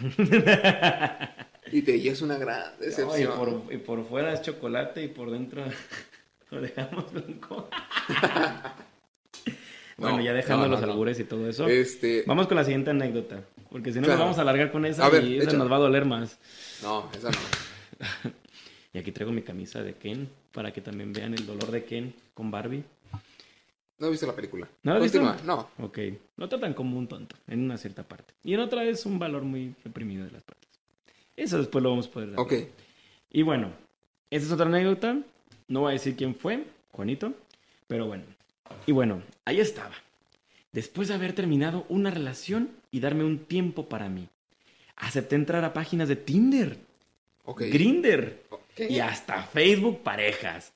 A: Y te y es una gran
B: No, y,
A: decepción.
B: por, y por fuera es chocolate y por dentro lo dejamos blanco. bueno,
A: No,
B: ya dejando
A: no, no,
B: los
A: no.
B: albures y todo eso.
A: Este,
B: Vamos con la siguiente anécdota. Porque si no,
A: Claro.
B: nos vamos a alargar con esa
A: ver,
B: y esa nos va a doler más.
A: no, esa no.
B: Y aquí traigo mi camisa de Ken para que también vean el dolor de Ken con Barbie.
A: No he visto la película.
B: ¿No la
A: Continúa,
B: visto?
A: no.
B: Ok, lo tratan como un tonto en una cierta parte. Y en otra es un valor muy reprimido de las partes. Eso después lo vamos a poder dar.
A: Ok,
B: Y bueno, esta es otra anécdota. No voy a decir quién fue, Juanito. Pero bueno. Y bueno, ahí estaba. Después de haber terminado una relación y darme un tiempo para mí, acepté entrar a páginas de Tinder, Grinder y hasta Facebook parejas.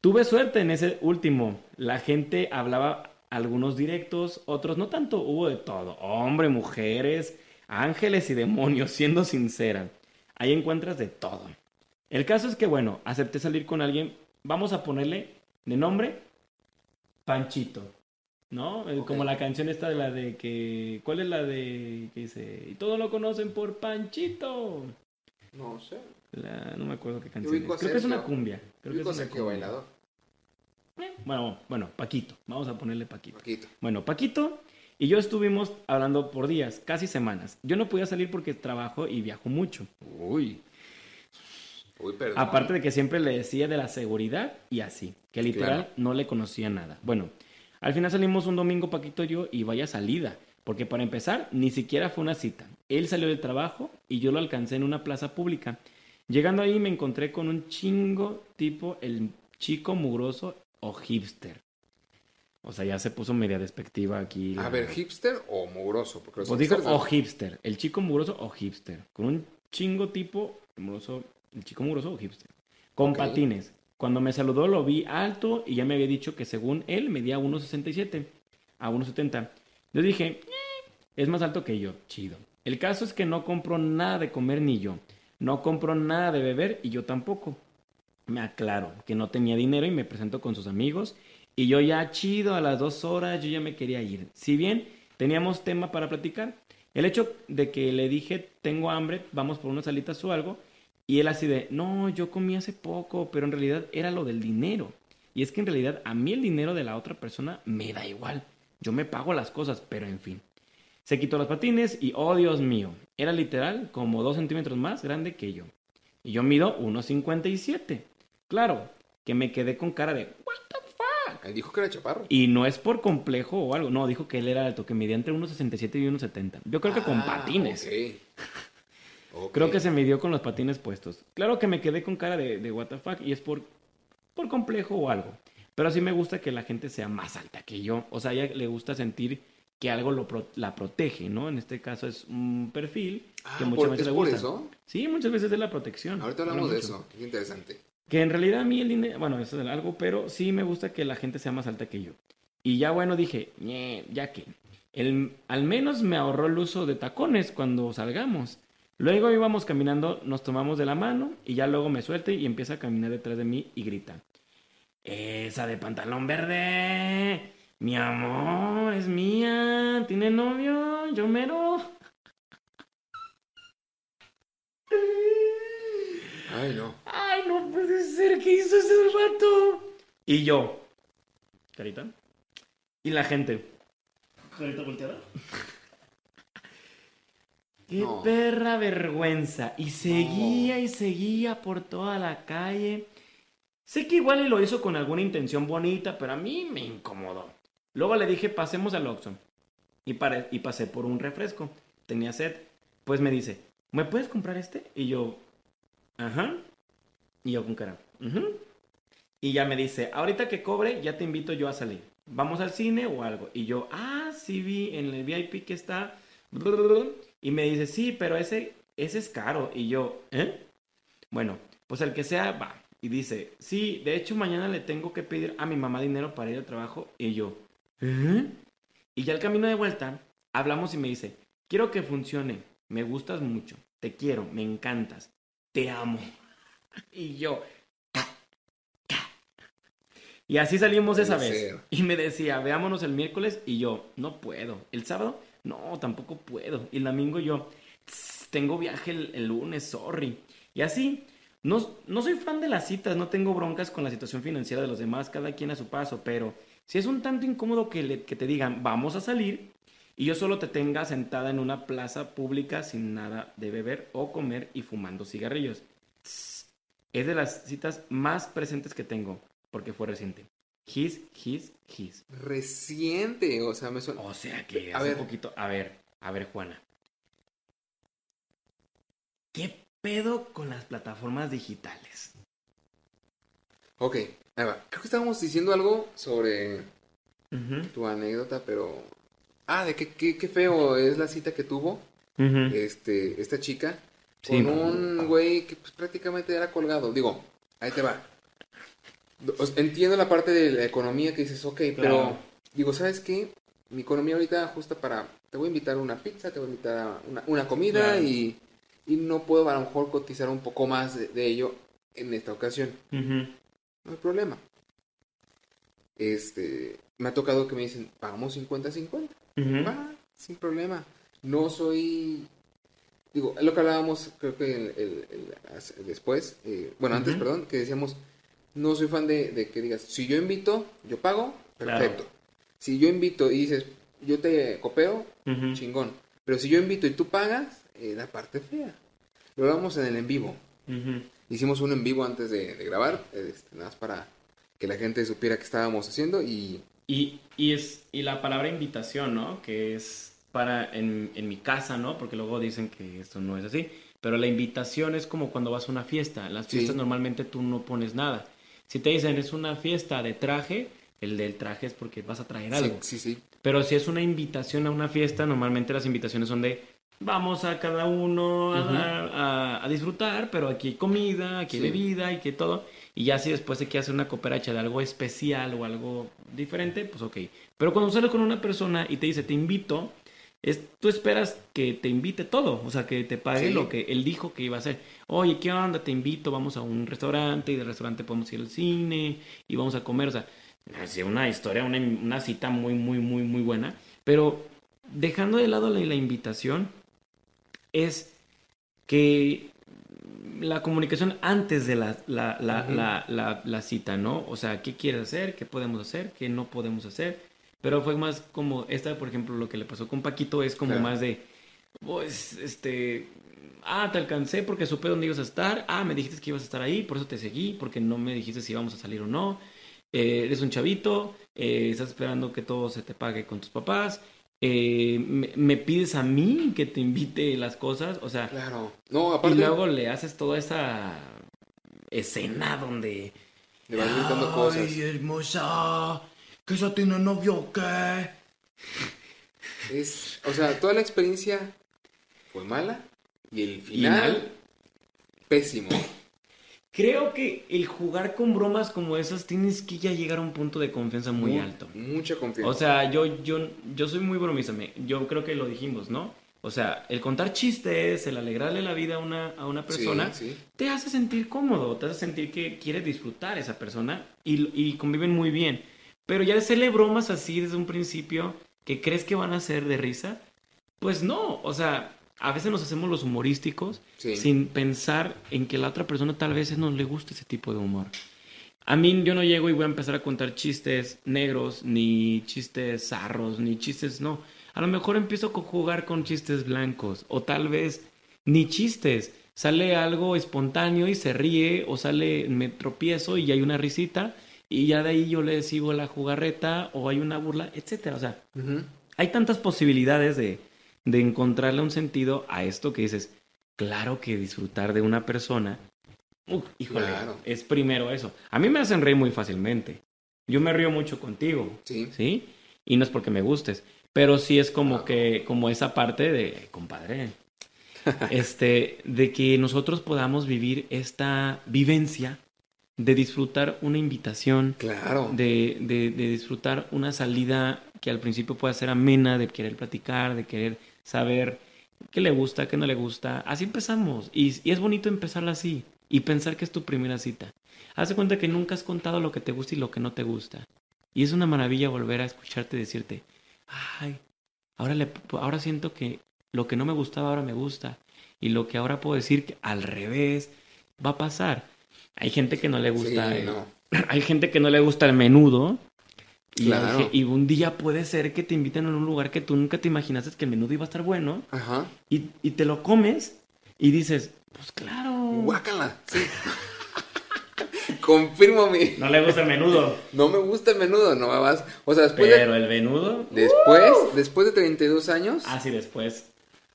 B: Tuve suerte en ese último. La gente hablaba algunos directos, otros no tanto. Hubo de todo. Hombre, mujeres, ángeles y demonios, siendo sincera. Ahí encuentras de todo. El caso es que, bueno, acepté salir con alguien. Vamos a ponerle de nombre Panchito. ¿No? Eh. Como la canción esta de la de que... ¿Cuál es la de que dice? Y todos lo conocen por Panchito.
A: No sé.
B: La- no me acuerdo qué canción es. Creo que es una cumbia. Creo que es una cumbia.
A: Bailador.
B: Eh, Bueno, bueno, Paquito. Vamos a ponerle Paquito.
A: Paquito.
B: Bueno, Paquito y yo estuvimos hablando por días, casi semanas. Yo no podía salir porque trabajo y viajo mucho. Uy.
A: Uy, perdón.
B: Aparte de que siempre le decía de la seguridad y así, que literal
A: Claro.
B: no le conocía nada. Bueno, al final salimos un domingo Paquito y yo y vaya salida, porque para empezar ni siquiera fue una cita. Él salió del trabajo y yo lo alcancé en una plaza pública. Llegando ahí me encontré con un chingo tipo el chico mugroso o hipster. O sea, ya se puso media despectiva aquí.
A: A ver, ¿hipster o mugroso? Porque los
B: pues dijo
A: hipsters-
B: o hipster. El chico mugroso o hipster. Con un chingo tipo mugroso. El chico mugroso o hipster. Con patines. Cuando me saludó lo vi alto y ya me había dicho que según él medía 1.67 a 1.70. Yo dije, "Eh, es más alto que yo. Chido. El caso es que no compro nada de comer ni yo. No compro nada de beber y yo tampoco. Me aclaro que no tenía dinero y me presento con sus amigos. Y yo ya chido, a las dos horas yo ya me quería ir. Si bien teníamos tema para platicar, el hecho de que le dije, tengo hambre, vamos por unas salitas o algo, y él así de, no, yo comí hace poco, pero en realidad era lo del dinero. Y es que en realidad a mí el dinero de la otra persona me da igual. Yo me pago las cosas, pero en fin. Se quitó los patines y, oh Dios mío, era literal como dos centímetros más grande que yo. Y yo mido 1,57. Claro, que me quedé con cara de, ¿what the fuck?
A: Él dijo que era chaparro.
B: Y no es por complejo o algo, no, dijo que él era alto, que medía entre 1,67 y 1,70. Yo creo que con
A: Ah,
B: patines.
A: ok. Ok.
B: Creo que se midió con los patines puestos. Claro que me quedé con cara de, de what the fuck y es por, por complejo o algo. Pero sí me gusta que la gente sea más alta que yo. O sea, a ella le gusta sentir que algo lo pro- la protege, ¿no? En este caso es un perfil que
A: Ah,
B: muchas
A: por-
B: veces
A: ¿es
B: le
A: por
B: gusta.
A: eso?
B: Sí, muchas veces es la protección.
A: Ahorita
B: Habla
A: hablamos de eso. Es interesante.
B: Que en realidad a mí el dinero, bueno, eso es algo, pero sí me gusta que la gente sea más alta que yo. Y ya bueno, dije, "Ñe, ya que, el, al menos me ahorró el uso de tacones cuando salgamos. Luego íbamos caminando, nos tomamos de la mano y ya luego me suelte y empieza a caminar detrás de mí y grita, esa de pantalón verde, mi amor, es mía, tiene novio, yo mero.
A: Ay, no.
B: Ay, no puede ser, ¿qué hizo ese rato? Y yo, carita. Y la gente, carita volteada. Qué
A: No.
B: perra vergüenza. Y seguía y seguía por toda la calle. Sé que igual y lo hizo con alguna intención bonita, pero a mí me incomodó. Luego le dije, pasemos al Oxxo. Y, y pasé por un refresco. Tenía sed. Pues me dice, ¿me puedes comprar este? Y yo, ajá. Y yo con cara, ujú. Y ya me dice, ahorita que cobre, ya te invito yo a salir. ¿Vamos al cine o algo? Y yo, ah, sí vi en el VIP que está... Y me dice, sí, pero ese, ese es caro. Y yo, ¿eh? Bueno, pues el que sea, va. Y dice, sí, de hecho mañana le tengo que pedir a mi mamá dinero para ir al trabajo. Y yo, ¿eh? Y ya al camino de vuelta, hablamos y me dice, quiero que funcione. Me gustas mucho. Te quiero, me encantas. Te amo. Y yo, y así salimos esa vez. Y me decía, veámonos el miércoles. Y yo, no puedo. ¿El sábado? No, tampoco puedo. Y el domingo yo, "Tss, tengo viaje el, el lunes, sorry. Y así, no, no soy fan de las citas, no tengo broncas con la situación financiera de los demás, cada quien a su paso. Pero si es un tanto incómodo que, le- que te digan, vamos a salir. Y yo solo te tenga sentada en una plaza pública sin nada de beber o comer y fumando cigarrillos. Es de las citas más presentes que tengo, porque fue reciente. His, his, his.
A: Reciente, o sea, me suena.
B: O sea que
A: A
B: hace
A: ver.
B: un poquito. A ver, a ver, Juana. ¿Qué pedo con las plataformas digitales?
A: Ok. Creo que estábamos diciendo algo sobre tu anécdota, pero. Ah, de qué, qué, qué feo es la cita que tuvo este, esta chica
B: Sí.
A: con un güey que pues, prácticamente era colgado. Digo, ahí te va. Entiendo la parte de la economía que dices, ok, pero digo, ¿sabes qué? Mi economía ahorita ajusta para, te voy a invitar a una pizza, te voy a invitar a una, una comida
B: Claro.
A: y, y no puedo a lo mejor cotizar un poco más de, de ello en esta ocasión.
B: Ujú.
A: No hay problema. Este, me ha tocado que me dicen, pagamos 50-50.
B: Ujú.
A: Va, sin problema. No soy. Digo, lo que hablábamos, creo que el- el- después, eh, bueno, antes, perdón, que decíamos, no soy fan de, de que digas, si yo invito, yo pago,
B: Claro.
A: perfecto. Si yo invito y dices, yo te copeo, chingón. Pero si yo invito y tú pagas, eh, la parte fea. Lo hablamos en el en vivo. Hicimos un en vivo antes de, de grabar, este, nada más para que la gente supiera qué estábamos haciendo y
B: Y, y es, y la palabra invitación, ¿no? Que es para, en, en mi casa, ¿no? Porque luego dicen que esto no es así. Pero la invitación es como cuando vas a una fiesta. En las
A: Sí.
B: fiestas normalmente tú no pones nada. Si te dicen es una fiesta de traje, el del traje es porque vas a traer
A: sí,
B: algo.
A: sí, sí.
B: Pero si es una invitación a una fiesta, normalmente las invitaciones son de vamos a cada uno a, a- a disfrutar, pero aquí hay comida, aquí hay
A: Sí.
B: bebida, aquí hay todo. Y ya si después se quiere hacer una cooperacha de algo especial o algo diferente, pues ok. Pero cuando sales con una persona y te dice te invito, es, tú esperas que te invite todo, o sea, que te pague
A: Sí.
B: lo que él dijo que iba a hacer. Oye, ¿qué onda? Te invito, vamos a un restaurante y del restaurante podemos ir al cine y vamos a comer, o sea, es una historia, una, una cita muy, muy, muy, muy buena, pero dejando de lado la, la invitación, es que la comunicación antes de la, la, la, la, cita, ¿no? O sea, ¿qué quieres hacer? ¿Qué podemos hacer? ¿Qué no podemos hacer? Pero fue más como, esta, por ejemplo, lo que le pasó con Paquito es como
A: Claro.
B: más de, pues, este, ah, te alcancé porque supe dónde ibas a estar, ah, me dijiste que ibas a estar ahí, por eso te seguí, porque no me dijiste si íbamos a salir o no, Eh, eres un chavito, eh, estás esperando que todo se te pague con tus papás, eh, me, me pides a mí que te invite las cosas, o sea,
A: Claro. No,
B: y
A: aparte,
B: luego le haces toda esa escena donde...
A: le van gritando cosas.
B: Ay, hermosa, que esa tiene novio qué.
A: Es, o sea, toda la experiencia fue mala y el final,
B: Final.
A: pésimo.
B: Creo que el jugar con bromas como esas tienes que ya llegar a un punto de confianza muy
A: Mu-
B: alto.
A: Mucha confianza.
B: O sea, yo, yo, yo soy muy bromista. Yo creo que lo dijimos, ¿no? O sea, el contar chistes, el alegrarle la vida a una, a una persona,
A: Sí, sí.
B: te hace sentir cómodo, te hace sentir que quiere disfrutar esa persona y, y conviven muy bien. Pero ya hacerle bromas así desde un principio que crees que van a ser de risa, pues no. O sea, a veces nos hacemos los humorísticos
A: Sí.
B: sin pensar en que la otra persona tal vez no le guste ese tipo de humor. A mí yo no llego y voy a empezar a contar chistes negros, ni chistes zarros, ni chistes, no. A lo mejor empiezo a jugar con chistes blancos, o tal vez ni chistes. Sale algo espontáneo y se ríe, o sale, me tropiezo y hay una risita, y ya de ahí yo le sigo la jugarreta, o hay una burla, etcétera. O sea, hay tantas posibilidades de, de encontrarle un sentido a esto que dices, claro que disfrutar de una persona, híjole,
A: Claro.
B: es primero eso. A mí me hacen reír muy fácilmente. Yo me río mucho contigo,
A: Sí.
B: ¿sí? Y no es porque me gustes, pero sí es como que, como esa parte de, compadre, este, de que nosotros podamos vivir esta vivencia de disfrutar una invitación,
A: Claro.
B: de, de- de disfrutar una salida que al principio pueda ser amena, de querer platicar, de querer saber qué le gusta, qué no le gusta. Así empezamos. Y, y es bonito empezarla así y pensar que es tu primera cita. Haz de cuenta que nunca has contado lo que te gusta y lo que no te gusta. Y es una maravilla volver a escucharte decirte, ay, ahora, le, ahora siento que lo que no me gustaba ahora me gusta. Y lo que ahora puedo decir que al revés va a pasar. Hay gente que no le gusta
A: Sí,
B: el-
A: no.
B: hay gente que no le gusta el menudo. Y, un día puede ser que te inviten a un lugar que tú nunca te imaginaste que el menudo iba a estar bueno.
A: Ajá.
B: Y, y te lo comes y dices, pues claro.
A: Guácala. Sí. Confirmo mi.
B: No le gusta el menudo.
A: No me gusta el menudo, no me vas. O sea, después de,
B: Pero el menudo.
A: después, después de 32 años.
B: Así después.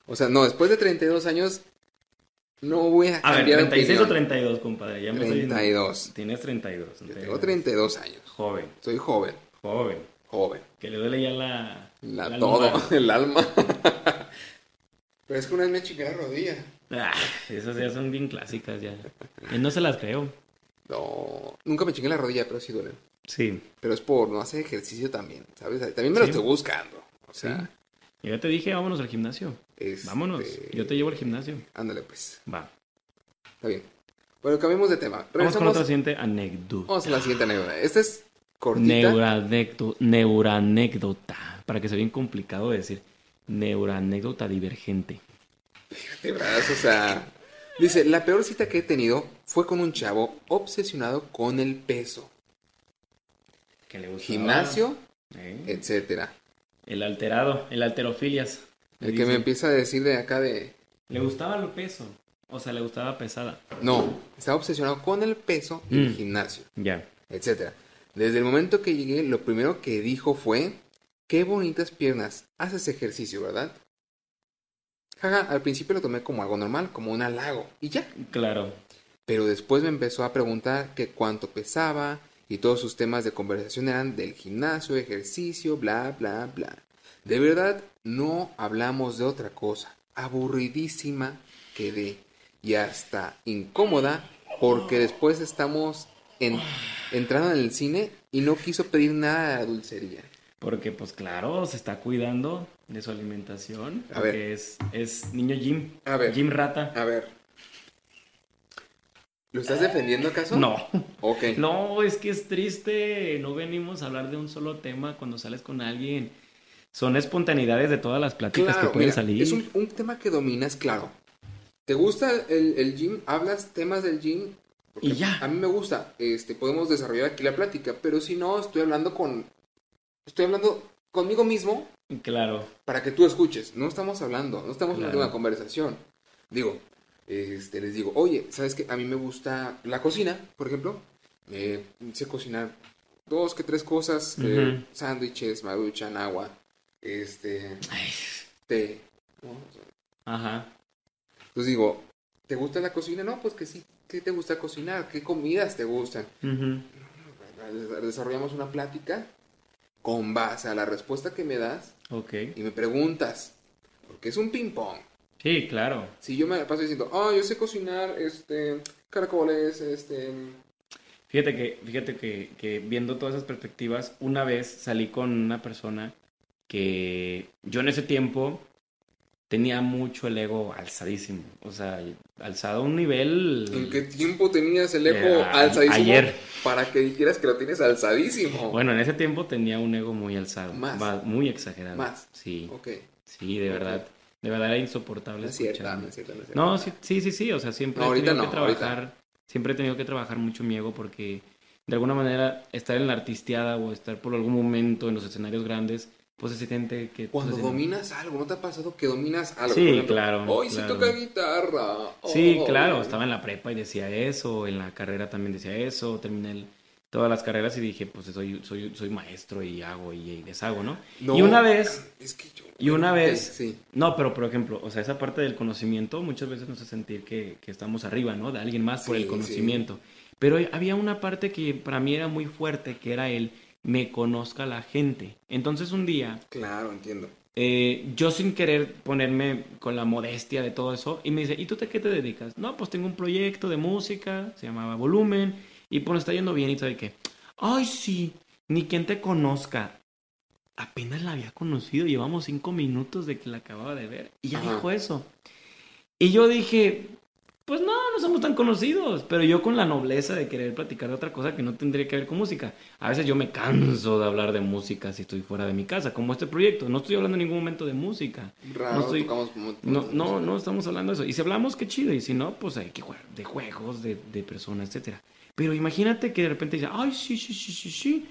A: O sea, no, después de 32 años. No voy a
B: A ver,
A: cambiar de
B: 36 o
A: opinión.
B: 32, compadre. Ya me estoy yendo.
A: 32.
B: Tienes 32.
A: Yo tengo 32 años.
B: Joven,
A: Soy joven.
B: Joven.
A: Joven.
B: Que le duele ya la.
A: La,
B: la
A: todo,
B: lumbar.
A: el alma. Pero es que una vez me chingué la rodilla.
B: Ah, esas ya son bien clásicas ya. Y no se las creo.
A: No, nunca me chingué la rodilla, pero sí duele.
B: Sí.
A: Pero es por no hacer ejercicio también, ¿sabes? También me lo
B: Sí.
A: estoy buscando. O sea,
B: Sí. Yo ya te dije, vámonos al gimnasio.
A: este,
B: Vámonos. Yo te llevo al gimnasio.
A: Ándale, pues.
B: Va.
A: Está bien. Bueno, cambiemos de tema.
B: Vamos con otra siguiente anécdota.
A: Vamos a la siguiente anécdota. Esta es cortita.
B: Neuranécdota, neuranécdota. Para que sea bien complicado de decir. Neuranécdota divergente.
A: O sea, dice, la peor cita que he tenido fue con un chavo obsesionado con el peso,
B: Que le gustaba.
A: gimnasio,
B: Eh,
A: etcétera.
B: El alterado, el alterofilias.
A: El que me empieza a decir de acá de,
B: Le gustaba el peso. O sea, le gustaba pesada.
A: no, estaba obsesionado con el peso y el
B: Mm.
A: gimnasio,
B: Ya.
A: etcétera. Desde el momento que llegué, lo primero que dijo fue, qué bonitas piernas, haces ejercicio, ¿verdad? Jaja, al principio lo tomé como algo normal, como un halago, y ya.
B: Claro.
A: Pero después me empezó a preguntar que cuánto pesaba y todos sus temas de conversación eran del gimnasio, ejercicio, bla, bla, bla. De verdad, no hablamos de otra cosa. Aburridísima quedé y hasta incómoda porque después estamos en- entrando en el cine y no quiso pedir nada de la dulcería.
B: Porque, pues claro, se está cuidando. de su alimentación.
A: A ver.
B: Es, es niño Jim.
A: A ver.
B: Jim Rata.
A: A ver. ¿Lo estás defendiendo acaso?
B: No.
A: Ok.
B: No, es que es triste. No venimos a hablar de un solo tema cuando sales con alguien. Son espontaneidades de todas las pláticas
A: Claro,
B: que pueden
A: mira,
B: salir.
A: es un, un tema que dominas, claro. ¿Te gusta el, el gym? ¿Hablas temas del gym? Porque
B: Y ya.
A: A mí me gusta. Este, podemos desarrollar aquí la plática, pero si no, estoy hablando con... Estoy hablando conmigo mismo
B: Claro.
A: para que tú escuches. No estamos hablando, no estamos hablando de
B: Claro.
A: una conversación. Digo, este, les digo, oye, ¿sabes qué? A mí me gusta la cocina, por ejemplo. Eh, sé cocinar dos que tres cosas. eh,
B: Ujú.
A: sándwiches, maruchan, agua, este,
B: Ay,
A: té.
B: Ajá.
A: Entonces digo, ¿te gusta la cocina? No, pues que sí. ¿Qué te gusta cocinar? ¿Qué comidas te gustan?
B: Ujú.
A: Desarrollamos una plática con base a la respuesta que me das
B: Ok.
A: y me preguntas. Porque es un ping-pong.
B: Sí, claro.
A: Si yo me paso diciendo, oh, yo sé cocinar, este, caracoles, este...
B: Fíjate que, fíjate que, que viendo todas esas perspectivas, una vez salí con una persona que yo en ese tiempo tenía mucho el ego alzadísimo. O sea, alzado a un nivel...
A: ¿En qué tiempo tenías el ego
B: Eh,
A: alzadísimo?
B: ayer.
A: Para que dijeras que lo tienes alzadísimo.
B: Bueno, en ese tiempo tenía un ego muy alzado.
A: Más.
B: Muy exagerado.
A: Más.
B: Sí,
A: Ok.
B: sí, de verdad. De verdad era insoportable
A: No es cierto,
B: escucharme.
A: no es cierto, no es cierto.
B: No, sí, sí, sí, sí, o sea, siempre
A: No,
B: he
A: ahorita
B: tenido
A: no,
B: que
A: ahorita.
B: trabajar, siempre he tenido que trabajar mucho mi ego porque de alguna manera estar en la artisteada o estar por algún momento en los escenarios grandes, pues se siente que...
A: Cuando
B: pues,
A: dominas algo, ¿no te ha pasado que dominas algo?
B: Sí,
A: ejemplo,
B: claro,
A: Hoy sí toca guitarra.
B: Sí,
A: oh".
B: claro, estaba en la prepa y decía eso, en la carrera también decía eso, terminé el- todas las carreras y dije, pues soy, soy, soy maestro y hago y, y deshago, ¿no?
A: No,
B: Y una vez,
A: Es que yo...
B: y una vez,
A: Sí.
B: no, pero por ejemplo, o sea, esa parte del conocimiento muchas veces nos hace sentir que, que estamos arriba, ¿no? De alguien más por
A: Sí,
B: el conocimiento. Pero había una parte que para mí era muy fuerte, que era el me conozca la gente. Entonces un día,
A: Claro, entiendo.
B: eh, yo sin querer ponerme con la modestia de todo eso, y me dice, ¿y tú te qué te dedicas? No, pues tengo un proyecto de música, se llamaba Volumen, y pues está yendo bien, y sabe qué. Ay, sí, ni quien te conozca. Apenas la había conocido, llevamos cinco minutos de que la acababa de ver, y ya
A: Ajá.
B: dijo eso. Y yo dije, pues no, no somos tan conocidos, pero yo con la nobleza de querer platicar de otra cosa que no tendría que ver con música. A veces yo me canso de hablar de música si estoy fuera de mi casa, como este proyecto. No estoy hablando en ningún momento de música.
A: Raro,
B: No estoy- No, no, no estamos hablando de eso. Y si hablamos, qué chido. Y si no, pues hay que jugar de juegos, de, de personas, etcétera. Pero imagínate que de repente dice, ay, sí, sí, sí, sí, sí.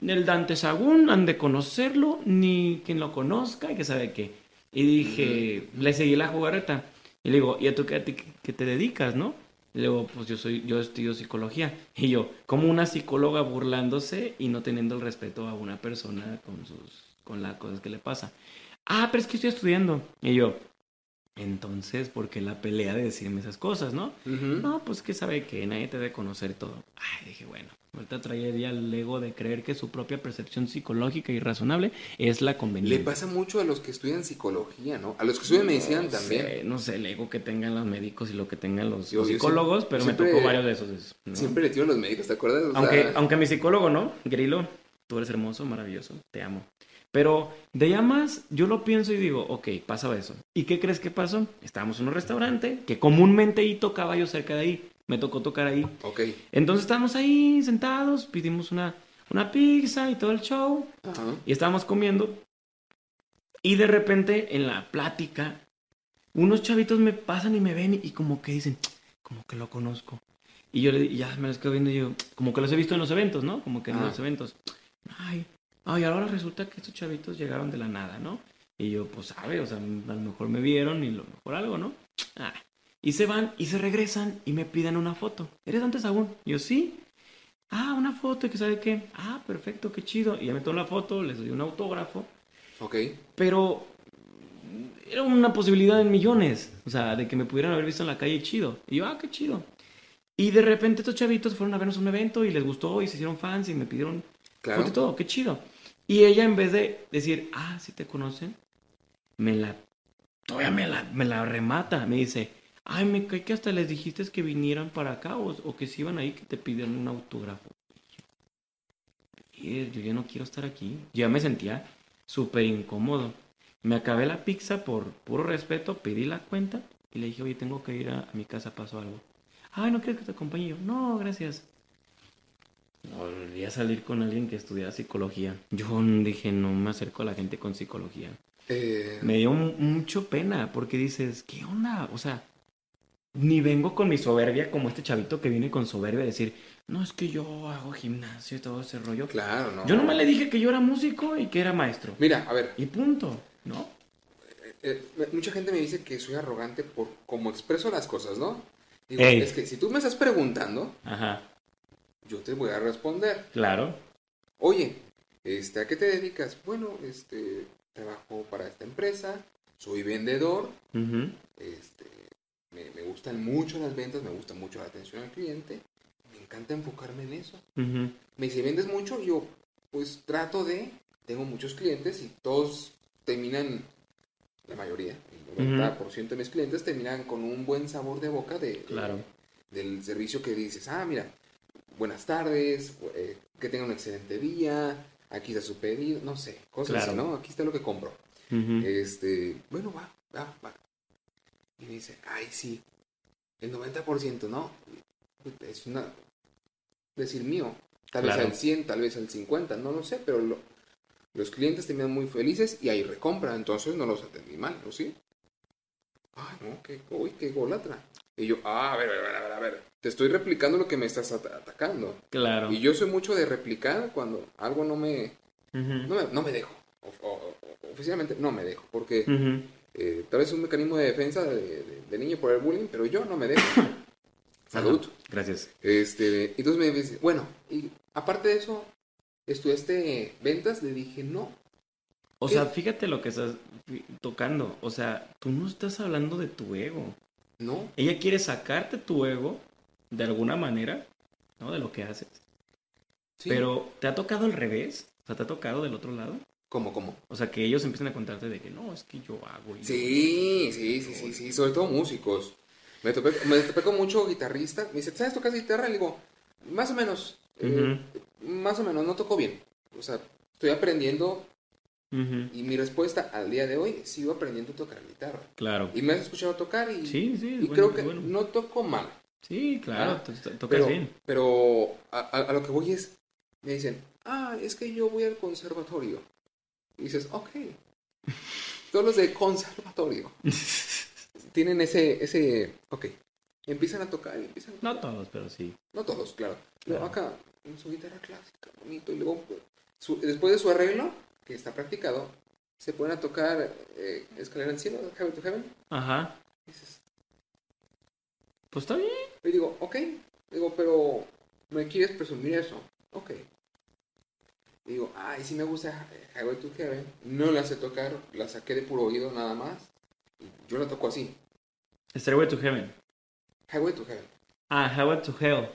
B: El Dante Sagún, han de conocerlo, ni quien lo conozca, y que sabe qué. Y dije, le seguí la jugarreta. Y le digo, ¿y a tú qué, qué te dedicas, no? Y le digo, pues yo soy, yo estudio psicología. Y yo, como una psicóloga burlándose y no teniendo el respeto a una persona con sus, con las cosas que le pasa. Ah, pero es que estoy estudiando. Y yo, entonces, ¿por qué la pelea de decirme esas cosas, no? No, pues que sabe que nadie te debe conocer todo. Ay, dije, bueno, ahorita traería el ego de creer que su propia percepción psicológica y razonable es la
A: Le
B: conveniente.
A: pasa mucho a los que estudian psicología, ¿no? A los que estudian medicina
B: no
A: también.
B: Sé, no sé el ego que tengan los médicos y lo que tengan los,
A: Yo-
B: los
A: yo
B: psicólogos, pero
A: siempre-
B: me tocó varios de esos. ¿no?
A: Siempre le tiro a los médicos, ¿te acuerdas? O sea,
B: Aunque, aunque mi psicólogo no, Grilo, tú eres hermoso, maravilloso, te amo. Pero de ya más, yo lo pienso y digo, ok, pasa eso. ¿Y qué crees que pasó? Estábamos en un restaurante que comúnmente ahí tocaba yo cerca de ahí. Me tocó tocar ahí.
A: Ok.
B: Entonces estábamos ahí sentados, pedimos una, una pizza y todo el show.
A: Ajá.
B: Y estábamos comiendo. Y de repente en la plática, unos chavitos me pasan y me ven y como que dicen, como que lo conozco. Y yo le, ya me los quedo viendo y yo, como que los he visto en los eventos, ¿no? Como que en
A: Ah.
B: los eventos. Ay, ay, ahora resulta que estos chavitos llegaron de la nada, ¿no? Y yo, pues, sabe, o sea, a lo mejor me vieron y lo mejor algo, ¿no? Ah. Y se van y se regresan y me piden una foto. ¿Eres antes aún? Yo, sí. Ah, una foto y que sabe qué. Ah, perfecto, qué chido. Y ya me tomo la foto, les doy un autógrafo.
A: Ok.
B: Pero era una posibilidad en millones. O sea, de que me pudieran haber visto en la calle chido. Y yo, ah, qué chido. Y de repente estos chavitos fueron a vernos a un evento y les gustó y se hicieron fans y me pidieron
A: Claro.
B: foto y todo, qué chido. Y ella en vez de decir, ah, sí te conocen, me la, todavía me la, me la remata. Me dice, ay, me cae que hasta les dijiste que vinieran para acá o, o que si iban ahí que te pidieran un autógrafo. Y yo, ya no quiero estar aquí. Ya me sentía súper incómodo. Me acabé la pizza por puro respeto, pedí la cuenta y le dije, oye, tengo que ir a, a mi casa, pasó algo. Ay, ¿no quieres que te acompañe yo? No, gracias. Volví a salir con alguien que estudiaba psicología. Yo dije, no me acerco a la gente con psicología.
A: Eh,
B: Me dio mu- mucho pena porque dices, ¿qué onda? O sea, ni vengo con mi soberbia como este chavito que viene con soberbia a decir, no, es que yo hago gimnasio y todo ese rollo.
A: claro, no.
B: Yo nomás le dije que yo era músico y que era maestro.
A: Mira, a ver,
B: Y punto, ¿no?
A: eh, me- mucha gente me dice que soy arrogante por cómo expreso las cosas, ¿no? Digo,
B: Ey.
A: es que si tú me estás preguntando,
B: Ajá,
A: yo te voy a responder.
B: claro.
A: Oye, este, ¿a qué te dedicas? Bueno, este, trabajo para esta empresa, soy vendedor, este, me, me gustan mucho las ventas, me gusta mucho la atención al cliente, me encanta enfocarme en eso. Me dice, ¿vendes mucho? Yo, pues trato de, tengo muchos clientes y todos terminan, la mayoría, el 90% de mis clientes terminan con un buen sabor de boca de, de-
B: Claro.
A: del servicio que dices, ah, mira, buenas tardes, eh, que tenga un excelente día, aquí está su pedido, no sé, cosas así. ¿no? Aquí está lo que compro. Este, bueno, va, va, va. Y me dice, ay, sí, el 90%, ¿no? Es una, decir mío, tal
B: Claro.
A: vez al 100, tal vez al 50, no lo sé, pero lo- los clientes terminan muy felices y hay recompra, entonces no los atendí mal, ¿no? ¿Sí? Ay, no, qué, uy, qué golatra. Y yo, ah, a ver, a ver, a ver, a ver, te estoy replicando lo que me estás ata- atacando.
B: Claro.
A: Y yo soy mucho de replicar cuando algo no me,
B: Ujú,
A: no me, no me dejo. O- o- o- oficialmente no me dejo, porque eh, tal vez es un mecanismo de defensa de, de- de niño por el bullying, pero yo no me dejo. Salud.
B: Ajá, Gracias.
A: Este, entonces me dice, bueno, y aparte de eso, estudiaste ventas, le dije, no.
B: O
A: ¿Qué?
B: sea, fíjate lo que estás tocando. O sea, tú no estás hablando de tu ego.
A: No,
B: Ella quiere sacarte tu ego de alguna manera, ¿no? De lo que haces.
A: sí.
B: Pero, ¿te ha tocado al revés? O sea, ¿te ha tocado del otro lado?
A: ¿Cómo, cómo?
B: O sea, que ellos empiezan a contarte de que no, es que yo hago. y-
A: Sí, sí, sí, sí, sí, sobre todo músicos. Me topé, me topé con mucho guitarrista. Me dice, ¿sabes tocar guitarra? Le digo, más o menos, eh, más o menos, no toco bien. O sea, estoy aprendiendo
B: Ujú,
A: y mi respuesta al día de hoy, sigo aprendiendo a tocar guitarra.
B: Claro.
A: Y me has escuchado tocar y,
B: Sí, sí,
A: y
B: bueno,
A: creo que
B: bueno.
A: no toco mal.
B: Sí, claro, to- to- tocas
A: Pero,
B: bien.
A: pero a, a- lo que voy es, me dicen, ah, es que yo voy al conservatorio. Y dices, ok. Todos los de conservatorio tienen ese, ese, ok. Empiezan a tocar y empiezan a
B: No
A: tocar.
B: todos, pero sí.
A: No todos, claro. Pero
B: Claro.
A: acá, en su guitarra clásica, bonito. Y luego, pues, su- después de su arreglo, que está practicado, se ponen a tocar eh, Escalera al Cielo, Heaven to Heaven.
B: Ajá.
A: Y dices,
B: Pues está bien.
A: Y digo, ok. Digo, pero ¿me quieres presumir eso? Ok. Y digo, ay, sí me gusta Highway to Heaven. No la sé tocar, la saqué de puro oído nada más. Yo la toco así.
B: Stairway to Heaven.
A: Highway to Heaven.
B: Ah, Highway to Hell.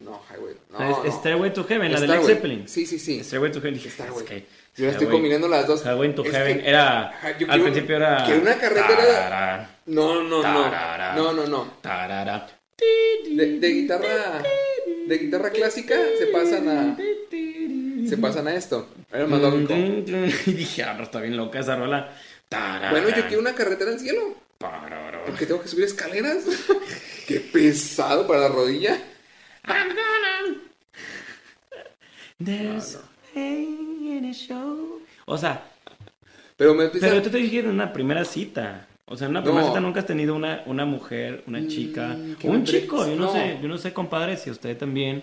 A: No, Highway. No,
B: es
A: no.
B: Stairway to Heaven, la de Led. Zeppelin.
A: Sí, sí, sí.
B: Stairway to Heaven. Dije,
A: Starway.
B: es que
A: Yo estoy combinando las dos.
B: Highway to
A: Es
B: Heaven
A: que-
B: era... Al principio era...
A: quiero una carretera-
B: Tarara,
A: No, no, no.
B: Tarara.
A: No, no, no.
B: tarara.
A: De, de guitarra. De guitarra clásica se pasan a. Se pasan a esto. A ver, más lógico.
B: Y dije, ah, no, está bien loca esa rola. Tarara,
A: Bueno, yo quiero una carretera al cielo. Porque tengo que subir escaleras. Qué pesado para la rodilla.
B: I'm gonna- There's
A: No, no.
B: pain in a show. O sea,
A: Pero me empieza.
B: pero yo te diciendo en una primera cita. O sea, en una
A: No.
B: primera cita nunca has tenido una, una mujer, una
A: Mm,
B: chica, un
A: hombre.
B: chico. Yo no, sé, yo no sé, compadre, si usted también.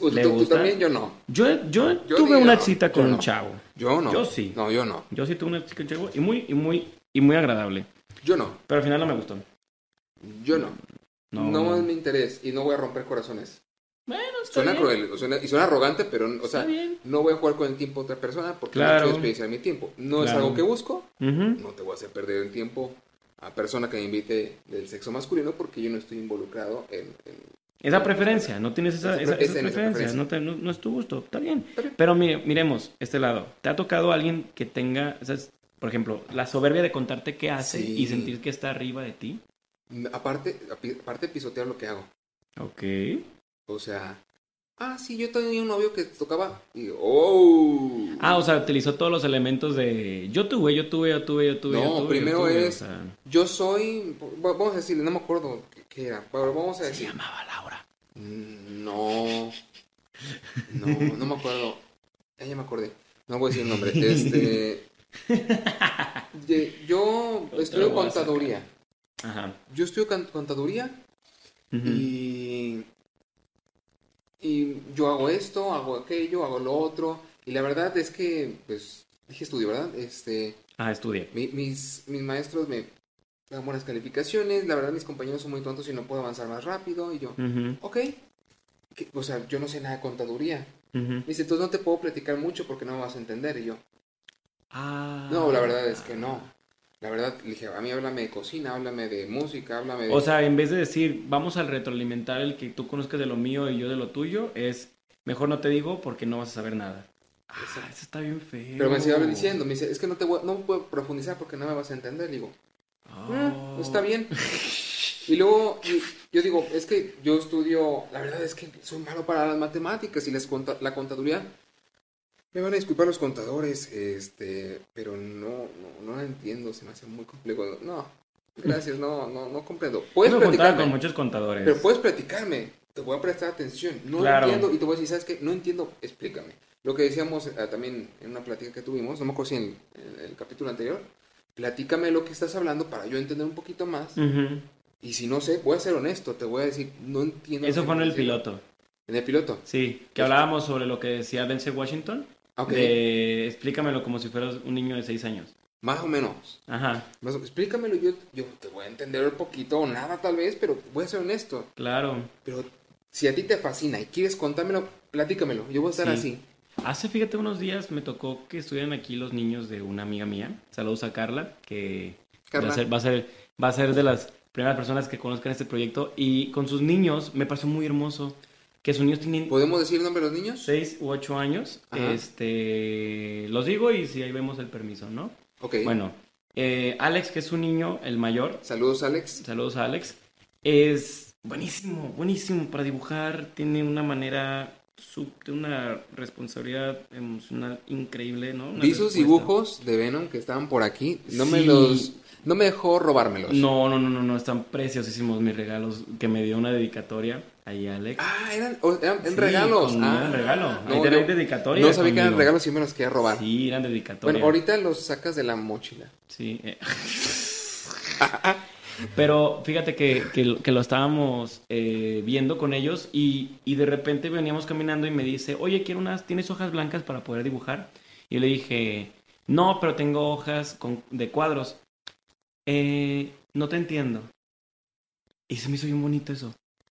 A: Pues,
B: ¿Le
A: tú, tú
B: gusta?
A: también, yo no.
B: Yo, yo,
A: Yo
B: tuve una cita con un chavo.
A: Yo no.
B: Yo sí.
A: No, yo no.
B: Yo sí tuve una cita con un chavo y muy, y muy, y muy agradable.
A: Yo no.
B: Pero al final no me gustó.
A: Yo no.
B: No,
A: No,
B: no.
A: es mi interés y no voy a romper corazones.
B: Bueno, está
A: Suena
B: bien.
A: cruel suena- y suena arrogante, pero, o sea, no voy a jugar con el tiempo de otra persona porque no
B: Claro.
A: quiero desperdiciar mi tiempo. No es algo que busco. No te voy a hacer perder el tiempo a persona que me invite del sexo masculino porque yo no estoy involucrado en... en-
B: Esa preferencia, no tienes esa,
A: Esa
B: esa,
A: pre-
B: esa
A: esa- esa
B: preferencia,
A: preferencia.
B: No, te- no- no es tu gusto, está bien.
A: Está bien.
B: Pero mire, miremos este lado. ¿Te ha tocado alguien que tenga, por ejemplo, la soberbia de contarte qué hace
A: Sí.
B: y sentir que está arriba de ti?
A: Aparte, aparte pisotear lo que hago.
B: Ok.
A: O sea, ah, sí, yo tenía un novio que tocaba. Y oh.
B: Ah, o sea, utilizó todos los elementos de yo tuve, yo tuve, yo tuve, yo tuve.
A: No,
B: yo tuve, yo
A: primero
B: tuve",
A: es-
B: o sea,
A: Yo soy, va- vamos a decirle, no me acuerdo qué- era, pero vamos a
B: se
A: decir.
B: llamaba Laura.
A: Mm, No, no, no me acuerdo. Ah, ya me acordé. No voy a decir el nombre. Este, yo estudio contaduría.
B: Ajá.
A: Yo estudio contaduría y, y yo hago esto, hago aquello, hago lo otro. Y la verdad es que, pues, dije estudio, ¿verdad? Este,
B: Ah, estudié.
A: mi- mis, mis maestros me dan buenas calificaciones. La verdad, mis compañeros son muy tontos y no puedo avanzar más rápido. Y yo,
B: Ujú,
A: ok. Que- O sea, yo no sé nada de contaduría.
B: ujú.
A: Me dice, entonces no te puedo platicar mucho porque no me vas a entender. Y yo,
B: Ah.
A: no, la verdad es que no. La verdad, le dije, a mí háblame de cocina, háblame de música, háblame de...
B: O sea, en vez de decir, vamos al retroalimentar el que tú conozcas de lo mío y yo de lo tuyo, es mejor no te digo porque no vas a saber nada. Ah, eso está bien feo.
A: Pero me sigue diciendo, me dice, es que no te voy, no puedo profundizar porque no me vas a entender. Le digo. "Mm, está bien. Y luego, y- yo digo, es que yo estudio, la verdad es que soy malo para las matemáticas y conta- la contaduría. Me van a disculpar los contadores, este, pero no, no, no la entiendo, se me hace muy complejo. No, gracias, no, no, no comprendo. Puedes
B: Yo me
A: platicarme,
B: con muchos contadores.
A: pero puedes platicarme, te voy a prestar atención. No
B: Claro.
A: entiendo, y te voy a decir, ¿sabes qué? No entiendo, explícame. Lo que decíamos eh, también en una plática que tuvimos, no me acuerdo si en, en el capítulo anterior, platícame lo que estás hablando para yo entender un poquito más. Y si no sé, voy a ser honesto, te voy a decir, no entiendo.
B: Eso fue en el piloto.
A: En el piloto.
B: Sí, que hablábamos sobre lo que decía Denzel Washington.
A: Ah, Ok.
B: De explícamelo como si fueras un niño de 6 años.
A: Más o menos.
B: Ajá,
A: Más o- explícamelo, yo, yo te voy a entender un poquito o nada tal vez, pero voy a ser honesto.
B: claro.
A: Pero si a ti te fascina y quieres contármelo, platícamelo. Yo voy a estar
B: Sí.
A: así.
B: Hace, fíjate, unos días me tocó que estuvieran aquí los niños de una amiga mía. Saludos a Carla, que
A: Carla.
B: Va, a ser, va, a ser, va a ser de las primeras personas que conozcan este proyecto. Y con sus niños me pareció muy hermoso. Que sus niños tienen
A: ¿Podemos decir el nombre de los niños?
B: 6 u 8 años.
A: Ajá.
B: Este, los digo y si ahí vemos el permiso, ¿no?
A: Ok.
B: Bueno, eh, Alex, que es un niño, el mayor,
A: Saludos, Alex.
B: saludos a Alex, es buenísimo, buenísimo para dibujar, tiene una manera, sub- de una responsabilidad emocional increíble, ¿no? Una
A: Vi sus dibujos de Venom que estaban por aquí. No me
B: Sí.
A: los. No me dejó robármelos.
B: No, no, no, no, no, están preciosísimos mis regalos que me dio una dedicatoria ahí Alex.
A: Ah, eran, o- eran, eran
B: Sí,
A: regalos.
B: con-
A: ah,
B: eran regalo. Ahí
A: No,
B: tenéis
A: yo
B: dedicatoria
A: no sabía que eran regalos y me los quería robar.
B: Sí, eran dedicatorias.
A: bueno, ahorita los sacas de la mochila.
B: Sí. eh. Pero fíjate que, que, que lo estábamos eh, viendo con ellos y, y de repente veníamos caminando y me dice, oye, quiero unas, ¿tienes hojas blancas para poder dibujar? Y yo le dije, no, pero tengo hojas con, de cuadros. "Eh, no te entiendo. Y se me hizo bien bonito eso.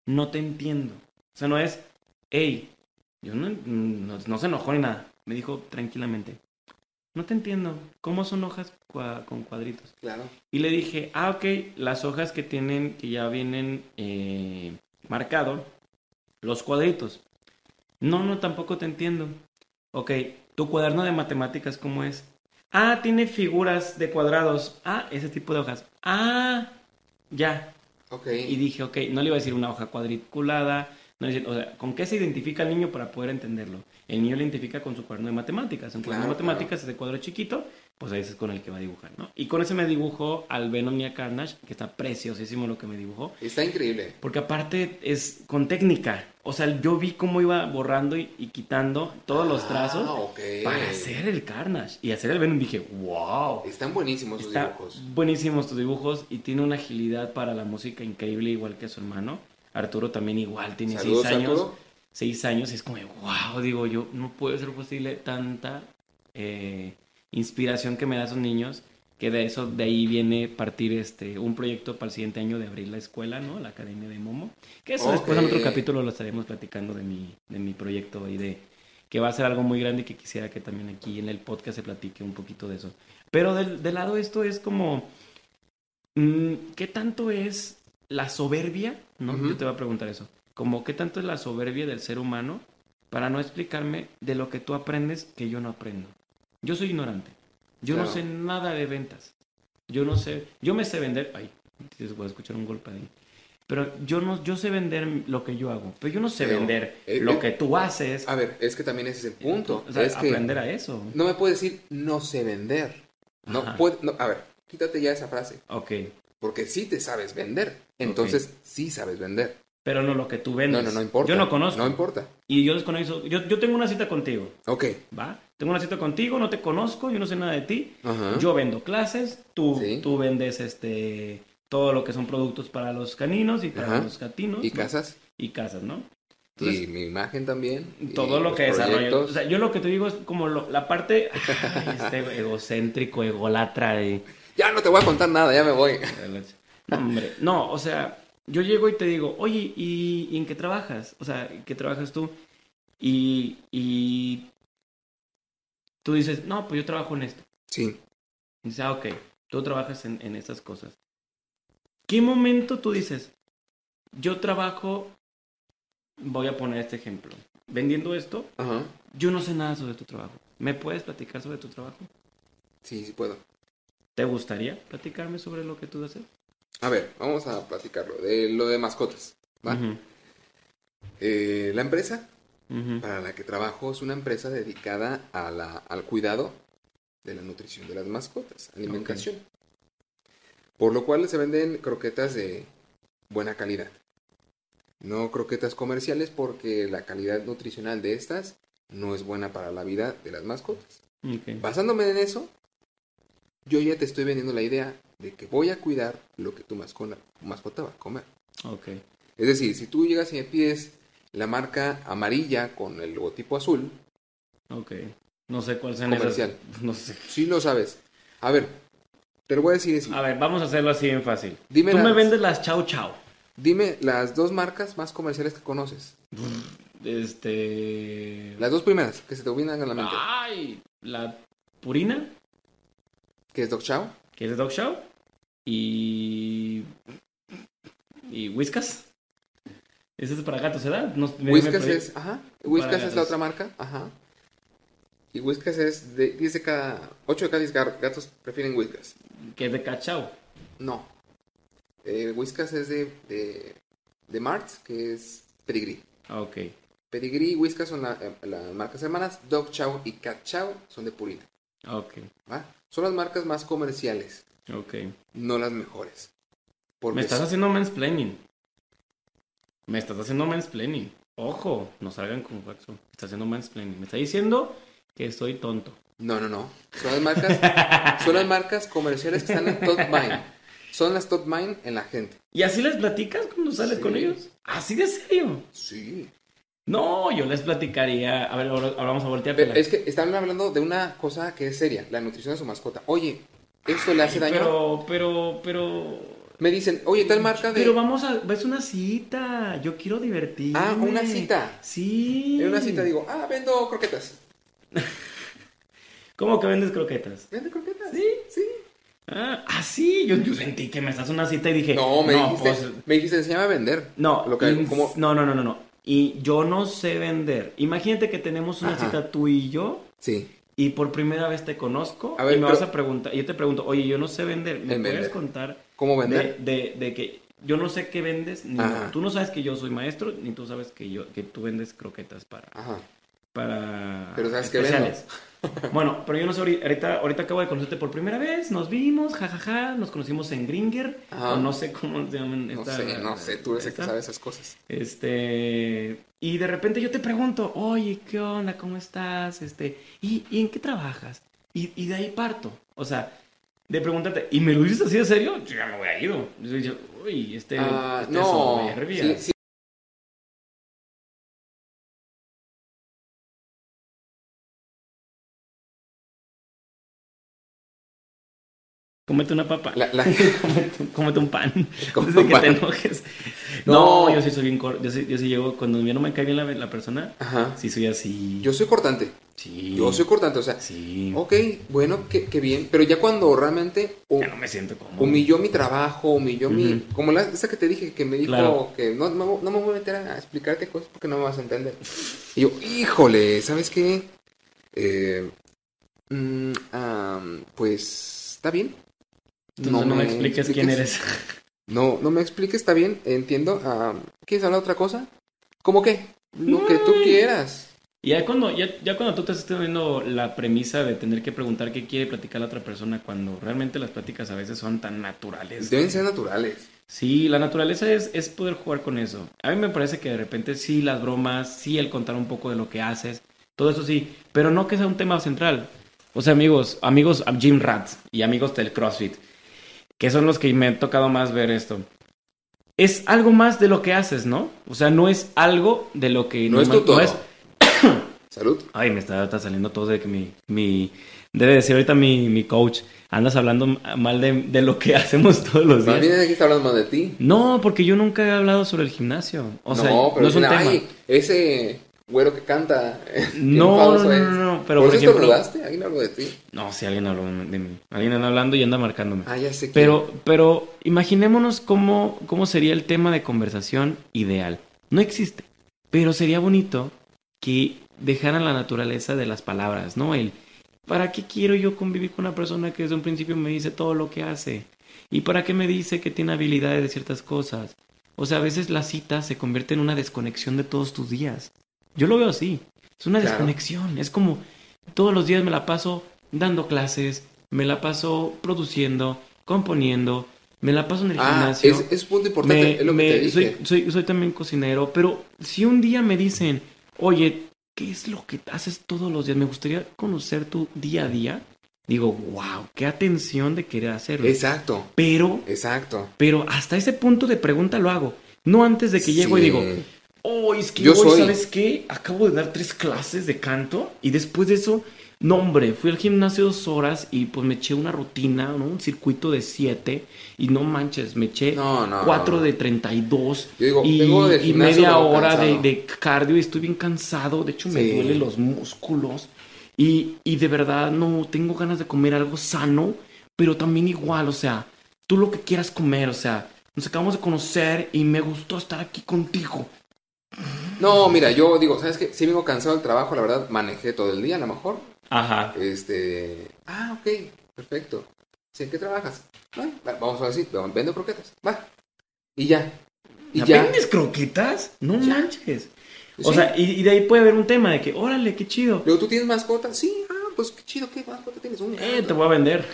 B: No te entiendo. O sea, no es, hey, yo no, no, no se enojó ni nada. Me dijo tranquilamente, no te entiendo. ¿Cómo son hojas cua- con cuadritos?
A: Claro.
B: Y le dije, ah, ok, las hojas que tienen, que ya vienen eh, marcado, los cuadritos. No, no, tampoco te entiendo. Ok, tu cuaderno de matemáticas, ¿cómo es? Ah, tiene figuras de cuadrados. Ah, ese tipo de hojas. Ah, ya. Y dije, ok, no le iba a decir una hoja cuadriculada. No le o sea, ¿con qué se identifica el niño para poder entenderlo? El niño le identifica con su cuaderno de matemáticas. En cuaderno de
A: Claro,
B: matemáticas, ese cuadro chiquito, pues ese es con el que va a dibujar, ¿no? Y con ese me dibujó al Venom y a Carnage, que está preciosísimo lo que me dibujó.
A: Está increíble.
B: Porque aparte es con técnica. O sea, yo vi cómo iba borrando y, y quitando todos los trazos
A: Ah, ok.
B: para hacer el Carnage. Y hacer el Venom dije, wow.
A: Están buenísimos
B: Está
A: dibujos.
B: buenísimos tus dibujos y tiene una agilidad para la música increíble, igual que su hermano. Arturo también igual, tiene
A: Saludos,
B: seis años.
A: Arturo.
B: Seis años y es como, wow, digo yo, no puede ser posible tanta eh, inspiración que me da esos niños, que de eso, de ahí viene partir este, un proyecto para el siguiente año de abrir la escuela, ¿no? La Academia de Momo. Que eso después en otro capítulo lo estaremos platicando de mi, de mi proyecto y de que va a ser algo muy grande y que quisiera que también aquí en el podcast se platique un poquito de eso. Pero del, del lado esto es como, mm, ¿qué tanto es la soberbia? ¿No? Yo te voy a preguntar eso. Como, ¿qué tanto es la soberbia del ser humano para no explicarme de lo que tú aprendes que yo no aprendo? Yo soy ignorante. Yo no sé nada de ventas. Yo no sé, yo me sé vender, ay, voy a escuchar un golpe ahí. pero yo no, yo sé vender lo que yo hago, pero yo no sé
A: Pero,
B: vender
A: eh,
B: lo
A: eh,
B: que tú haces.
A: A ver, es que también ese es el punto.
B: O sea,
A: es que
B: aprender a eso.
A: no me puedes decir no sé vender. No puede, no, a ver, quítate ya esa frase.
B: Ok,
A: Porque sí te sabes vender. Entonces, sí sabes vender.
B: Pero no lo que tú
A: No,
B: vendes.
A: no, no importa.
B: Yo no conozco.
A: No importa.
B: Y yo desconozco. Yo, yo tengo una cita contigo,
A: Ok.
B: ¿va? Tengo una cita contigo, no te conozco, yo no sé nada de ti.
A: Ajá.
B: Yo vendo clases, tú,
A: Sí.
B: tú vendes este todo lo que son productos para los caninos y para
A: Ajá.
B: los gatinos.
A: y
B: ¿no?
A: casas.
B: Y casas, ¿no?
A: y
B: Entonces,
A: mi imagen también. y
B: todo lo que desarrollo. O sea, yo lo que te digo es como lo- la parte ay, este egocéntrico, egolatra y
A: Ya no te voy a contar nada, ya me voy.
B: No, hombre, no, o sea, yo llego y te digo, oye, ¿y, y en qué trabajas? O sea, ¿en qué trabajas tú? Y, y tú dices, no, pues yo trabajo en esto.
A: Sí.
B: Y dices, ah, ok, tú trabajas en, en estas cosas. ¿Qué momento tú dices, yo trabajo, voy a poner este ejemplo, vendiendo esto,
A: Ajá.
B: yo no sé nada sobre tu trabajo. ¿Me puedes platicar sobre tu trabajo?
A: Sí, sí puedo.
B: ¿Te gustaría platicarme sobre lo que tú haces?
A: A ver, vamos a platicarlo. De lo de mascotas. ¿va? Eh, la empresa para la que trabajo es una empresa dedicada a la, al cuidado de la nutrición de las mascotas, alimentación. Por lo cual se venden croquetas de buena calidad. No croquetas comerciales porque la calidad nutricional de estas no es buena para la vida de las mascotas. Basándome en eso, yo ya te estoy vendiendo la idea de que voy a cuidar lo que tu mascota, mascota va a comer.
B: Ok.
A: Es decir, si tú llegas y me pides la marca amarilla con el logotipo azul,
B: Ok. No sé cuál sea
A: Comercial.
B: No sé.
A: sí lo sabes. A ver, te lo voy a decir así.
B: A ver, vamos a hacerlo así bien fácil.
A: Dime
B: Tú me vendes las Chau Chau.
A: Dime las dos marcas más comerciales que conoces.
B: Este.
A: Las dos primeras que se te vienen a la mente.
B: Ay, la Purina,
A: Que es Dog Chow.
B: que es Dog Show. Y. Y Whiskas. Ese es para gatos, ¿verdad? No,
A: Whiskas es, ajá. Whiskas es la otra marca, ajá. Y Whiskas es de 10 de cada 8 de cada 10 gar- gatos prefieren Whiskas.
B: Que es de Cachao.
A: No. Eh, Whiskas es de, de, de Mart's, que es Pedigree.
B: Ah, Ok.
A: Pedigree y Whiskas son la- eh, las marcas hermanas. Dog Chow y Cat Chow son de Purina.
B: Ok.
A: ¿va? Son las marcas más comerciales,
B: Ok.
A: no las mejores. Porque
B: Me estás haciendo mansplaining. Me estás haciendo mansplaining. Ojo, no salgan con faxo. Me estás haciendo mansplaining. Me está diciendo que estoy tonto.
A: No, no, no. Son las marcas, son las marcas comerciales que están en top mind. Son las top mind en la gente.
B: ¿Y así les platicas cuando sales
A: Sí.
B: con ellos? ¿Así de serio?
A: Sí.
B: No, yo les platicaría. A ver, ahora, ahora vamos a voltear.
A: Pero es que están hablando de una cosa que es seria, la nutrición de su mascota. Oye, ¿esto le hace daño?
B: Pero, pero, pero.
A: Me dicen, oye, tal marca de...
B: Pero vamos a. Es una cita. Yo quiero divertirme.
A: Ah, una cita.
B: Sí.
A: En una cita digo, ah, vendo croquetas.
B: ¿Cómo que vendes croquetas?
A: ¿Vende croquetas?
B: Sí.
A: Sí.
B: Ah, ah, sí. Yo, yo sentí que me estás una cita y dije.
A: No, me dijiste,
B: pues,
A: me dijiste, se llama vender.
B: No,
A: Lo que, como,
B: no, no, no, no, no. Y yo no sé vender. Imagínate que tenemos una
A: Ajá.
B: cita tú y yo
A: sí.
B: Y por primera vez te conozco
A: A ver,
B: y me
A: pero-
B: vas a preguntar. Y yo te pregunto, oye, yo no sé vender. ¿Me puedes
A: vender.
B: contar
A: ¿Cómo
B: de,
A: vender?
B: de, de que yo no sé qué vendes? Ni
A: Ajá.
B: tú no sabes que yo soy maestro, ni tú sabes que yo que tú vendes croquetas para
A: Ajá.
B: para
A: Pero ¿sabes qué
B: especiales. Bueno, pero yo no sé ahorita, ahorita, acabo de conocerte por primera vez, nos vimos, jajaja, nos conocimos en Gringer,
A: Ajá.
B: o no sé cómo se llaman
A: No
B: esta-
A: sé, no sé, tú eres el que sabe esas cosas.
B: Este, y de repente yo te pregunto, oye, ¿qué onda? ¿Cómo estás? Este, ¿y, y en qué trabajas? Y, y de ahí parto. O sea, de preguntarte, ¿y me lo dices así de serio? Yo ya me voy a ir. Yo uy, este,
A: Ah,
B: este
A: no,
B: soberbia.
A: sí, sí.
B: Cómete una papa.
A: La, la-
B: Cómete, cómete un pan.
A: Come
B: Antes de
A: un
B: que
A: pan.
B: te enojes. No,
A: No.
B: yo sí soy bien cor- yo sí, yo sí llego, cuando ya no me cae bien la, la persona,
A: Ajá.
B: sí soy así.
A: Yo soy cortante.
B: sí.
A: Yo soy cortante, o sea,
B: Sí.
A: ok, bueno, qué, qué bien. Pero ya cuando realmente hu-
B: Ya no me siento cómodo.
A: humilló mi trabajo, humilló mi...
B: Ujú.
A: Como la, esa que te dije, que me dijo
B: Claro.
A: que no, no, no me voy a meter a explicarte cosas porque no me vas a entender. Y yo, híjole, ¿sabes qué? Eh, mm, am, pues, está bien.
B: Entonces no, me expliques quién eres.
A: No, no me expliques, está bien, entiendo. Ah, ¿Quieres hablar de otra cosa? ¿Cómo qué? Lo que tú quieras.
B: Y ya cuando, ya, ya cuando tú te estás viendo la premisa de tener que preguntar qué quiere platicar la otra persona, cuando realmente las pláticas a veces son tan naturales.
A: Deben ser naturales.
B: Sí, la naturaleza es, es poder jugar con eso. A mí me parece que de repente sí las bromas, sí el contar un poco de lo que haces, todo eso sí, pero no que sea un tema central. O sea, amigos, amigos Jim Rat y amigos del CrossFit, que son los que me ha tocado más ver esto. Es algo más de lo que haces, ¿no? O sea, no es algo de lo que...
A: No es tu todo. Salud.
B: Ay, me está, está saliendo todo de que mi, mi... Debe decir ahorita mi, mi coach, andas hablando mal de, de lo que hacemos todos los días.
A: bien aquí está hablando más de ti.
B: No, porque yo nunca he hablado sobre el gimnasio. O sea,
A: no,
B: no,
A: pero
B: es un tema.
A: "Ay, ese güero que canta. bien
B: No, no, no,
A: es".
B: no, pero
A: ¿Por,
B: por ejemplo...
A: estornudaste? Alguien habló de ti.
B: No, si alguien habló de mí. Alguien anda hablando y anda marcándome.
A: Ah, ya sé que.
B: Pero, pero imaginémonos cómo, cómo sería el tema de conversación ideal. No existe, pero sería bonito que dejaran la naturaleza de las palabras, ¿no? El, ¿para qué quiero yo convivir con una persona que desde un principio me dice todo lo que hace? ¿Y para qué me dice que tiene habilidades de ciertas cosas? O sea, a veces la cita se convierte en una desconexión de todos tus días. Yo lo veo así. Es una
A: Claro.
B: desconexión. Es como todos los días me la paso dando clases, me la paso produciendo, componiendo, me la paso en el
A: Ah,
B: gimnasio.
A: es, es punto importante.
B: Me-
A: es lo que te dije.
B: soy, soy, soy también cocinero, pero si un día me dicen, oye, ¿qué es lo que haces todos los días? Me gustaría conocer tu día a día. Digo, wow, qué atención de querer hacerlo.
A: Exacto.
B: Pero,
A: Exacto.
B: pero hasta ese punto de pregunta lo hago. No antes de que llego y digo, oh, es que
A: Yo
B: hoy,
A: soy-
B: ¿sabes qué? Acabo de dar tres clases de canto y después de eso, no, hombre, fui al gimnasio dos horas y pues me eché una rutina, ¿no? Un circuito de siete y no manches, me eché
A: No, no,
B: cuatro
A: no.
B: de 32
A: Yo digo,
B: y,
A: del
B: y media hora de cardio y estoy bien cansado, de hecho me
A: Sí.
B: duelen los músculos y, y de verdad no tengo ganas de comer algo sano, pero también igual, o sea, tú lo que quieras comer, o sea, nos acabamos de conocer y me gustó estar aquí contigo.
A: No, mira, yo digo, ¿sabes qué? Si vengo cansado del trabajo, la verdad, manejé todo el día, a lo mejor.
B: Ajá.
A: Este. Ah, ok, perfecto. Sí, ¿En qué trabajas? Ah, va, vamos a decir, vendo croquetas. Va. Y ya. Y ya.
B: ¿Vendes croquetas? No
A: Ya.
B: manches. O
A: Sí.
B: sea, y, y de ahí puede haber un tema de que, órale, qué chido.
A: Luego tú tienes mascota. Sí, ah, pues qué chido, ¿qué mascota tienes? Un
B: Eh, te voy a vender.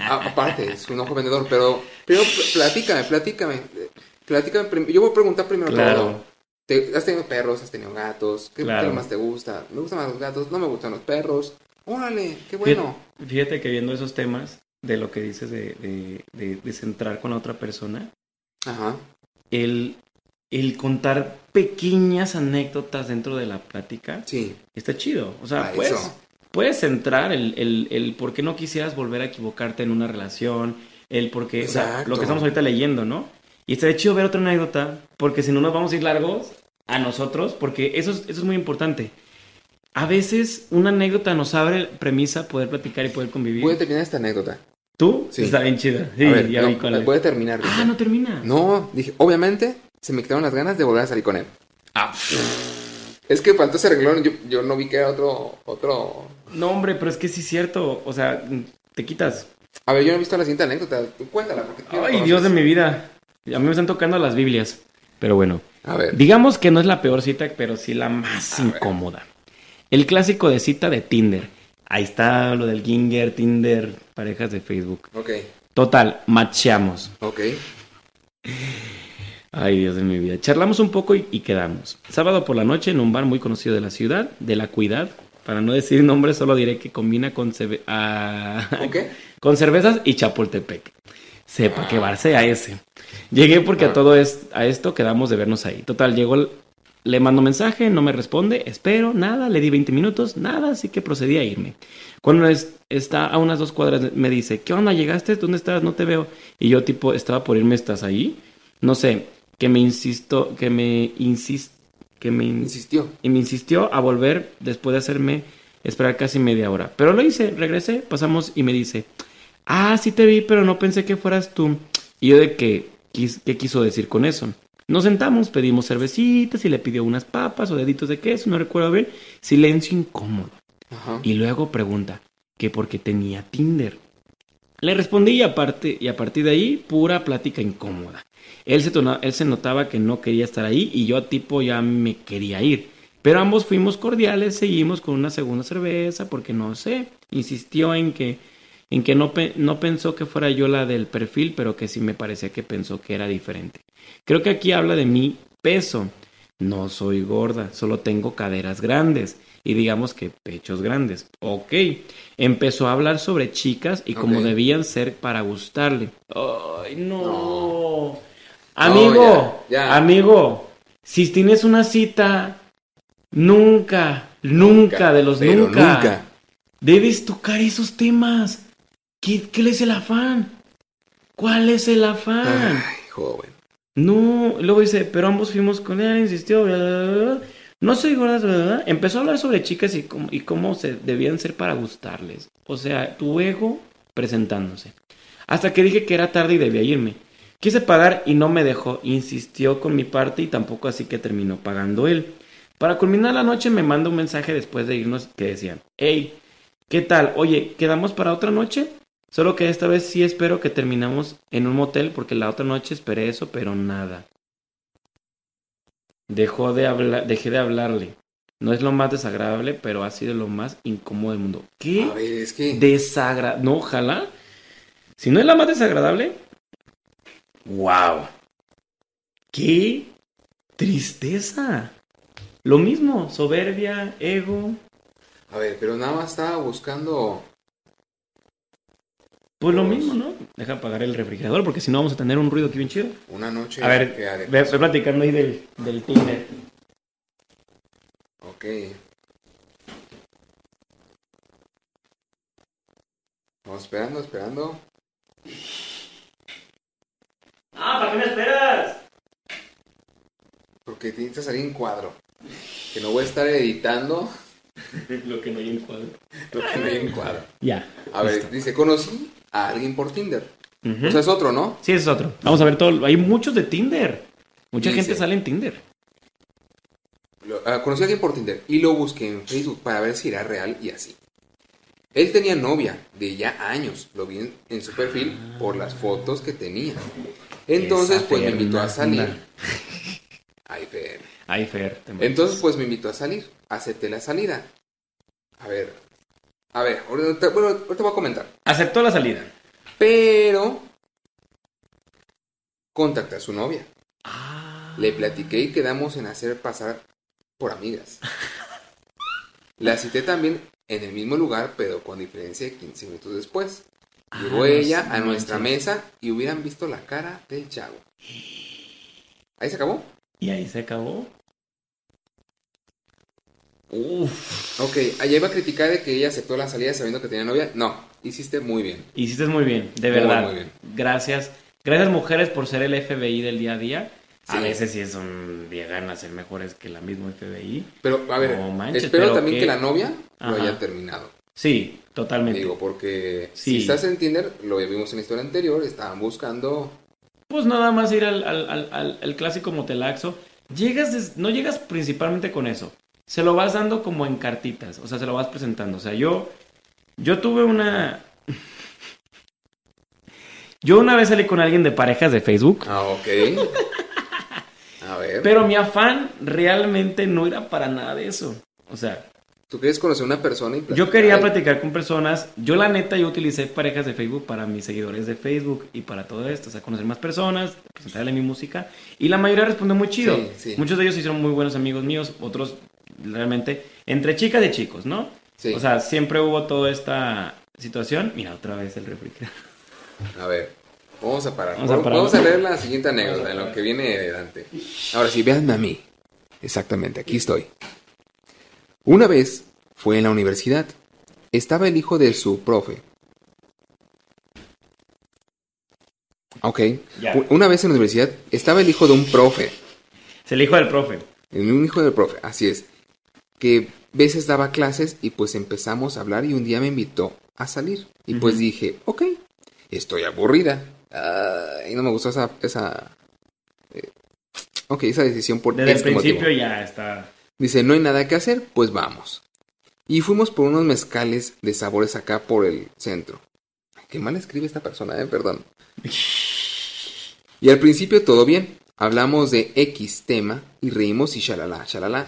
A: Ah, aparte, es un ojo vendedor, pero, pero pl- platícame, platícame. eh, Platícame, yo voy a preguntar primero
B: Claro.
A: todo. Te- ¿Has tenido perros? ¿Has tenido gatos? ¿Qué,
B: Claro.
A: qué más te gusta? ¿Me gustan más los gatos? ¿No me gustan los perros? Órale, qué bueno.
B: Fíjate, fíjate que viendo esos temas de lo que dices de, de, de- de centrar con la otra persona,
A: Ajá.
B: el, el contar pequeñas anécdotas dentro de la plática
A: Sí.
B: está chido. O sea, puedes, puedes centrar el, el, el por qué no quisieras volver a equivocarte en una relación, el por qué, o sea,
A: Exacto.
B: lo que estamos ahorita leyendo, ¿no? Y estaría chido ver otra anécdota, porque si no nos vamos a ir largos a nosotros, porque eso es, eso es muy importante. A veces una anécdota nos abre premisa poder platicar y poder convivir.
A: Voy a terminar esta anécdota.
B: ¿Tú?
A: Sí.
B: Está bien chida. Sí,
A: a ver,
B: ya
A: no,
B: vi cuál es.
A: voy a terminar.
B: Ah, no termina.
A: No, dije, obviamente se me quitaron las ganas de volver a salir con él.
B: Ah,
A: Es que faltó ese reglón, yo, yo no vi que era otro, otro...
B: no, hombre, pero es que sí es cierto. O sea, te quitas.
A: A ver, yo no he visto la siguiente anécdota, cuéntala. Porque
B: Ay. Dios de mi vida. A mí me están tocando las Biblias. Pero bueno.
A: A ver,
B: Digamos que no es la peor cita, pero sí la más
A: A ver.
B: incómoda. El clásico de cita de Tinder. Ahí está lo del Ginger, Tinder, parejas de Facebook.
A: ok,
B: Total, macheamos.
A: ok.
B: Ay, Dios de mi vida. Charlamos un poco y, y quedamos. Sábado por la noche en un bar muy conocido de la ciudad, de la Cuidad. Para no decir nombres, solo diré que combina con, ah, con cervezas y Chapultepec. Sepa qué bar sea ese. Llegué porque a
A: Ah.
B: todo es, a esto quedamos de vernos ahí. Total, llegó, le mando mensaje, no me responde, espero, nada, le di 20 minutos, nada, así que procedí a irme. Cuando es- está a unas dos cuadras, me dice, ¿qué onda? ¿Llegaste? ¿Dónde estás? No te veo. Y yo tipo, estaba por irme, ¿estás ahí? No sé, que me insisto, que me insist, que me in-
A: Insistió.
B: y me insistió a volver después de hacerme esperar casi media hora. Pero lo hice, regresé, pasamos y me dice, ah, sí te vi, pero no pensé que fueras tú. Y yo de que, ¿qué quiso decir con eso? Nos sentamos, pedimos cervecitas y le pidió unas papas o deditos de queso, no recuerdo bien. Silencio incómodo.
A: Ajá.
B: Y luego pregunta que por qué tenía Tinder. Le respondí y, aparte, y a partir de ahí, pura plática incómoda. Él se, tona- él se notaba que no quería estar ahí y yo a tipo ya me quería ir. Pero ambos fuimos cordiales, seguimos con una segunda cerveza porque no sé, insistió en que, en que no, pe- no pensó que fuera yo la del perfil, pero que sí me parecía que pensó que era diferente. Creo que aquí habla de mi peso. No soy gorda, solo tengo caderas grandes y digamos que pechos grandes. Ok. Empezó a hablar sobre chicas y cómo debían ser para gustarle. Ay, no.
A: No.
B: Amigo,
A: ya, ya.
B: amigo, si tienes una cita, nunca, nunca, de los nunca. debes tocar esos temas. ¿Qué, qué es el afán? ¿Cuál es el afán?
A: Ay, joven.
B: No, luego dice, pero ambos fuimos con él, insistió, bla, bla, bla, no soy gorda, empezó a hablar sobre chicas y cómo, y cómo se debían ser para gustarles. O sea, tu ego presentándose. Hasta que dije que era tarde y debía irme. Quise pagar y no me dejó, insistió con mi parte y tampoco así que terminó pagando él. Para culminar la noche me manda un mensaje después de irnos que decía, hey, ¿qué tal? Oye, ¿quedamos para otra noche? Solo que esta vez sí espero que terminamos en un motel porque la otra noche esperé eso, pero nada. Dejó de hablar, dejé de hablarle. No es lo más desagradable, pero ha sido lo más incómodo del mundo. ¿Qué?
A: A ver, es que.
B: Desagradable. No, ojalá. Si no es la más desagradable. ¡Wow! ¡Qué tristeza! Lo mismo, soberbia, ego.
A: A ver, pero nada más estaba buscando.
B: Pues lo mismo, ¿no? Deja apagar el refrigerador porque si no vamos a tener un ruido aquí bien chido.
A: Una noche.
B: A ver,
A: que ade-
B: ve, ve platicando ahí del, del Tinder.
A: Ok. Vamos esperando, esperando.
B: ¡Ah, ¿para qué me esperas?
A: Porque tienes que salir en cuadro. Que no voy a estar editando
B: lo que no hay en cuadro.
A: lo que no hay en cuadro.
B: Ya.
A: A ver, dice, conocí a alguien por Tinder.
B: Ujú.
A: O sea, es otro, ¿no?
B: Sí, es otro. Vamos a ver todo. Hay muchos de Tinder. Mucha
A: Dice.
B: gente sale en Tinder.
A: Lo- ah, conocí a alguien por Tinder y lo busqué en Facebook para ver si era real y así. Él tenía novia de ya años, lo vi en, en su perfil por las fotos que tenía. Entonces,
B: Esa
A: pues me invitó a salir. Ay, Fer.
B: Ay, Fer. te
A: Entonces, pues me invitó a salir. Acepté la salida. A ver. A ver, ahorita, bueno, ahorita voy a comentar.
B: Aceptó la salida.
A: Pero contacté a su novia.
B: Ah.
A: Le platiqué y quedamos en hacer pasar por amigas. La cité también en el mismo lugar, pero con diferencia de 15 minutos después. Llegó
B: Ah,
A: ella
B: no
A: a nuestra mesa y hubieran visto la cara del chavo. ¿Ahí se acabó?
B: Y ahí se acabó. Uf.
A: Ok, allá iba a criticar de que ella aceptó la salida sabiendo que tenía novia. No, hiciste muy bien.
B: Hiciste muy bien, de verdad.
A: muy bien.
B: Gracias. Gracias, mujeres, por ser el FBI del día a día. A veces sí son, a ser mejores que la misma FBI.
A: Pero, a ver,
B: No manches,
A: espero
B: pero
A: también que la novia
B: Ajá.
A: lo haya terminado.
B: Sí, totalmente.
A: Digo, porque
B: Sí.
A: si estás en Tinder, lo vimos en la historia anterior, estaban buscando...
B: Pues nada más ir al, al, al, al- clásico motelaxo. Llegas, no llegas principalmente con eso. Se lo vas dando como en cartitas. O sea, se lo vas presentando. O sea, yo, yo tuve una... Yo una vez salí con alguien de parejas de Facebook.
A: Ah, ok. A ver.
B: Pero mi afán realmente no era para nada de eso. O sea,
A: ¿Tú quieres conocer a una persona y
B: yo quería
A: platicar?
B: con personas. Yo la neta, yo utilicé parejas de Facebook para mis seguidores de Facebook y para todo esto. O sea, conocer más personas, presentarle mi música. Y la mayoría respondió muy chido.
A: Sí, sí.
B: Muchos de ellos son muy buenos amigos míos. Otros realmente entre chicas y chicos, ¿no?
A: Sí.
B: O sea, siempre hubo toda esta situación. Mira, otra vez el refrigerador.
A: A ver, vamos a parar.
B: Vamos a
A: Vamos a,
B: parar.
A: leer la siguiente anécdota, en lo que viene de Dante. Ahora sí, véanme a mí. Exactamente, aquí estoy. Una vez fue en la universidad. Estaba el hijo de su profe. Ok.
B: Ya.
A: Una vez en la universidad estaba el hijo de un profe.
B: Es el hijo del profe.
A: Un hijo del profe, así es. Que veces daba clases y pues empezamos a hablar y un día me invitó a salir. Y pues dije, ok, estoy aburrida. Ay, no me gustó esa... esa eh, ok, esa decisión por
B: Desde el
A: este
B: principio
A: motivo.
B: ya está.
A: Dice, no hay nada que hacer, pues vamos. Y fuimos por unos mezcales de sabores acá por el centro. qué mal escribe esta persona, eh, perdón. Y al principio todo bien. Hablamos de X tema y reímos y shalala, shalala.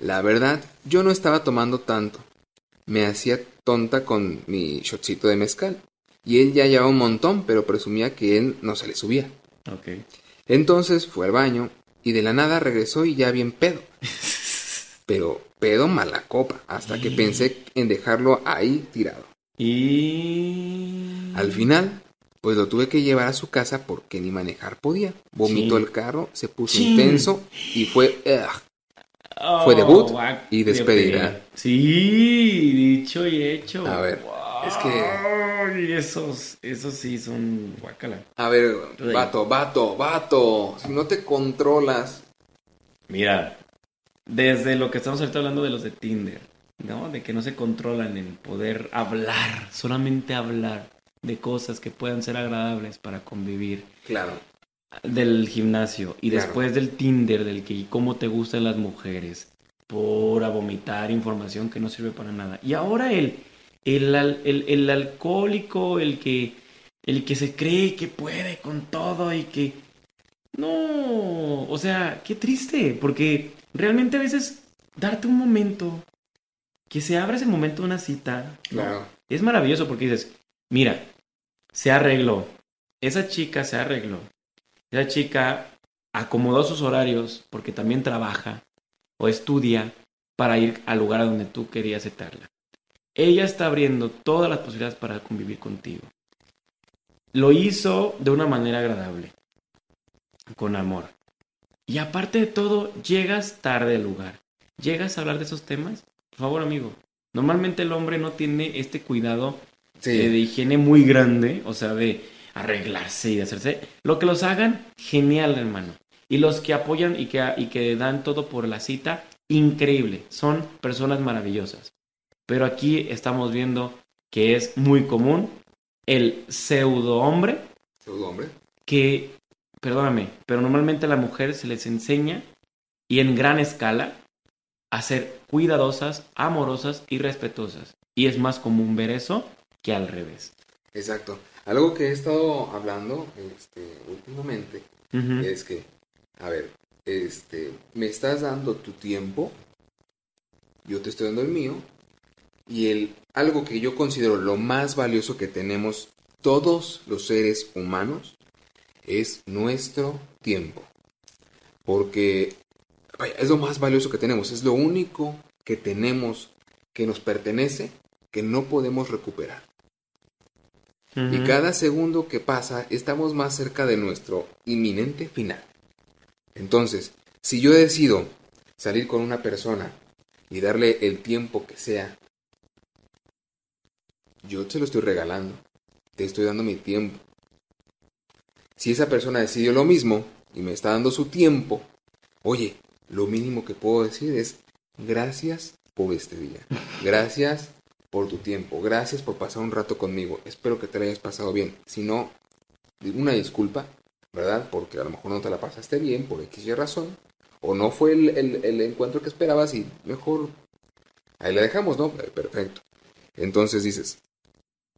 A: La verdad, yo no estaba tomando tanto. Me hacía tonta con mi shotcito de mezcal. Y él ya llevaba un montón, pero presumía que él no se le subía.
B: Ok.
A: Entonces fue al baño y de la nada regresó y ya bien pedo. Pero pedo mala copa, hasta que pensé en dejarlo ahí tirado.
B: Y...
A: Al final, pues lo tuve que llevar a su casa porque ni manejar podía. Vomitó
B: Sí.
A: el carro, se puso
B: Sí.
A: intenso y fue...
B: Oh,
A: Fue debut y despedida.
B: Sí, dicho y hecho.
A: A ver, es que-
B: Ay, esos, esos sí son guacala.
A: A ver, vato, vato, vato. Si no te controlas...
B: Mira, desde lo que estamos ahorita hablando de los de Tinder, ¿no? De que no se controlan en poder hablar, solamente hablar de cosas que puedan ser agradables para convivir.
A: Claro.
B: Del gimnasio y
A: Claro.
B: después del Tinder, del que cómo te gustan las mujeres, por a vomitar información que no sirve para nada. Y ahora el, el, el, el alcohólico, el que, el que se cree que puede con todo y que... No, o sea, qué triste, porque realmente a veces darte un momento, que se abra ese momento de una cita, ¿no? Es maravilloso porque dices, mira, se arregló, esa chica se arregló, esa chica acomodó sus horarios porque también trabaja o estudia para ir al lugar donde tú querías citarla. Ella está abriendo todas las posibilidades para convivir contigo. Lo hizo de una manera agradable, con amor. Y aparte de todo, llegas tarde al lugar. ¿Llegas a hablar de esos temas? Por favor, amigo. Normalmente el hombre no tiene este cuidado
A: Sí.
B: eh, de higiene muy grande, o sea, de arreglarse y de hacerse. Lo que los hagan, genial, hermano. Y los que apoyan y que, y que dan todo por la cita, increíble. Son personas maravillosas. Pero aquí estamos viendo que es muy común el pseudo hombre
A: Pseudo hombre.
B: que, perdóname, pero normalmente a la mujer se les enseña y en gran escala a ser cuidadosas, amorosas y respetuosas. Y es más común ver eso que al revés.
A: Exacto. Algo que he estado hablando este, últimamente es que, a ver, este, me estás dando tu tiempo, yo te estoy dando el mío, y el, algo que yo considero lo más valioso que tenemos todos los seres humanos es nuestro tiempo. Porque vaya, es lo más valioso que tenemos, es lo único que tenemos que nos pertenece que no podemos recuperar. Y cada segundo que pasa estamos más cerca de nuestro inminente final. Entonces, si yo decido salir con una persona y darle el tiempo que sea, yo te lo estoy regalando, te estoy dando mi tiempo. Si esa persona decidió lo mismo y me está dando su tiempo, oye, lo mínimo que puedo decir es gracias por este día. Gracias por tu tiempo. Gracias por pasar un rato conmigo. Espero que te la hayas pasado bien. Si no, una disculpa, ¿verdad? Porque a lo mejor no te la pasaste bien por X razón. O no fue el, el- encuentro que esperabas y mejor ahí la dejamos, ¿no? Perfecto. Entonces dices,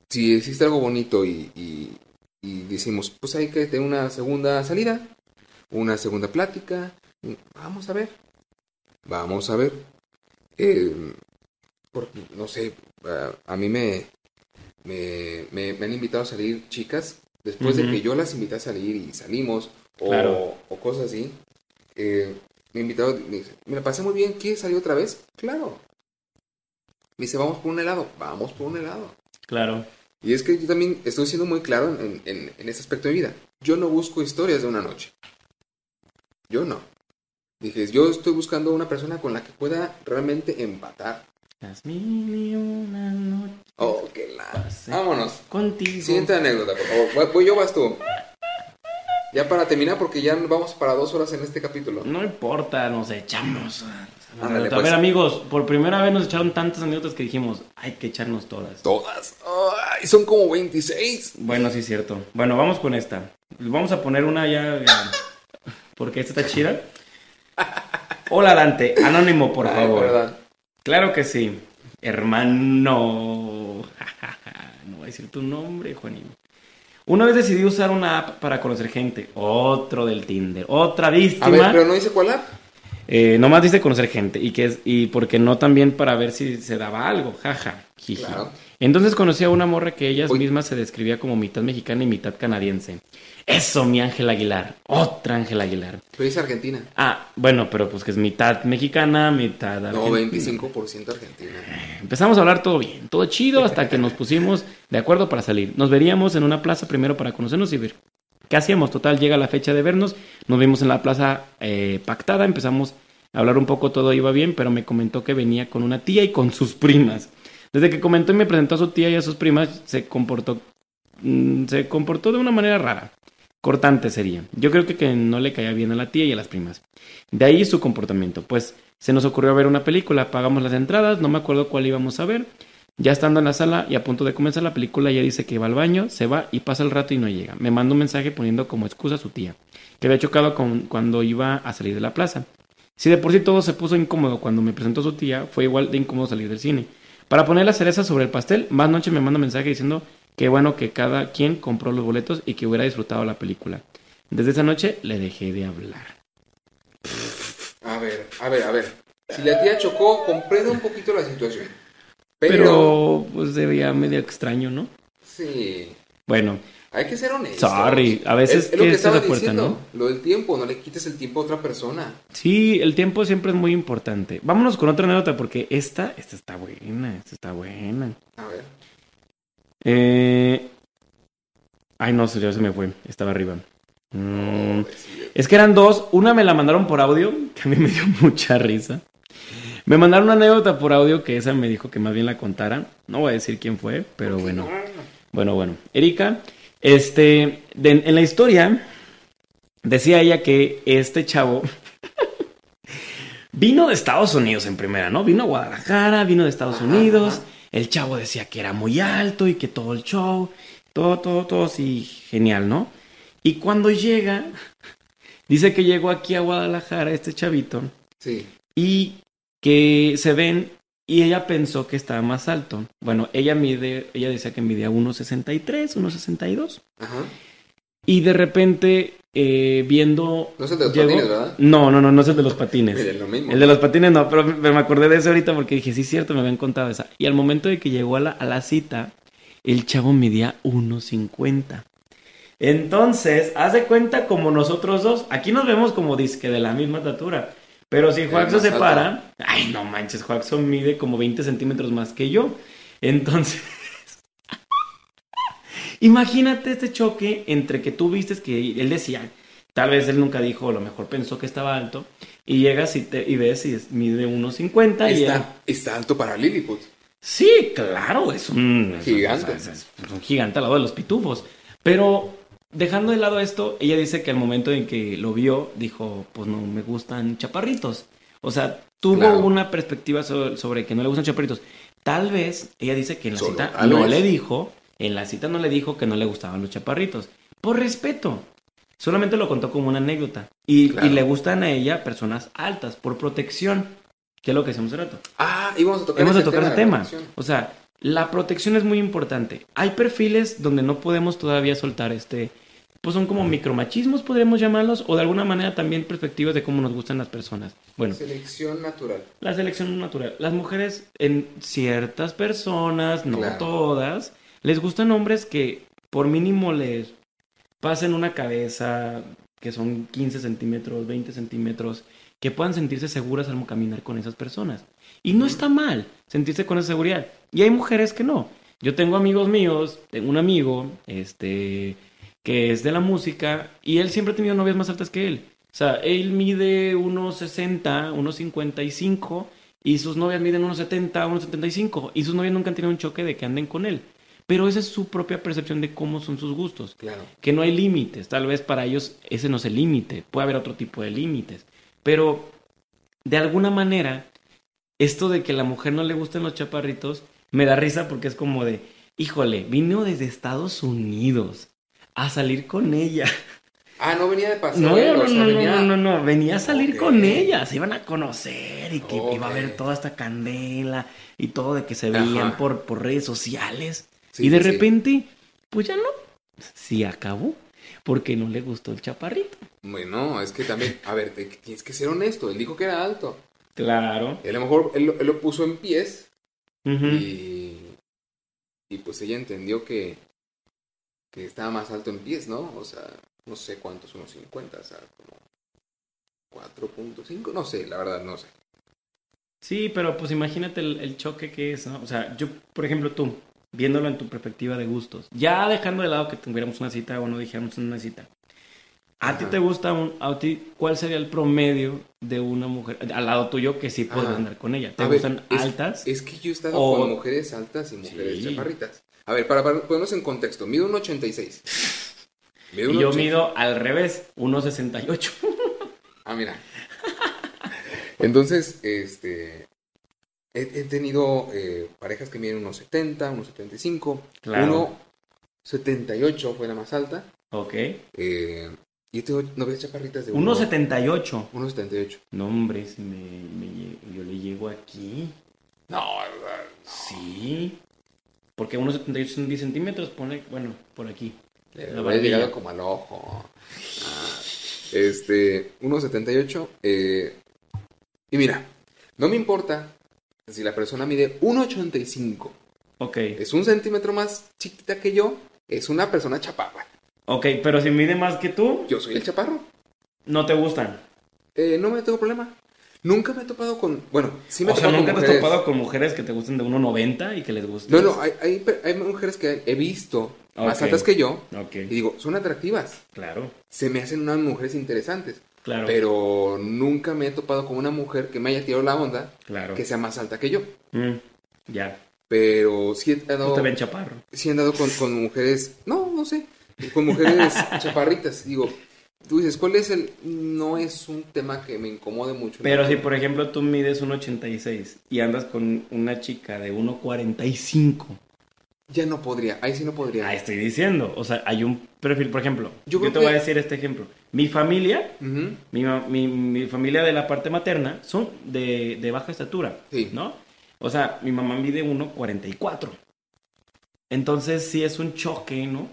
A: si existe algo bonito y, y, y decimos, pues hay que tener una segunda salida, una segunda plática, vamos a ver, vamos a ver. Eh, porque, no sé, a, a mí me, me, me- me han invitado a salir chicas después de que yo las invité a salir y salimos o,
B: Claro.
A: o cosas así. eh, me invitado, me dice, me la pasé muy bien, ¿quieres salir otra vez? Claro. Me dice, vamos por un helado, vamos por un helado.
B: Claro.
A: Y es que yo también estoy siendo muy claro en, en, en ese aspecto de mi vida. Yo no busco historias de una noche. Yo no. Dije, yo estoy buscando una persona con la que pueda realmente empatar.
B: Las mil y una noches
A: Oh, qué la... Vámonos.
B: contigo.
A: Siguiente anécdota, por favor. Voy- yo, vas tú. Ya para terminar, porque ya vamos para dos horas en este capítulo.
B: No importa, nos echamos.
A: Ándale,
B: a
A: pues.
B: ver, amigos, por primera vez nos echaron tantas anécdotas que dijimos, hay que echarnos todas.
A: Todas. Ay, son como 26.
B: Bueno, sí es cierto. Bueno, vamos con esta. Vamos a poner una ya. eh, Porque esta está chida. Hola Dante, anónimo, por
A: Ay,
B: favor.
A: perdón.
B: Claro que sí. Hermano. no voy a decir tu nombre, Juanito. Una vez decidí usar una app para conocer gente. Otro del Tinder. Otra víctima.
A: A ver, pero no dice cuál app.
B: Eh, nomás dice conocer gente. Y que es, y porque no también para ver si se daba algo. Jaja.
A: Claro.
B: Entonces conocí a una morra que ella misma se describía como mitad mexicana y mitad canadiense. Eso, mi Ángel Aguilar. Otra Ángel Aguilar.
A: Pero dice Argentina.
B: Ah, bueno, pero pues que es mitad mexicana, mitad
A: No,
B: argentina.
A: 25% Argentina.
B: Empezamos a hablar todo bien, todo chido, hasta que nos pusimos de acuerdo para salir. Nos veríamos en una plaza primero para conocernos y ver qué hacíamos. Total, llega la fecha de vernos, nos vimos en la plaza eh, pactada, empezamos a hablar un poco, todo iba bien, pero me comentó que venía con una tía y con sus primas. Desde que comentó y me presentó a su tía y a sus primas, se comportó, mm, se comportó de una manera rara. Cortante sería. Yo creo que, que no le caía bien a la tía y a las primas. De ahí su comportamiento. Pues se nos ocurrió ver una película, pagamos las entradas, no me acuerdo cuál íbamos a ver. Ya estando en la sala y a punto de comenzar la película, ella dice que va al baño, se va y pasa el rato y no llega. Me manda un mensaje poniendo como excusa a su tía, que había chocado con, cuando iba a salir de la plaza. Si de por sí todo se puso incómodo cuando me presentó su tía, fue igual de incómodo salir del cine. Para poner la cereza sobre el pastel, más noche me manda mensaje diciendo que bueno que cada quien compró los boletos y que hubiera disfrutado la película. Desde esa noche le dejé de hablar.
A: A ver, a ver, a ver. Si la tía chocó, comprendo un poquito la situación. Pero,
B: Pero, pues se veía medio extraño, ¿no?
A: sí,
B: Bueno,
A: hay que ser honestos.
B: Sorry, a veces
A: es, es lo
B: que
A: estaba diciendo. Lo del tiempo, no le quites el tiempo a otra persona.
B: sí, el tiempo siempre es muy importante. Vámonos con otra anécdota porque esta, esta está buena, esta está buena.
A: A ver.
B: Eh... Ay, no, ya se me fue, estaba arriba. Mm,
A: Pobrecillo.
B: Es que eran dos. Una me la mandaron por audio, que a mí me dio mucha risa. Me mandaron una anécdota por audio que esa me dijo que más bien la contara. No voy a decir quién fue, pero bueno. Bueno, bueno. Erika, este, de- en la historia decía ella que este chavo vino de Estados Unidos en primera, ¿no? Vino a Guadalajara, vino de Estados Unidos. El chavo decía que era muy alto y que todo el show, todo, todo, todo así genial, ¿no? Y cuando llega, dice que llegó aquí a Guadalajara este chavito
A: Sí.
B: y que se ven y ella pensó que estaba más alto. Bueno, ella mide, ella decía que midía 1.63, 1.62
A: Ajá.
B: y de repente eh, viendo...
A: No es el de los
B: llegó-
A: patines, ¿verdad?
B: No, no, no, no es el de los patines.
A: Mire, lo mismo.
B: El de los patines no, pero me me acordé de eso ahorita porque dije, sí, es cierto, me habían contado esa. Y al momento de que llegó a la, a la cita, el chavo medía 1.50. Entonces, haz de cuenta como nosotros dos. Aquí nos vemos como disque de la misma estatura. Pero si Juaxo se
A: alto.
B: para, ay, no manches, Juaxo mide como 20 centímetros más que yo. Entonces, imagínate este choque entre que tú vistes que él decía, tal vez él nunca dijo, a lo mejor pensó que estaba alto, y llegas y, te, y ves y mide 1.50 y él-
A: Está, está alto para Lilliput.
B: Sí, claro, es un es-
A: Gigante.
B: es- es un gigante al lado de los pitufos. Pero dejando de lado esto, ella dice que al momento en que lo vio, dijo, pues no me gustan chaparritos. O sea, tuvo
A: Claro.
B: una perspectiva sobre, sobre que no le gustan chaparritos. Tal vez, ella dice que en la
A: Solo
B: cita no
A: vez.
B: le dijo, en la cita no le dijo que no le gustaban los chaparritos. Por respeto. Solamente lo contó como una anécdota. Y,
A: Claro.
B: y le gustan a ella personas altas, por protección. Que es lo que decíamos hace rato.
A: Ah, íbamos a tocar
B: Vamos
A: ese
B: a tocar ese
A: de la
B: tema. O sea, la protección es muy importante. Hay perfiles donde no podemos todavía soltar este, pues son como micromachismos, podríamos llamarlos, o de alguna manera también perspectivas de cómo nos gustan las personas. Bueno,
A: Selección natural.
B: la selección natural. Las mujeres, en ciertas personas, no
A: Claro.
B: todas, les gustan hombres que por mínimo les pasen una cabeza que son 15 centímetros, 20 centímetros, que puedan sentirse seguras al caminar con esas personas. Y no está mal sentirse con esa seguridad. Y hay mujeres que no. Yo tengo amigos míos, tengo un amigo, este, que es de la música, y él siempre ha tenido novias más altas que él. O sea, él mide 1,60, 1,55, y sus novias miden 1,70, 1,75, y sus novias nunca han tenido un choque de que anden con él. Pero esa es su propia percepción de cómo son sus gustos
A: Claro.
B: que no hay límites. Tal vez para ellos ese no es el límite. Puede haber otro tipo de límites. Pero de alguna manera, esto de que a la mujer no le gusten los chaparritos, me da risa porque es como de, híjole, vino desde Estados Unidos a salir con ella.
A: Ah, no venía de paseo.
B: No, no, no, no,
A: venía...
B: no, no, no, venía a salir con ella, se iban a conocer y que iba a haber toda esta candela y todo de que se veían por, por redes sociales.
A: Sí,
B: y de
A: sí.
B: repente, pues ya no. Sí acabó. Porque no le gustó el chaparrito.
A: Bueno, es que también, a ver, te- tienes que ser honesto. Él dijo que era alto.
B: Claro.
A: A lo mejor él, lo- él lo puso en pies y, y pues ella entendió que, que estaba más alto en pies, ¿no? O sea, no sé cuántos, unos 50, o sea, como 4.5, no sé, la verdad, no sé.
B: Sí, pero pues imagínate el, el choque que es, ¿no? O sea, yo, por ejemplo, tú, viéndolo en tu perspectiva de gustos, ya dejando de lado que tuviéramos una cita o no dijéramos una cita, ¿a ti te gusta, un, a ti, cuál sería el promedio de una mujer, al lado tuyo, que sí puedes
A: Ajá.
B: andar con ella? ¿Te
A: A
B: gustan altas?
A: Es que yo he estado
B: O-
A: con mujeres altas y mujeres
B: Sí.
A: chaparritas. A ver, para, para ponernos en contexto, mido un 86. Mido
B: y
A: un
B: yo
A: 80.
B: mido al revés, 1.68.
A: Ah, mira. Entonces, este. He, he tenido eh, parejas que miden unos 70, unos 75.
B: Claro.
A: Uno 78 fue la más alta.
B: ok.
A: Eh, y yo tengo novias chaparritas de uno-
B: 1.78.
A: 1.78.
B: No, hombre, si me, me yo le llego aquí.
A: No,
B: Sí. Porque 1.78 son 10 centímetros, pone, bueno, por aquí.
A: le
B: barbilla.
A: llegado como al ojo. Ah, este, 1.78. eh, y mira, no me importa si la persona mide 1.85.
B: Ok.
A: Es un centímetro más chiquita que yo. Es una persona chaparra.
B: Ok, pero si mide más que tú,
A: Yo soy el chaparro.
B: no te gustan.
A: Eh, no me tengo problema. Nunca me he topado con. Bueno, sí me he
B: o sea,
A: topado
B: nunca
A: con
B: te has
A: mujeres.
B: topado con mujeres que te gusten de 1.90 y que les guste.
A: No, no, hay, hay, hay mujeres que he visto más altas que yo.
B: Ok,
A: Y digo, son atractivas.
B: claro,
A: Se me hacen unas mujeres interesantes.
B: claro,
A: Pero nunca me he topado con una mujer que me haya tirado la onda
B: claro.
A: que sea más alta que yo.
B: Mm, ya,
A: Pero sí he
B: no
A: dado,
B: te ven chaparro.
A: sí he andado con, con mujeres. No, no sé. Con mujeres chaparritas. Digo, tú dices, ¿cuál es el.? No es un tema que me incomode mucho.
B: Pero
A: ¿no?
B: si, por ejemplo, tú mides 1.86 y andas con una chica de 1.45,
A: Ya no podría. Ahí sí no podría.
B: ah, estoy diciendo, o sea, hay un perfil, por ejemplo,
A: Yo
B: te voy a decir este ejemplo. Mi familia, mi, mi- mi familia de la parte materna son de, de baja estatura,
A: Sí.
B: ¿no? O sea, mi mamá mide 1.44. Entonces sí es un choque, ¿no?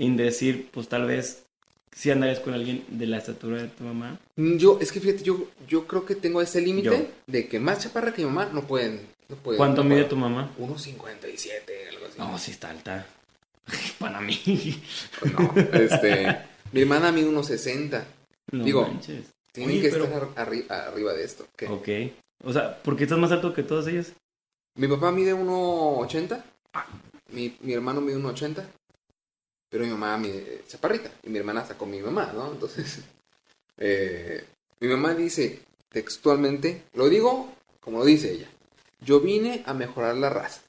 B: En decir, pues tal vez si andarías con alguien de la estatura de tu mamá.
A: Mm, Yo, es que fíjate, yo, yo creo que tengo ese límite de que más chaparra que mi mamá no pueden. No pueden
B: ¿Cuánto
A: no
B: mide
A: pueden.
B: tu mamá?
A: 1.57, algo así.
B: No, sí está alta. Para mí.
A: No, este. mi hermana mide 1.60.
B: No
A: Digo,
B: manches.
A: Tienen
B: Oye,
A: que
B: pero-
A: estar arri- arriba de esto. ¿Qué?
B: Ok. O sea, ¿por qué estás más alto que todas ellas?
A: Mi papá mide 1.80. Mi, mi hermano mide 1.80. Pero mi mamá mide chaparrita. Y mi hermana está con mi mamá, ¿no? Entonces. eh, mi mamá dice textualmente, lo digo como lo dice ella. Yo vine a mejorar la raza.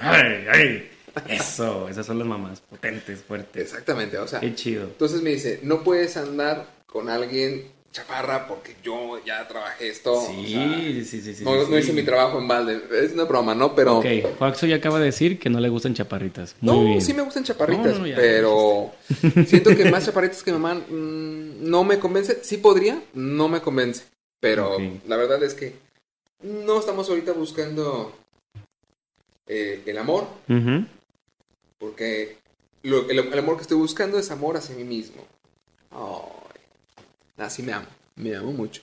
B: ¡Ay, ay! Eso, esas son las mamás potentes, fuertes.
A: Exactamente, o sea.
B: Qué chido.
A: Entonces me dice, no puedes andar con alguien chaparra porque yo ya trabajé esto. o
B: Sí,
A: sea,
B: sí, sí, sí.
A: no,
B: sí.
A: no hice mi trabajo en balde. Es una broma, ¿no? Pero...
B: Ok, Juaxo ya acaba de decir que no le gustan chaparritas. Muy
A: No,
B: bien.
A: sí me gustan chaparritas,
B: No, no, no, ya,
A: pero siento que más chaparritas que mamá mm, no me convence. Sí podría, no me convence. Pero la verdad es que no estamos ahorita buscando eh, el amor, porque lo- el, el amor que estoy buscando es amor hacia mí mismo. Ay, así me amo, me amo mucho.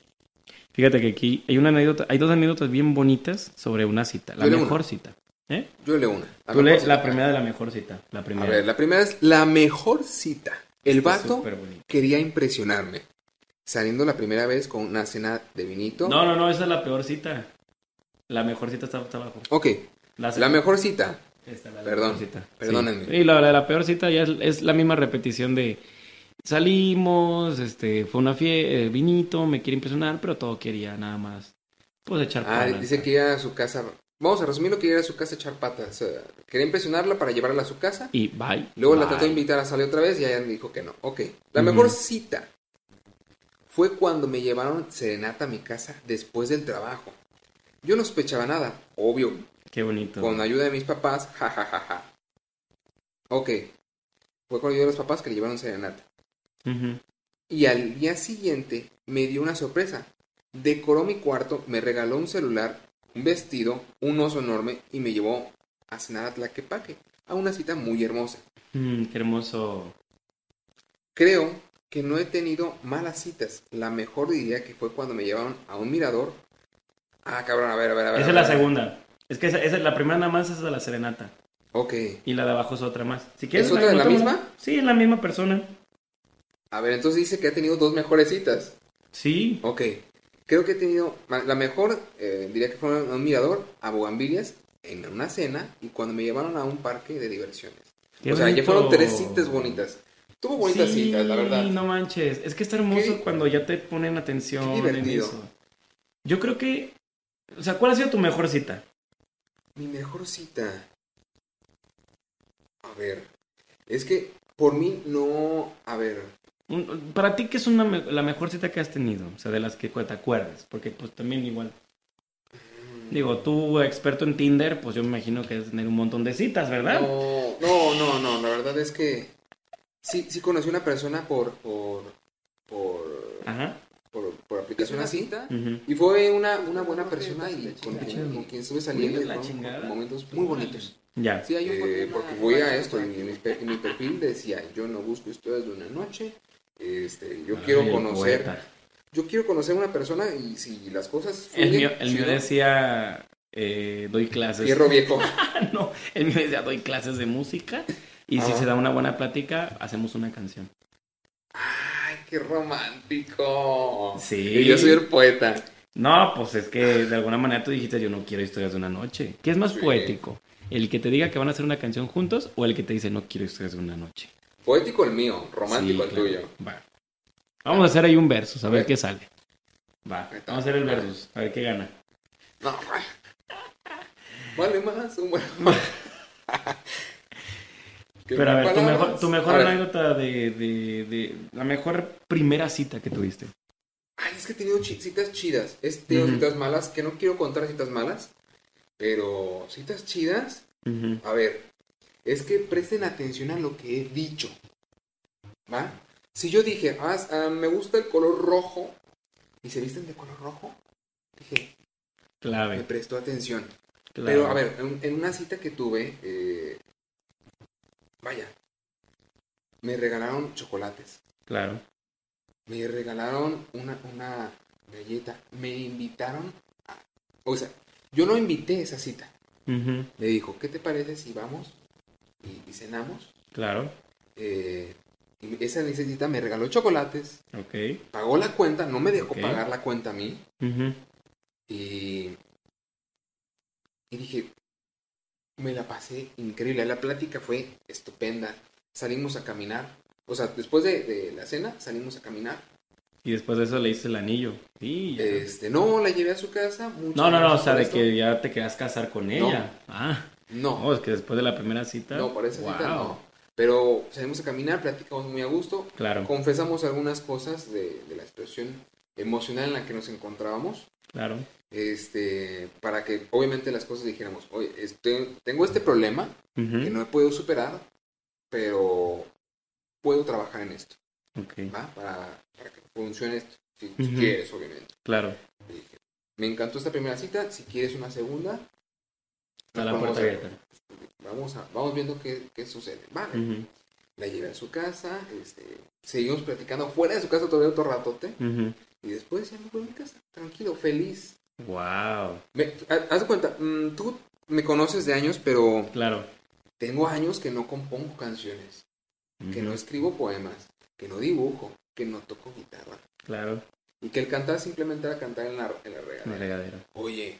B: Fíjate que aquí hay una anécdota, hay dos anécdotas bien bonitas sobre una cita, la mejor
A: una.
B: cita. ¿Eh?
A: Yo leo una. La
B: Tú lees la primera de la mejor cita, la
A: A
B: primera.
A: ver, la primera es la mejor cita. El
B: Está
A: vato quería impresionarme. Saliendo la primera vez con una cena de vinito.
B: No, no, no, esa es la peor cita. La mejor cita está, está abajo.
A: Ok,
B: La,
A: la mejor cita.
B: Esta, la
A: Perdón,
B: mejor cita.
A: perdónenme.
B: Sí, Sí, la, la, la peor cita ya es, es la misma repetición de salimos, este, fue una fiesta, vinito, me quiere impresionar, pero todo quería nada más, pues echar
A: Ah, dice que iba a su casa. Vamos a resumir lo que iba a su casa a echar patas. O sea, quería impresionarla para llevarla a su casa.
B: Y bye.
A: Luego la trató de invitar a salir otra vez y ella dijo que no. Ok. La mejor cita fue cuando me llevaron serenata a mi casa después del trabajo. Yo no sospechaba nada, obvio,
B: Qué bonito.
A: con ayuda de mis papás, ja, ja, ja, ja. Ok. Fue con ayuda de los papás que le llevaron serenata. Y al día siguiente me dio una sorpresa. Decoró mi cuarto, me regaló un celular, un vestido, un oso enorme y me llevó a cenar a Tlaquepaque, a una cita muy hermosa.
B: Mm, qué hermoso.
A: Creo que no he tenido malas citas. La mejor diría que fue cuando me llevaron a un mirador. Ah, cabrón, a ver, a ver, a ver.
B: Esa es la segunda. Es que esa, esa- la primera nada más es de la serenata.
A: Ok.
B: Y la de abajo es otra más. Si quieres,
A: ¿Es otra de la misma?
B: Sí, es la misma persona.
A: A ver, entonces dice que ha tenido dos mejores citas.
B: Sí.
A: Ok. Creo que he tenido. La mejor, eh, diría que fue un mirador, a Bogambilias, en una cena, y cuando me llevaron a un parque de diversiones.
B: Qué
A: o sea, ya fueron tres citas bonitas. Tuvo bonitas
B: Sí,
A: citas, la verdad.
B: no manches. Es que está hermoso
A: Qué-
B: cuando ya te ponen atención
A: qué
B: en
A: divertido.
B: eso. Yo creo que... O sea, ¿cuál ha sido tu mejor cita?
A: Mi mejor cita. A ver. Es que por mí no. A ver.
B: Un- Para ti, ¿qué es una me- la mejor cita que has tenido? O sea, de las que te acuerdas. Porque pues también igual... Digo, tú experto en Tinder, pues yo me imagino que debes tener un montón de citas, ¿verdad?
A: No, no, no, no. La verdad es que. Sí, sí conocí una persona por. por. por.
B: Ajá.
A: por, por aplicación así. Y fue una, una buena persona y con,
B: chingada.
A: con- con quien estuve saliendo
B: La
A: momentos muy bonitos.
B: Ya.
A: Sí, eh, porque voy a esto, en mi, en mi perfil decía, yo no busco historias de una noche, este, yo quiero
B: Ay, el
A: conocer,
B: poeta.
A: yo quiero conocer a una persona y si las cosas
B: El
A: fluyen,
B: mío, el mío decía, eh, doy clases.
A: Fierro viejo.
B: no, el mío decía, doy clases de música. Y si se da una buena plática, hacemos una canción.
A: Ay, qué romántico.
B: Sí.
A: Y yo soy el poeta.
B: No, pues es que de alguna manera tú dijiste, yo no quiero historias de una noche. ¿Qué es más
A: Sí.
B: poético? ¿El que te diga que van a hacer una canción juntos o el que te dice, no quiero historias de una noche?
A: Poético el mío, romántico
B: Sí,
A: el
B: claro.
A: tuyo.
B: Va. Vamos a hacer ahí un versus, a
A: A
B: ver
A: ver.
B: qué sale. Va, vamos a hacer el versus, a ver qué gana.
A: No, vale. Más un buen...
B: Pero a ver, tu mejor, tu mejor anécdota de, de, de la mejor primera cita que tuviste.
A: Ay, es que he tenido citas chidas. He tenido citas malas, que no quiero contar citas malas. Pero citas chidas. A ver, es que presten atención a lo que he dicho. ¿Va? Si yo dije, ah, ah, me gusta el color rojo. Y se visten de color rojo. Dije, me
B: Clave.
A: prestó atención.
B: clave.
A: Pero a ver, en, en una cita que tuve, eh, vaya, me regalaron chocolates.
B: Claro.
A: Me regalaron una, una galleta. Me invitaron a... O sea, yo no invité esa cita.
B: Ujú.
A: Le dijo, ¿qué te parece si vamos y, y cenamos?
B: Claro.
A: Eh, y esa cita me regaló chocolates,
B: Ok.
A: pagó la cuenta, no me dejó pagar la cuenta a mí.
B: Ujú.
A: Y, y dije, me la pasé increíble. La plática fue estupenda. Salimos a caminar. O sea, después de, de la cena, salimos a caminar.
B: Y después de eso le hice el anillo. Sí.
A: Este, no, la llevé a su casa. muchas
B: No, no, no, o sea, de
A: esto.
B: que ya te quedas casar con
A: No.
B: ella. Ah,
A: No,
B: no, es que después de la primera cita.
A: no, por esa cita no. Pero salimos a caminar, platicamos muy a gusto.
B: Claro,
A: Confesamos algunas cosas de, de la expresión emocional en la que nos encontrábamos.
B: claro.
A: Este, para que obviamente las cosas dijéramos, oye, este, tengo este problema
B: Ujú.
A: que no he podido superar, pero puedo trabajar en esto,
B: Ok,
A: ¿va? Para, para que funcione esto, si, quieres, obviamente.
B: claro.
A: Dije, me encantó esta primera cita, si quieres una segunda,
B: Está la puerta abierta.
A: Vamos, a, vamos viendo qué, qué sucede. Vale. La llevé a su casa, este, seguimos platicando fuera de su casa todavía otro ratote,
B: ujú.
A: y después ya me voy a mi casa, tranquilo, feliz.
B: Wow,
A: Me, haz de cuenta, mm, tú me conoces de años, pero
B: claro.
A: tengo años que no compongo canciones, que no escribo poemas, que no dibujo, que no toco guitarra.
B: Claro,
A: Y que el cantar simplemente era cantar en la, en la regadera. Oye,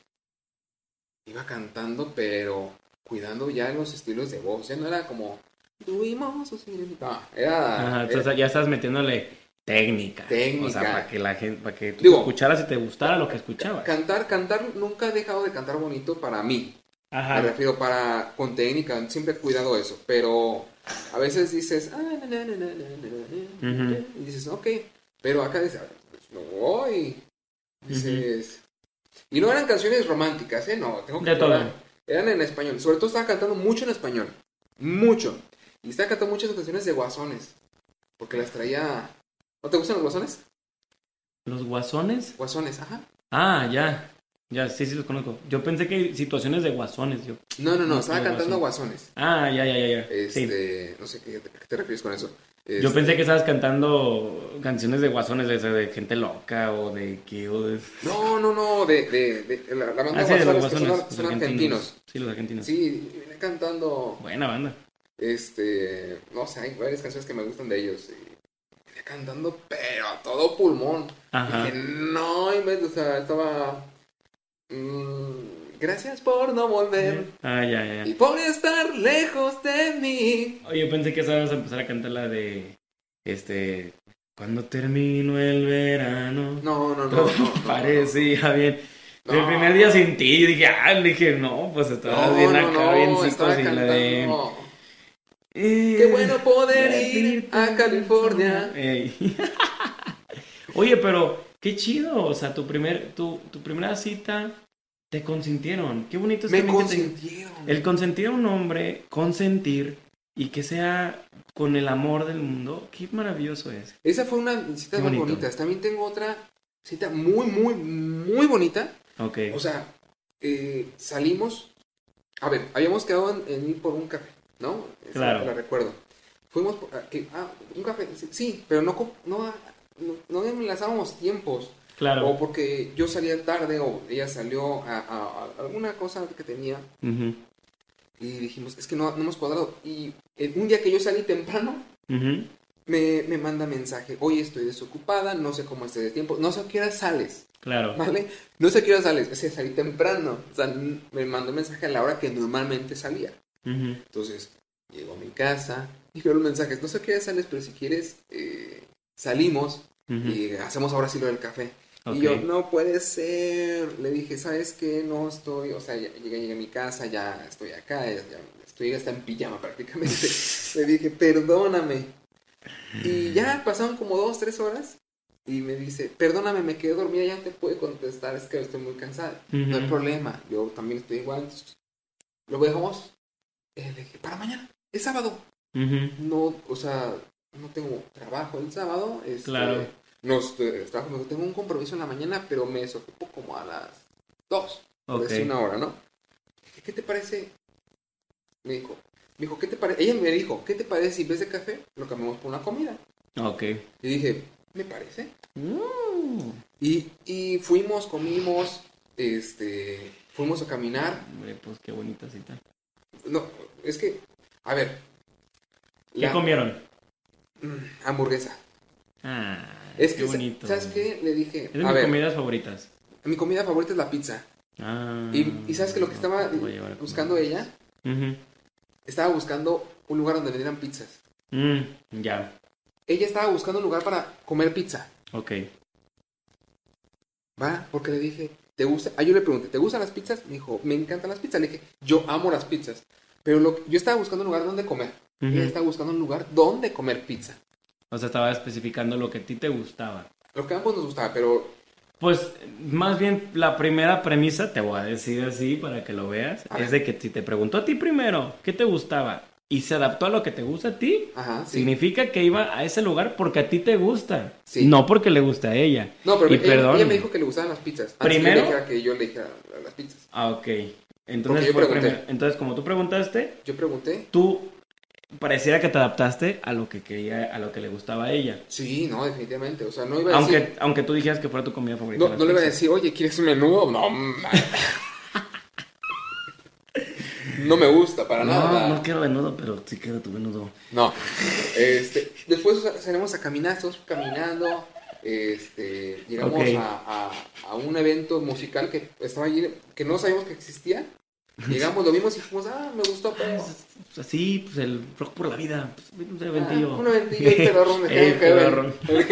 A: iba cantando, pero cuidando ya los estilos de voz. Ya no era como, tuvimos o sin-". No, era...
B: Ajá,
A: era-
B: ya estás metiéndole técnica.
A: Técnica.
B: O sea, para que la gente, para que tú
A: Digo,
B: escucharas y te gustara lo que escuchabas.
A: Cantar, cantar, nunca he dejado de cantar bonito para mí. Me
B: Ajá.
A: refiero para con técnica, siempre he cuidado eso, pero a veces dices, "Ah, na, na, na, na, na, na, na",
B: Ujú.
A: y dices, ok, pero acá dices, "Pues no voy. Dices, y no eran canciones románticas, ¿eh? No, tengo que
B: De todo.
A: Eran en español, sobre todo estaba cantando mucho en español, mucho. Y estaba cantando muchas canciones de guasones, porque las traía... ¿No te gustan los guasones?
B: ¿Los guasones?
A: Guasones, ajá.
B: Ah, ya. Ya, sí, sí los conozco. Yo pensé que situaciones de guasones, yo.
A: No, no, no,
B: No,
A: estaba cantando. Guasones.
B: Ah, ya, ya, ya, ya. Sí.
A: Este, no sé qué, ¿a qué te refieres con eso.
B: Yo
A: Este,
B: pensé que estabas cantando canciones de guasones, de, de gente loca o de o de...
A: No, no, no, de, de, de la, la banda
B: Ah, sí, de los
A: Guasones, que son, argentinos.
B: Sí, los argentinos.
A: Sí, vine cantando,
B: Buena banda.
A: este, no sé, hay varias canciones que me gustan de ellos. Y vine cantando, pero a todo pulmón.
B: Ajá.
A: Dije, no, inventes, o sea, estaba... mm, gracias por no volver
B: Ah, ya, ya.
A: y por estar lejos de mí.
B: Oye, pensé que sabes empezar a cantar la de... Este... Cuando termino el verano...
A: No, no, no.
B: Todo
A: no, no, no.
B: parecía bien. El primer día sin ti, dije, ah, le dije, no, pues estabas
A: No,
B: bien acá, bien
A: estaba
B: psicos y la de... Eh,
A: Qué bueno poder ir a California.
B: Ey. Oye, pero qué chido, o sea, tu primer, tu, tu primera cita te consintieron. Qué bonito es
A: Me
B: también que te-
A: consintieron.
B: el consentir a un hombre, consentir y que sea con el amor del mundo, qué maravilloso es.
A: Esa fue una cita muy bonita. También tengo otra cita muy, muy, muy bonita.
B: Ok.
A: O sea, eh, salimos. A ver, habíamos quedado en, en ir por un café, ¿no? Esa
B: Claro.
A: La recuerdo. Fuimos por. ah, un café. sí, pero no, no, no, no enlazábamos tiempos.
B: Claro.
A: O porque yo salía tarde o ella salió a, a- a alguna cosa que tenía.
B: Ujú,
A: Y dijimos, es que no, no hemos cuadrado. Y un día que yo salí temprano, me, me manda mensaje, hoy estoy desocupada, no sé cómo estés de tiempo, no sé a qué hora sales,
B: Claro.
A: ¿vale? No sé a qué hora sales, o sea, salí temprano, o sea, n- me mandó mensaje a la hora que normalmente salía. Entonces, llego a mi casa y veo los mensajes, no sé a qué hora sales, pero si quieres, eh, salimos y hacemos ahora sí lo del café. Y yo, no puede ser. Le dije, ¿sabes qué? No estoy, o sea, ya llegué, llegué a mi casa, ya estoy acá, ya, ya estoy hasta en pijama prácticamente. Le dije, perdóname. Y ya pasaron como dos, tres horas. Y me dice, perdóname, me quedé dormida, ya te puedo contestar, es que estoy muy cansada. No hay problema, yo también estoy igual. Lo dejamos, eh, le dije, para mañana, es sábado. No, o sea, no tengo trabajo el sábado. Este,
B: Claro.
A: No estoy- trabajo, me dijo, tengo un compromiso en la mañana, pero me desocupo como a las dos. por
B: Ok.
A: decir una hora, ¿no? Dije, ¿Qué te parece? Me dijo, me dijo, ¿qué te parece? Ella me dijo, ¿qué te parece si en vez de café lo cambiamos por una comida?
B: Ok.
A: Y dije, ¿me parece?
B: Uh,
A: Y, y fuimos, comimos, este, fuimos a caminar.
B: hombre, pues qué bonita cita.
A: No, es que, a ver.
B: ¿Qué
A: la-
B: comieron?
A: mm, hamburguesa.
B: Ah,
A: Es
B: qué
A: que,
B: bonito.
A: ¿sabes qué? Le dije,
B: Es de
A: a
B: mis
A: ver,
B: comidas favoritas.
A: mi comida favorita es la pizza.
B: Ah,
A: Y, y ¿sabes que lo que estaba
B: comer.
A: buscando ella? Estaba buscando un lugar donde vendieran pizzas.
B: Mm, ya,
A: Ella estaba buscando un lugar para comer pizza.
B: ok.
A: ¿Va? Porque le dije, ¿te gusta? Ah, yo le pregunté, ¿te gustan las pizzas? Me dijo, me encantan las pizzas. Le dije, yo amo las pizzas. Pero lo yo estaba buscando un lugar donde comer. Ella estaba buscando un lugar donde comer pizza.
B: O sea, estaba especificando lo que a ti te gustaba.
A: Lo que a ambos nos gustaba, pero
B: Pues, más bien, la primera premisa, te voy a decir así para que lo veas,
A: A
B: es
A: ver.
B: de que si te preguntó a ti primero qué te gustaba y se adaptó a lo que te gusta a ti,
A: Ajá, sí.
B: significa que iba a ese lugar porque a ti te gusta,
A: Sí.
B: no porque le gusta a ella.
A: No, pero
B: y
A: ella,
B: perdón.
A: ella me dijo que le gustaban las pizzas. Antes
B: ¿Primero?
A: que yo le dijera las pizzas.
B: Ah, ok. Entonces,
A: yo pregunté.
B: Entonces, como tú preguntaste,
A: Yo pregunté.
B: tú pareciera que te adaptaste a lo que quería, a lo que le gustaba a ella.
A: Sí, no, definitivamente. O sea, no iba a decir...
B: Aunque, aunque tú dijeras que fuera tu comida favorita.
A: No, no le iba a decir, oye, ¿quieres un menudo? No, no me gusta para nada.
B: No, no quiero menudo, pero sí quiero tu menudo.
A: No. Este, después salimos a caminar, estamos caminando. Este, llegamos a, a- a un evento musical que estaba allí, que no sabíamos que existía. Llegamos, lo vimos y dijimos, ah, me gustó, pero.
B: Pues así, pues el rock por la vida. Pues, un
A: Ah, un eventillo, el pedorrón
B: El pedorrón.
A: El.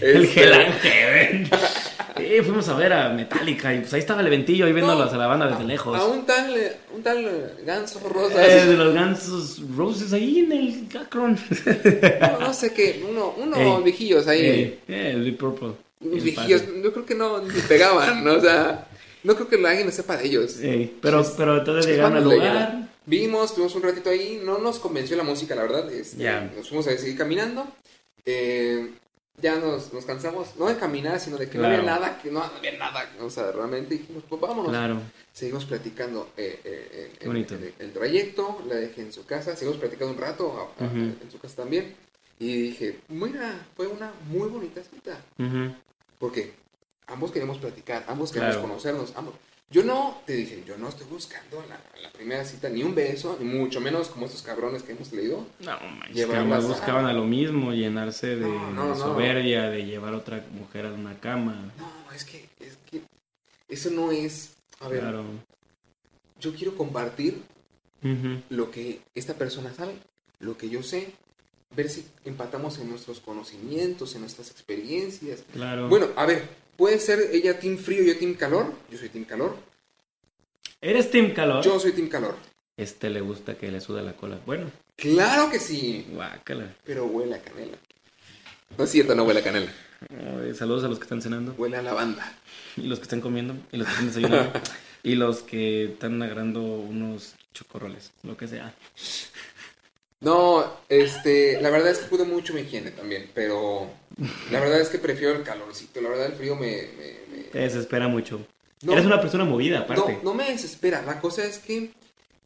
B: El
A: Este,
B: Heaven. Fuimos a ver a Metallica y pues ahí estaba el eventillo, ahí viéndolos a la banda desde lejos.
A: A un tal, eh, un tal eh, ganso rosa.
B: Eh, de los Guns Roses ahí en el Akron.
A: No, no sé qué, uno, unos
B: Ey.
A: viejillos ahí.
B: Eh, Purple.
A: viejillos, yo creo que no ni pegaban, ¿no? O sea, no creo que alguien sepa de ellos.
B: Eh, pero, pero entonces
A: Es
B: llegaron al lugar.
A: llegaron. Vimos, estuvimos un ratito ahí, no nos convenció la música, la verdad. este. Nos fuimos a seguir caminando. Eh, ya nos, nos cansamos, no de caminar, sino de que no había nada, que no, había nada. O sea, realmente dijimos, pues vámonos.
B: Claro.
A: Seguimos platicando eh, eh,
B: Qué
A: el,
B: bonito.
A: el- el trayecto, la dejé en su casa, seguimos platicando un rato a- en su casa también. Y dije, mira, fue una muy bonita cita.
B: Ujú.
A: Porque ambos queremos platicar, ambos queremos
B: Claro.
A: conocernos, ambos. Yo no, te dije, yo no estoy buscando la, la primera cita ni un beso, ni mucho menos como estos cabrones que hemos leído.
B: No,
A: Llevarlas
B: además
A: a-
B: buscaban a lo mismo, llenarse de
A: No, no, no.
B: soberbia, de llevar a otra mujer a una cama.
A: No, es que, es que eso no es... A ver,
B: Claro.
A: yo quiero compartir
B: Ujú.
A: lo que esta persona sabe, lo que yo sé, ver si empatamos en nuestros conocimientos, en nuestras experiencias.
B: Claro.
A: Bueno, a ver, puede ser ella team frío, yo team calor. Yo soy team calor.
B: ¿Eres Team Calor?
A: Yo soy team calor.
B: Este le gusta que le suda la cola. Bueno,
A: Claro que sí,
B: guácala.
A: pero huele a canela. No es cierto, no huele a canela.
B: Ay, saludos a los que están cenando,
A: Huele a lavanda.
B: y los que están comiendo, y los que están desayunando, y los que están agarrando unos chocorroles, lo que sea.
A: No, este, la verdad es que cuido mucho mi higiene también, pero la verdad es que prefiero el calorcito. La verdad el frío me... me- me-
B: Te desespera mucho.
A: No.
B: Eres una persona movida, aparte.
A: No, no me desespera. La cosa es que,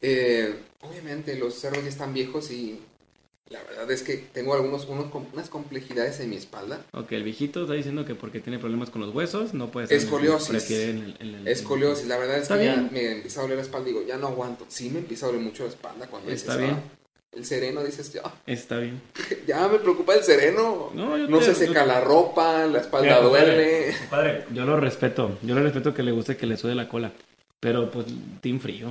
A: eh, obviamente, los cerros ya están viejos y la verdad es que tengo algunos, unos, unas complejidades en mi espalda.
B: Ok, el viejito está diciendo que porque tiene problemas con los huesos, no puede ser.
A: Escoliosis.
B: El- el-
A: Escoliosis, la verdad es que ya me empieza a doler la espalda. Digo, ya no aguanto. Sí, me empieza a doler mucho la espalda cuando
B: Está bien.
A: "Ah, el sereno, dices, ya,
B: Está bien.
A: ya me preocupa el sereno.
B: No, yo
A: No
B: te-
A: se seca
B: yo-
A: la ropa, la espalda
B: Mira,
A: duele.
B: Padre, yo lo respeto. Yo lo respeto que le guste que le sude la cola. Pero pues, team frío.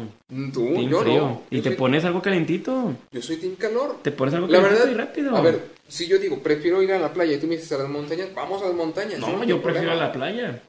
A: Tú,
B: Team
A: yo
B: frío.
A: no.
B: Y
A: Yo
B: te
A: soy-
B: pones algo calentito.
A: Yo soy team calor.
B: Te pones algo
A: La
B: calentito
A: verdad,
B: y rápido.
A: a ver, si yo digo, prefiero ir a la playa y tú me dices a las montañas, vamos a las montañas.
B: No, yo prefiero
A: problema.
B: la playa.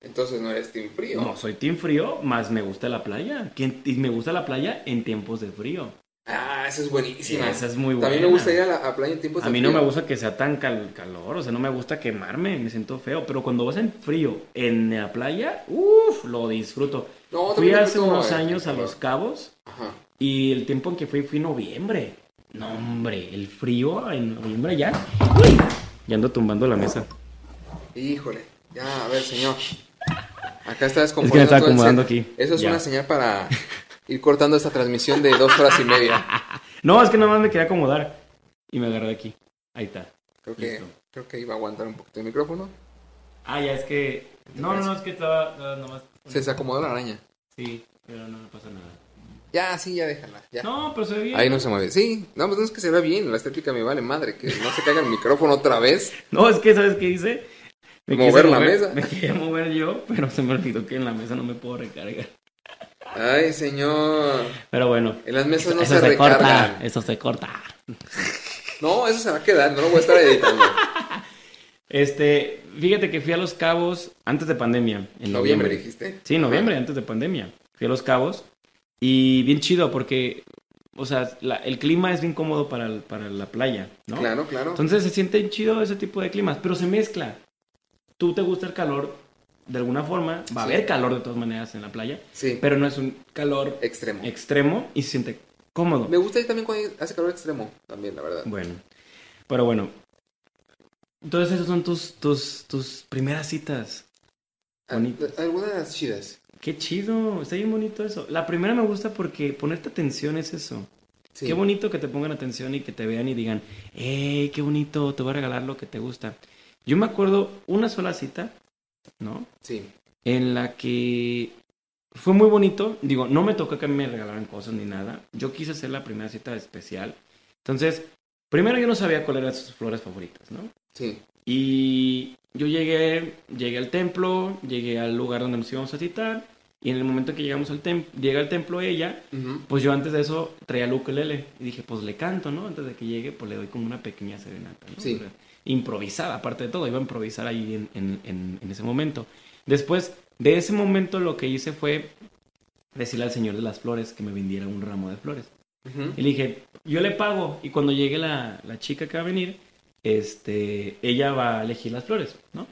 A: Entonces no eres team frío.
B: No, soy team frío, más me gusta la playa. ¿Quién- Y me gusta la playa en tiempos de frío.
A: Ah, esa es buenísima.
B: Esa es muy buena.
A: También me gusta ir a la a playa en tiempos
B: A mí no
A: frío.
B: me gusta que sea tan cal- calor, o sea, no me gusta quemarme, me siento feo. Pero cuando vas en frío en la playa, uff, lo disfruto.
A: No,
B: Fui hace unos años a. Los Cabos
A: Ajá.
B: y el tiempo en que fui fui noviembre. No, hombre, el frío en noviembre ya. Uy, ya ando tumbando la mesa.
A: Híjole. Ya, a ver, señor. Acá está
B: Es que me
A: descomponiendo
B: está acomodando aquí.
A: Eso es
B: Ya.
A: una señal para ir cortando esta transmisión de dos horas y media.
B: No, es que nada más me quería acomodar y me agarré aquí. Ahí está.
A: Creo que, creo que iba a aguantar un poquito el micrófono.
B: Ah, ya es que. No, no, no, es que estaba estaba nomás.
A: Se desacomodó la araña.
B: Sí, pero no me pasa nada.
A: Ya, sí, ya déjala. Ya.
B: No, pero se ve bien.
A: Ahí no se mueve. Sí, no, pues no es que se vea bien. La estética me vale madre. Que no se caiga el micrófono otra vez.
B: No, es que, ¿sabes qué hice?
A: Mover la mesa.
B: Me quería mover yo, pero se me olvidó que en la mesa no me puedo recargar.
A: Ay, señor.
B: Pero bueno.
A: En las mesas no
B: eso
A: se,
B: se, corta, eso se corta.
A: No, eso se va a quedar. No lo voy a estar editando.
B: Este, fíjate que fui a Los Cabos antes de pandemia. En
A: Noviembre,
B: noviembre.
A: dijiste.
B: Sí, noviembre, antes de pandemia. Fui a Los Cabos y bien chido porque, o sea, la- el clima es bien cómodo para, el- para la playa, ¿no?
A: Claro, claro.
B: Entonces se siente chido ese tipo de climas, pero se mezcla. Tú te gusta el calor de alguna forma, va a
A: Sí.
B: haber calor de todas maneras en la playa,
A: sí,
B: pero no es un calor
A: extremo.
B: extremo y se siente cómodo.
A: Me gusta ir también cuando hace calor extremo. También, la verdad.
B: Bueno, pero bueno. Entonces esas son tus, tus, tus primeras citas. Bonitas.
A: Ah, Algunas chidas.
B: Qué chido, está bien bonito eso. La primera me gusta porque ponerte atención es eso.
A: Sí.
B: Qué bonito que te pongan atención y que te vean y digan, ¡Ey, qué bonito! Te voy a regalar lo que te gusta. Yo me acuerdo una sola cita, ¿no?
A: Sí.
B: En la que fue muy bonito. Digo, no me tocó que a mí me regalaran cosas ni nada. Yo quise hacer la primera cita especial. Entonces, primero yo no sabía cuáles eran sus flores favoritas, ¿no?
A: Sí.
B: Y yo llegué, llegué al templo, llegué al lugar donde nos íbamos a citar. Y en el momento que llegamos al templo, llega al templo ella, pues yo antes de eso traía el ukelele y dije, pues le canto, ¿no? Antes de que llegue, pues le doy como una pequeña serenata, ¿no?
A: Sí.
B: O sea, improvisada, aparte de todo, iba a improvisar ahí en, en- en- en ese momento. Después de ese momento lo que hice fue decirle al señor de las flores que me vendiera un ramo de flores. Y le dije, yo le pago y cuando llegue la, la chica que va a venir, este, ella va a elegir las flores, ¿no?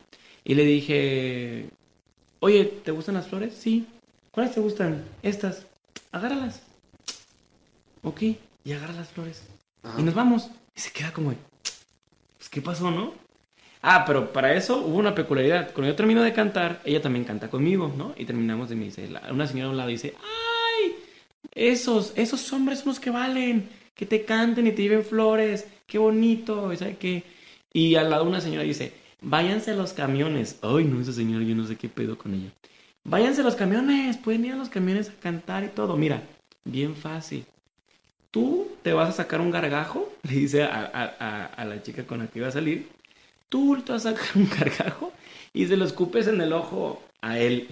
B: Y le dije, oye, ¿te gustan las flores? Sí. ¿Cuáles te gustan? Estas. Agárralas. Ok, y agarra las flores.
A: Ajá.
B: Y nos vamos. Y se queda como, ¿qué pasó, no? Ah, pero para eso hubo una peculiaridad. Cuando yo termino de cantar, ella también canta conmigo, ¿no? Y terminamos de mí. Dice, una señora a un lado dice, ¡ay! Esos, esos hombres son los que valen. Que te canten y te lleven flores. Qué bonito, y ¿sabe qué? Y al lado una señora dice, váyanse los camiones. Ay, no, esa señora, yo no sé qué pedo con ella. Váyanse los camiones, pueden ir a los camiones a cantar y todo. Mira, bien fácil. Tú te vas a sacar un gargajo, le dice a, a- a- a la chica con la que iba a salir. Tú te vas a sacar un gargajo y se lo escupes en el ojo a él.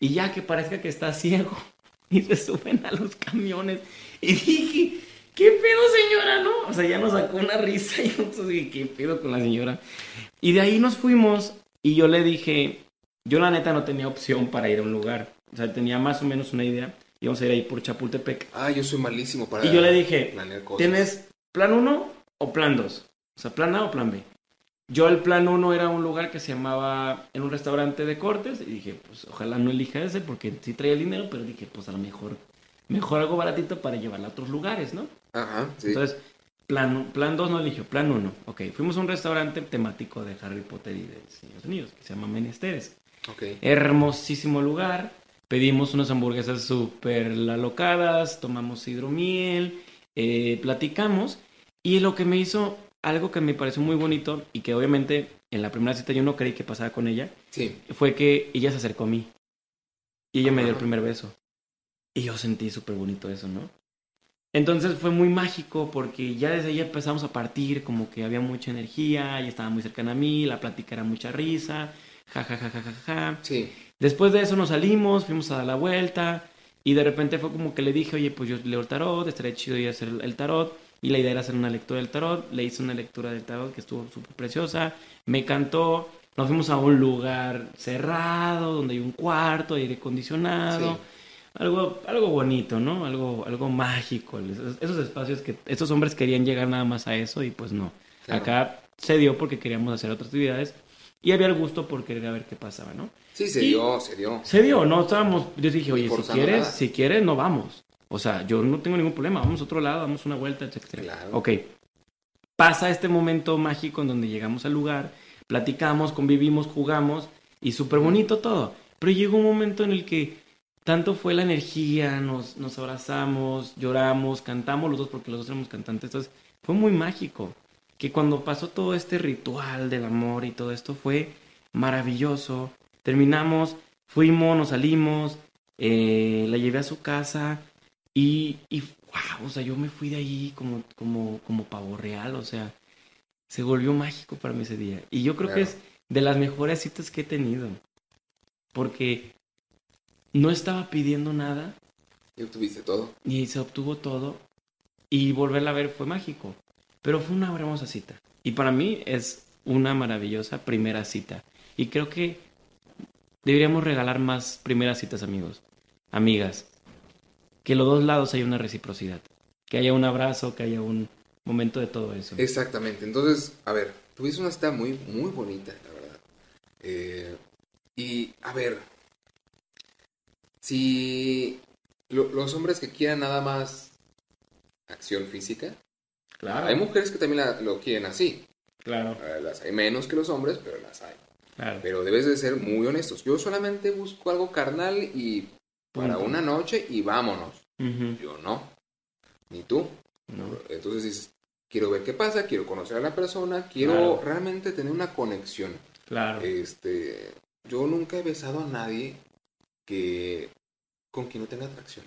B: Y ya que parezca que está ciego. Y se suben a los camiones. Y dije, ¿qué pedo, señora? ¿No? O sea, ya nos sacó una risa y nosotros dije, ¿qué pedo con la señora? Y de ahí nos fuimos y yo le dije, yo la neta no tenía opción para ir a un lugar. O sea, tenía más o menos una idea. Íbamos a ir ahí por Chapultepec.
A: Ah, yo soy malísimo para
B: Y yo le dije,
A: cosas.
B: ¿tienes plan 1 o plan 2? O sea, plan A o plan B. Yo el plan 1 era un lugar que se llamaba en un restaurante de cortes y dije, pues ojalá no elija ese porque sí traía el dinero, pero dije, pues a lo mejor, mejor algo baratito para llevarla a otros lugares, ¿no?
A: Ajá, sí.
B: Entonces, plan, plan 2 no eligió, plan 1. Ok, fuimos a un restaurante temático de Harry Potter y de Estados Unidos que se llama Menesteres.
A: ok.
B: Hermosísimo lugar. Pedimos unas hamburguesas súper alocadas, tomamos hidromiel, eh, platicamos. Y lo que me hizo algo que me pareció muy bonito y que obviamente en la primera cita yo no creí que pasara con ella,
A: Sí.
B: fue que ella se acercó a mí. Y ella me dio el
A: Ajá.
B: primer beso. Y yo sentí súper bonito eso, ¿no? Entonces fue muy mágico porque ya desde ahí empezamos a partir, como que había mucha energía, ella estaba muy cercana a mí, la plática era mucha risa, ja, ja, ja, ja, ja, ja.
A: Sí.
B: Después de eso nos salimos, fuimos a dar la vuelta y de repente fue como que le dije, oye, pues yo leo el tarot, estaría chido ir a hacer el tarot. Y la idea era hacer una lectura del tarot. Le hice una lectura del tarot que estuvo súper preciosa. Me encantó. Nos fuimos a un lugar cerrado, donde hay un cuarto, aire acondicionado.
A: Sí.
B: Algo, algo bonito, ¿no? Algo, algo mágico. Esos, esos espacios que estos hombres querían llegar nada más a eso y pues no.
A: Claro.
B: Acá se dio porque queríamos hacer otras actividades y había el gusto por querer a ver qué pasaba, ¿no?
A: Sí, se
B: Y-
A: dio, se dio.
B: Se dio, no estábamos. Yo dije, oye, si quieres,
A: nada.
B: si quieres, no vamos. O sea, yo no tengo ningún problema, vamos a otro lado, damos una vuelta, etcétera.
A: Claro.
B: Ok. Pasa este momento mágico en donde llegamos al lugar, platicamos, convivimos, jugamos y súper bonito todo. Pero llegó un momento en el que tanto fue la energía, nos, nos abrazamos, lloramos, cantamos los dos porque los dos éramos cantantes. Entonces fue muy mágico. Que cuando pasó todo este ritual del amor y todo esto fue maravilloso. Terminamos, fuimos, nos salimos, eh, la llevé a su casa y, y wow, o sea, yo me fui de ahí como, como, como pavo real, o sea, se volvió mágico para mí ese día. Y yo creo que es de las mejores citas que he tenido, porque no estaba pidiendo nada
A: Y obtuviste todo.
B: y se obtuvo todo y volverla a ver fue mágico. Pero fue una hermosa cita. Y para mí es una maravillosa primera cita. Y creo que deberíamos regalar más primeras citas, amigos, amigas. Que los dos lados haya una reciprocidad. Que haya un abrazo, que haya un momento de todo eso.
A: Exactamente. Entonces, a ver, tuviste una cita muy, muy bonita, la verdad. Eh, y, a ver, si lo- los hombres que quieran nada más acción física,
B: Claro,
A: hay mujeres que también la- lo quieren así.
B: claro,
A: Las hay menos que los hombres, pero las hay.
B: claro.
A: Pero debes de ser muy honestos. Yo solamente busco algo carnal y para
B: Punto.
A: una noche y vámonos. Yo no. Ni tú.
B: no.
A: Entonces dices, quiero ver qué pasa, quiero conocer a la persona, quiero
B: Claro.
A: realmente tener una conexión.
B: Claro.
A: Este, yo nunca he besado a nadie que con quien no tenga atracción.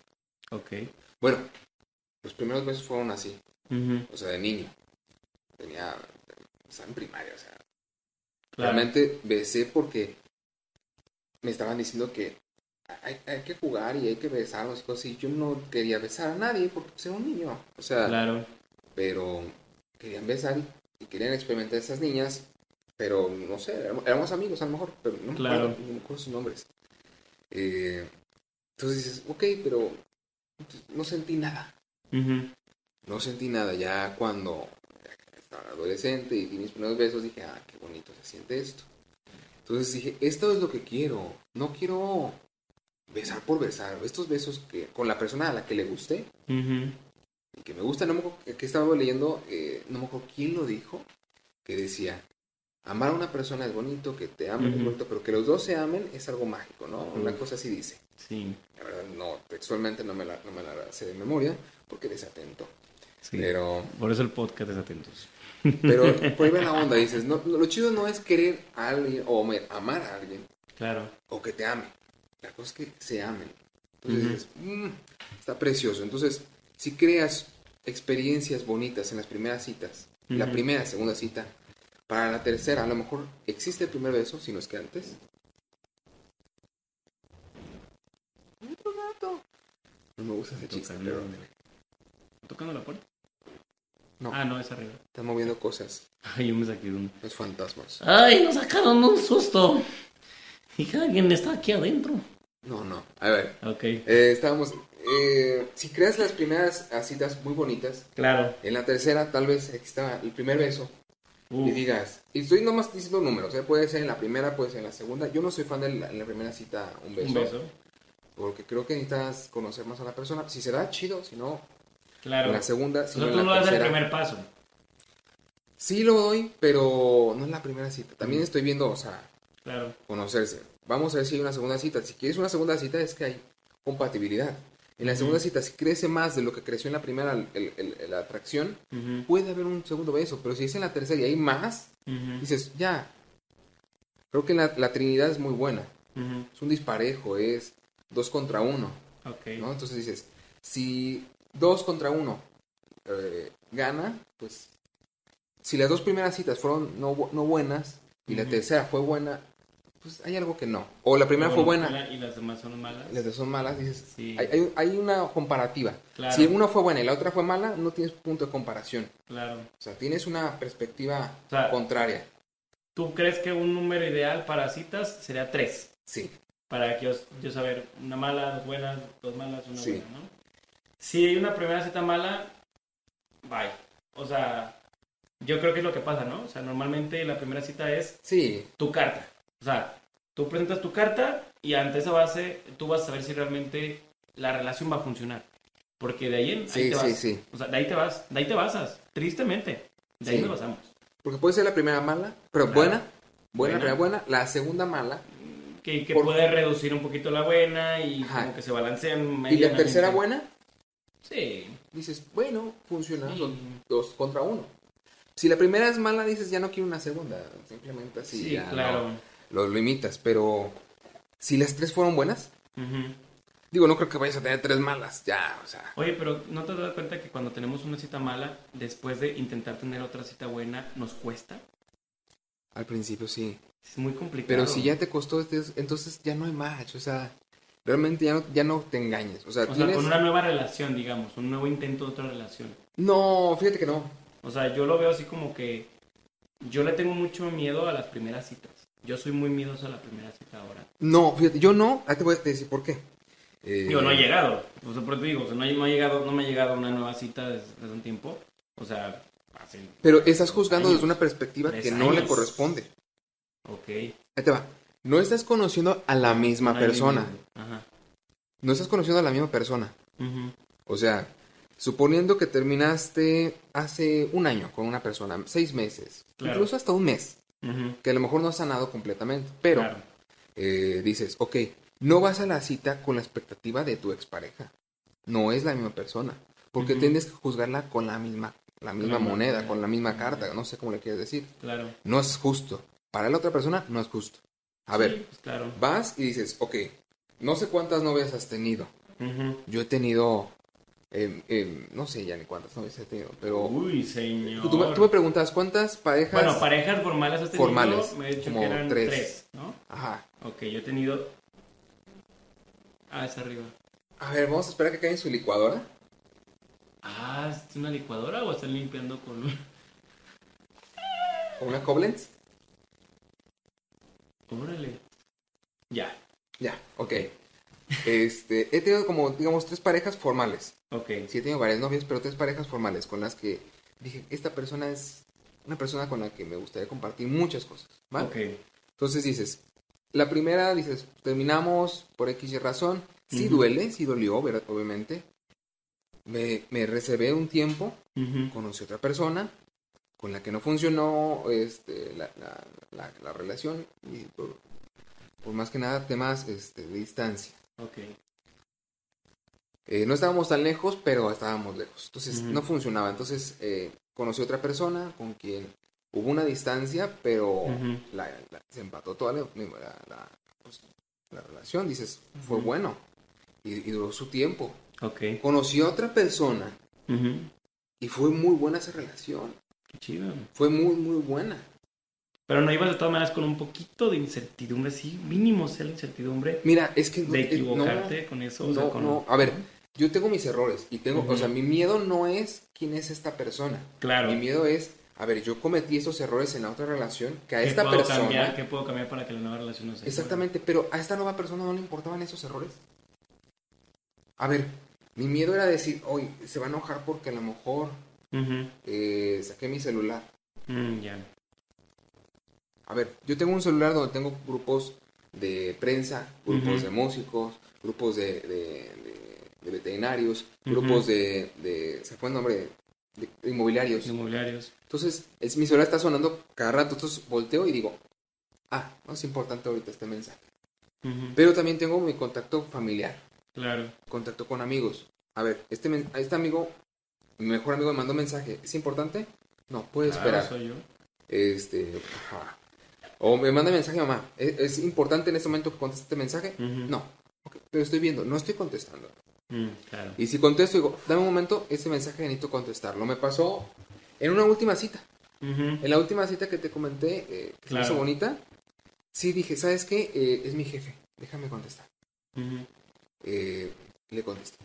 B: Ok.
A: Bueno, los primeros besos fueron así, O sea, de niño. Tenía, estaba en primaria, o sea,
B: claro.
A: realmente besé porque me estaban diciendo que hay, hay que jugar y hay que besarnos y cosas así. Yo no quería besar a nadie porque pues, era un niño, o sea,
B: Claro.
A: pero querían besar y, y querían experimentar esas niñas, pero no sé, éramos, éramos amigos a lo mejor, pero no me
B: Claro.
A: acuerdo, no me acuerdo sus nombres. Eh, entonces dices, ok, pero no sentí nada,
B: Ujú,
A: no sentí nada. Ya cuando estaba adolescente y di mis primeros besos, dije, ah, qué bonito se siente esto. Entonces dije, esto es lo que quiero, no quiero besar por besar, estos besos que con la persona a la que le guste, y que me gusta, no me acuerdo que estaba leyendo, eh, no me acuerdo quién lo dijo, que decía, amar a una persona es bonito, que te amen es bonito, pero que los dos se amen es algo mágico, ¿no? Una cosa así dice.
B: Sí,
A: La verdad, no, textualmente no me la, no me la sé de memoria, porque desatento.
B: Sí.
A: Pero,
B: Por eso el podcast es atentos.
A: pero por ahí va la onda, dices, no, lo chido no es querer a alguien o me- amar a alguien
B: Claro.
A: o que te ame. La cosa es que se amen. Entonces dices, "Mm, está precioso. Entonces, si creas experiencias bonitas en las primeras citas, la primera, segunda cita, para la tercera, a lo mejor existe el primer beso, si no es que antes. No me gusta ese chiste, pero
B: tocando la puerta.
A: no,
B: Ah, no, es arriba.
A: están moviendo cosas,
B: Ay, yo me saqué de un...
A: los fantasmas.
C: Ay, nos sacaron un susto. Dije, alguien está aquí adentro.
A: No, no. A ver,
B: Ok.
A: eh, estábamos. eh, si creas las primeras citas muy bonitas,
B: Claro.
A: en la tercera tal vez exista el primer beso y
B: Uh,
A: digas, y estoy nomás diciendo números, ¿eh? puede ser en la primera, puede ser en la segunda. Yo no soy fan de la, en la primera cita un beso,
B: un beso.
A: porque creo que necesitas conocer más a la persona. Si se da, chido, si no,
B: Claro.
A: en la segunda,
B: O
A: si
B: sea,
A: no en
B: tú
A: la
B: no das el
A: tercera.
B: primer paso.
A: Sí lo doy, pero no en la primera cita. También estoy viendo, o sea,
B: Claro.
A: conocerse. Vamos a ver si hay una segunda cita. Si quieres una segunda cita es que hay compatibilidad. En la segunda cita, si crece más de lo que creció en la primera el- el- el- la atracción, puede haber un segundo beso. Pero si es en la tercera y hay más, dices, ya. Creo que la, la Trinidad es muy buena. Es un disparejo, es dos contra uno.
B: Ok.
A: ¿no? Entonces dices, si dos contra uno eh, gana, pues si las dos primeras citas fueron no, no buenas y la tercera fue buena, pues hay algo que no. O la primera fue buena
B: Y las demás son malas.
A: y las dos son malas, dices,
B: Sí.
A: hay, hay- hay una comparativa.
B: Claro.
A: Si una fue buena y la otra fue mala, no tienes punto de comparación.
B: Claro.
A: O sea, tienes una perspectiva
B: O sea,
A: contraria.
B: ¿Tú crees que un número ideal para citas sería tres?
A: Sí,
B: Para que yo, yo saber una mala, dos buenas, dos malas, una
A: Sí.
B: buena, ¿no? Si hay una primera cita mala, bye. O sea, yo creo que es lo que pasa, ¿no? O sea, normalmente la primera cita es
A: sí,
B: tu carta. O sea, tú presentas tu carta y ante esa base tú vas a saber si realmente la relación va a funcionar. Porque de ahí, en, ahí
A: sí,
B: te vas.
A: sí, sí.
B: O sea, de ahí te vas, de ahí te basas, tristemente. De ahí nos basamos.
A: Porque puede ser la primera mala, pero
B: Claro.
A: buena, buena,
B: Buena.
A: la primera buena, la segunda mala
B: Que, que
A: Por-
B: puede reducir un poquito la buena y
A: Ajá.
B: como que se balancean.
A: y la tercera buena,
B: Sí.
A: dices, bueno, funciona,
B: Sí.
A: son dos contra uno. Si la primera es mala, dices, ya no quiero una segunda, simplemente así,
B: Sí,
A: ya
B: claro.
A: no, lo limitas, pero si las tres fueron buenas, digo, no creo que vayas a tener tres malas, ya, o sea,
B: Oye, pero ¿no te das cuenta que cuando tenemos una cita mala, después de intentar tener otra cita buena, nos cuesta?
A: al principio sí,
B: Es muy complicado.
A: pero si ya te costó, este- entonces ya no hay match, o sea, realmente ya no, ya no te engañes, o sea,
B: O sea,
A: tienes...
B: con una nueva relación, digamos, un nuevo intento de otra relación.
A: No, fíjate que no,
B: O sea, yo lo veo así como que yo le tengo mucho miedo a las primeras citas. Yo soy muy miedoso a la primera cita ahora.
A: no, fíjate, yo no, ahí te voy a decir por qué. Eh,
B: Yo no he llegado. O sea, por eso te digo, o sea, no, llegado, no me ha llegado una nueva cita desde, desde un tiempo. O sea.
A: Pero estás juzgando
B: Años.
A: desde una perspectiva que no le corresponde.
B: Ok.
A: Ahí te va. No estás conociendo a la misma
B: Ay,
A: persona.
B: Ajá.
A: No estás conociendo a la misma persona. O sea, suponiendo que terminaste hace un año con una persona, seis meses,
B: Claro.
A: incluso hasta un mes, que a lo mejor no has sanado completamente, pero
B: Claro.
A: eh, dices, ok, no vas a la cita con la expectativa de tu expareja. No es la misma persona. Porque tienes que juzgarla con la misma, la misma moneda. con la misma carta, no sé cómo le quieres decir.
B: Claro.
A: No es justo. Para la otra persona no es justo. A
B: Sí,
A: ver,
B: pues, claro.
A: vas y dices, ok, no sé cuántas novias has tenido. Yo he tenido, em, em, no sé ya ni cuántas novias he tenido, pero
B: Uy, señor.
A: tú, me, tú me preguntas cuántas parejas...
B: Bueno, parejas formales has tenido.
A: Formales,
B: Me he dicho
A: como
B: que eran
A: tres.
B: tres. ¿no?
A: Ajá.
B: Ok, yo he tenido. Ah, es arriba.
A: A ver, vamos a esperar que caiga en su licuadora.
B: Ah, ¿es una licuadora o están limpiando con?
A: ¿O una Koblenz?
B: Órale. Ya.
A: Ya, ok. Este, he tenido como, digamos, tres parejas formales.
B: Ok.
A: Sí, he tenido varias novias, pero tres parejas formales con las que dije, esta persona es una persona con la que me gustaría compartir muchas cosas. ¿vale?
B: Ok.
A: Entonces dices, la primera dices, terminamos por X y razón. Sí duele, sí dolió, ¿verdad? obviamente. Me, me reservé un tiempo,
B: Ujú.
A: conocí a otra persona, con la que no funcionó este, la, la, la, la relación y por, por más que nada temas este, de distancia.
B: Ok.
A: Eh, no estábamos tan lejos, pero estábamos lejos. Entonces no funcionaba. Entonces eh, conocí a otra persona con quien hubo una distancia, pero la- la- se empató toda la, pues, la relación. Dices, fue bueno. Y, y duró su tiempo.
B: Ok.
A: Conocí a otra persona y fue muy buena esa relación.
B: Qué chido.
A: Fue muy, muy buena.
B: Pero no ibas de todas maneras con un poquito de incertidumbre, sí, mínimo sea la incertidumbre
A: Mira, es que no-
B: de
A: no-
B: equivocarte con eso. o sea,
A: no,
B: con-
A: no. A ver, yo tengo mis errores y tengo, o sea, mi miedo no es quién es esta persona.
B: Claro.
A: Mi miedo es, a ver, yo cometí esos errores en la otra relación que a
B: ¿Qué
A: esta
B: puedo
A: persona.
B: cambiar? ¿Qué puedo cambiar para que la nueva relación no sea?
A: Exactamente, pero a esta nueva persona no le importaban esos errores. A ver, mi miedo era decir, hoy se va a enojar porque a lo mejor Eh, saqué mi celular.
B: Mm, ya.
A: A ver, yo tengo un celular donde tengo grupos de prensa, grupos de músicos, grupos de, de- de- de veterinarios, grupos de, de- se fue el nombre, de, inmobiliarios.
B: Inmobiliarios.
A: Entonces, es, mi celular está sonando cada rato, entonces volteo y digo, ah, no es importante ahorita este mensaje. Pero también tengo mi contacto familiar,
B: Claro.
A: contacto con amigos. A ver, este, este amigo, mi mejor amigo me mandó un mensaje, ¿es importante? No, puede
B: Claro,
A: esperar.
B: soy yo.
A: Este, ajá. O me manda mensaje mamá, ¿es, es importante en este momento que conteste este mensaje? No, pero estoy viendo, no estoy contestando.
B: Mm, claro.
A: Y si contesto, digo, dame un momento, este mensaje necesito contestarlo. Me pasó en una última cita. En la última cita que te comenté, eh, que
B: Claro.
A: se me hizo bonita, sí dije, ¿sabes qué? Eh, es mi jefe, déjame contestar. Eh, le contesté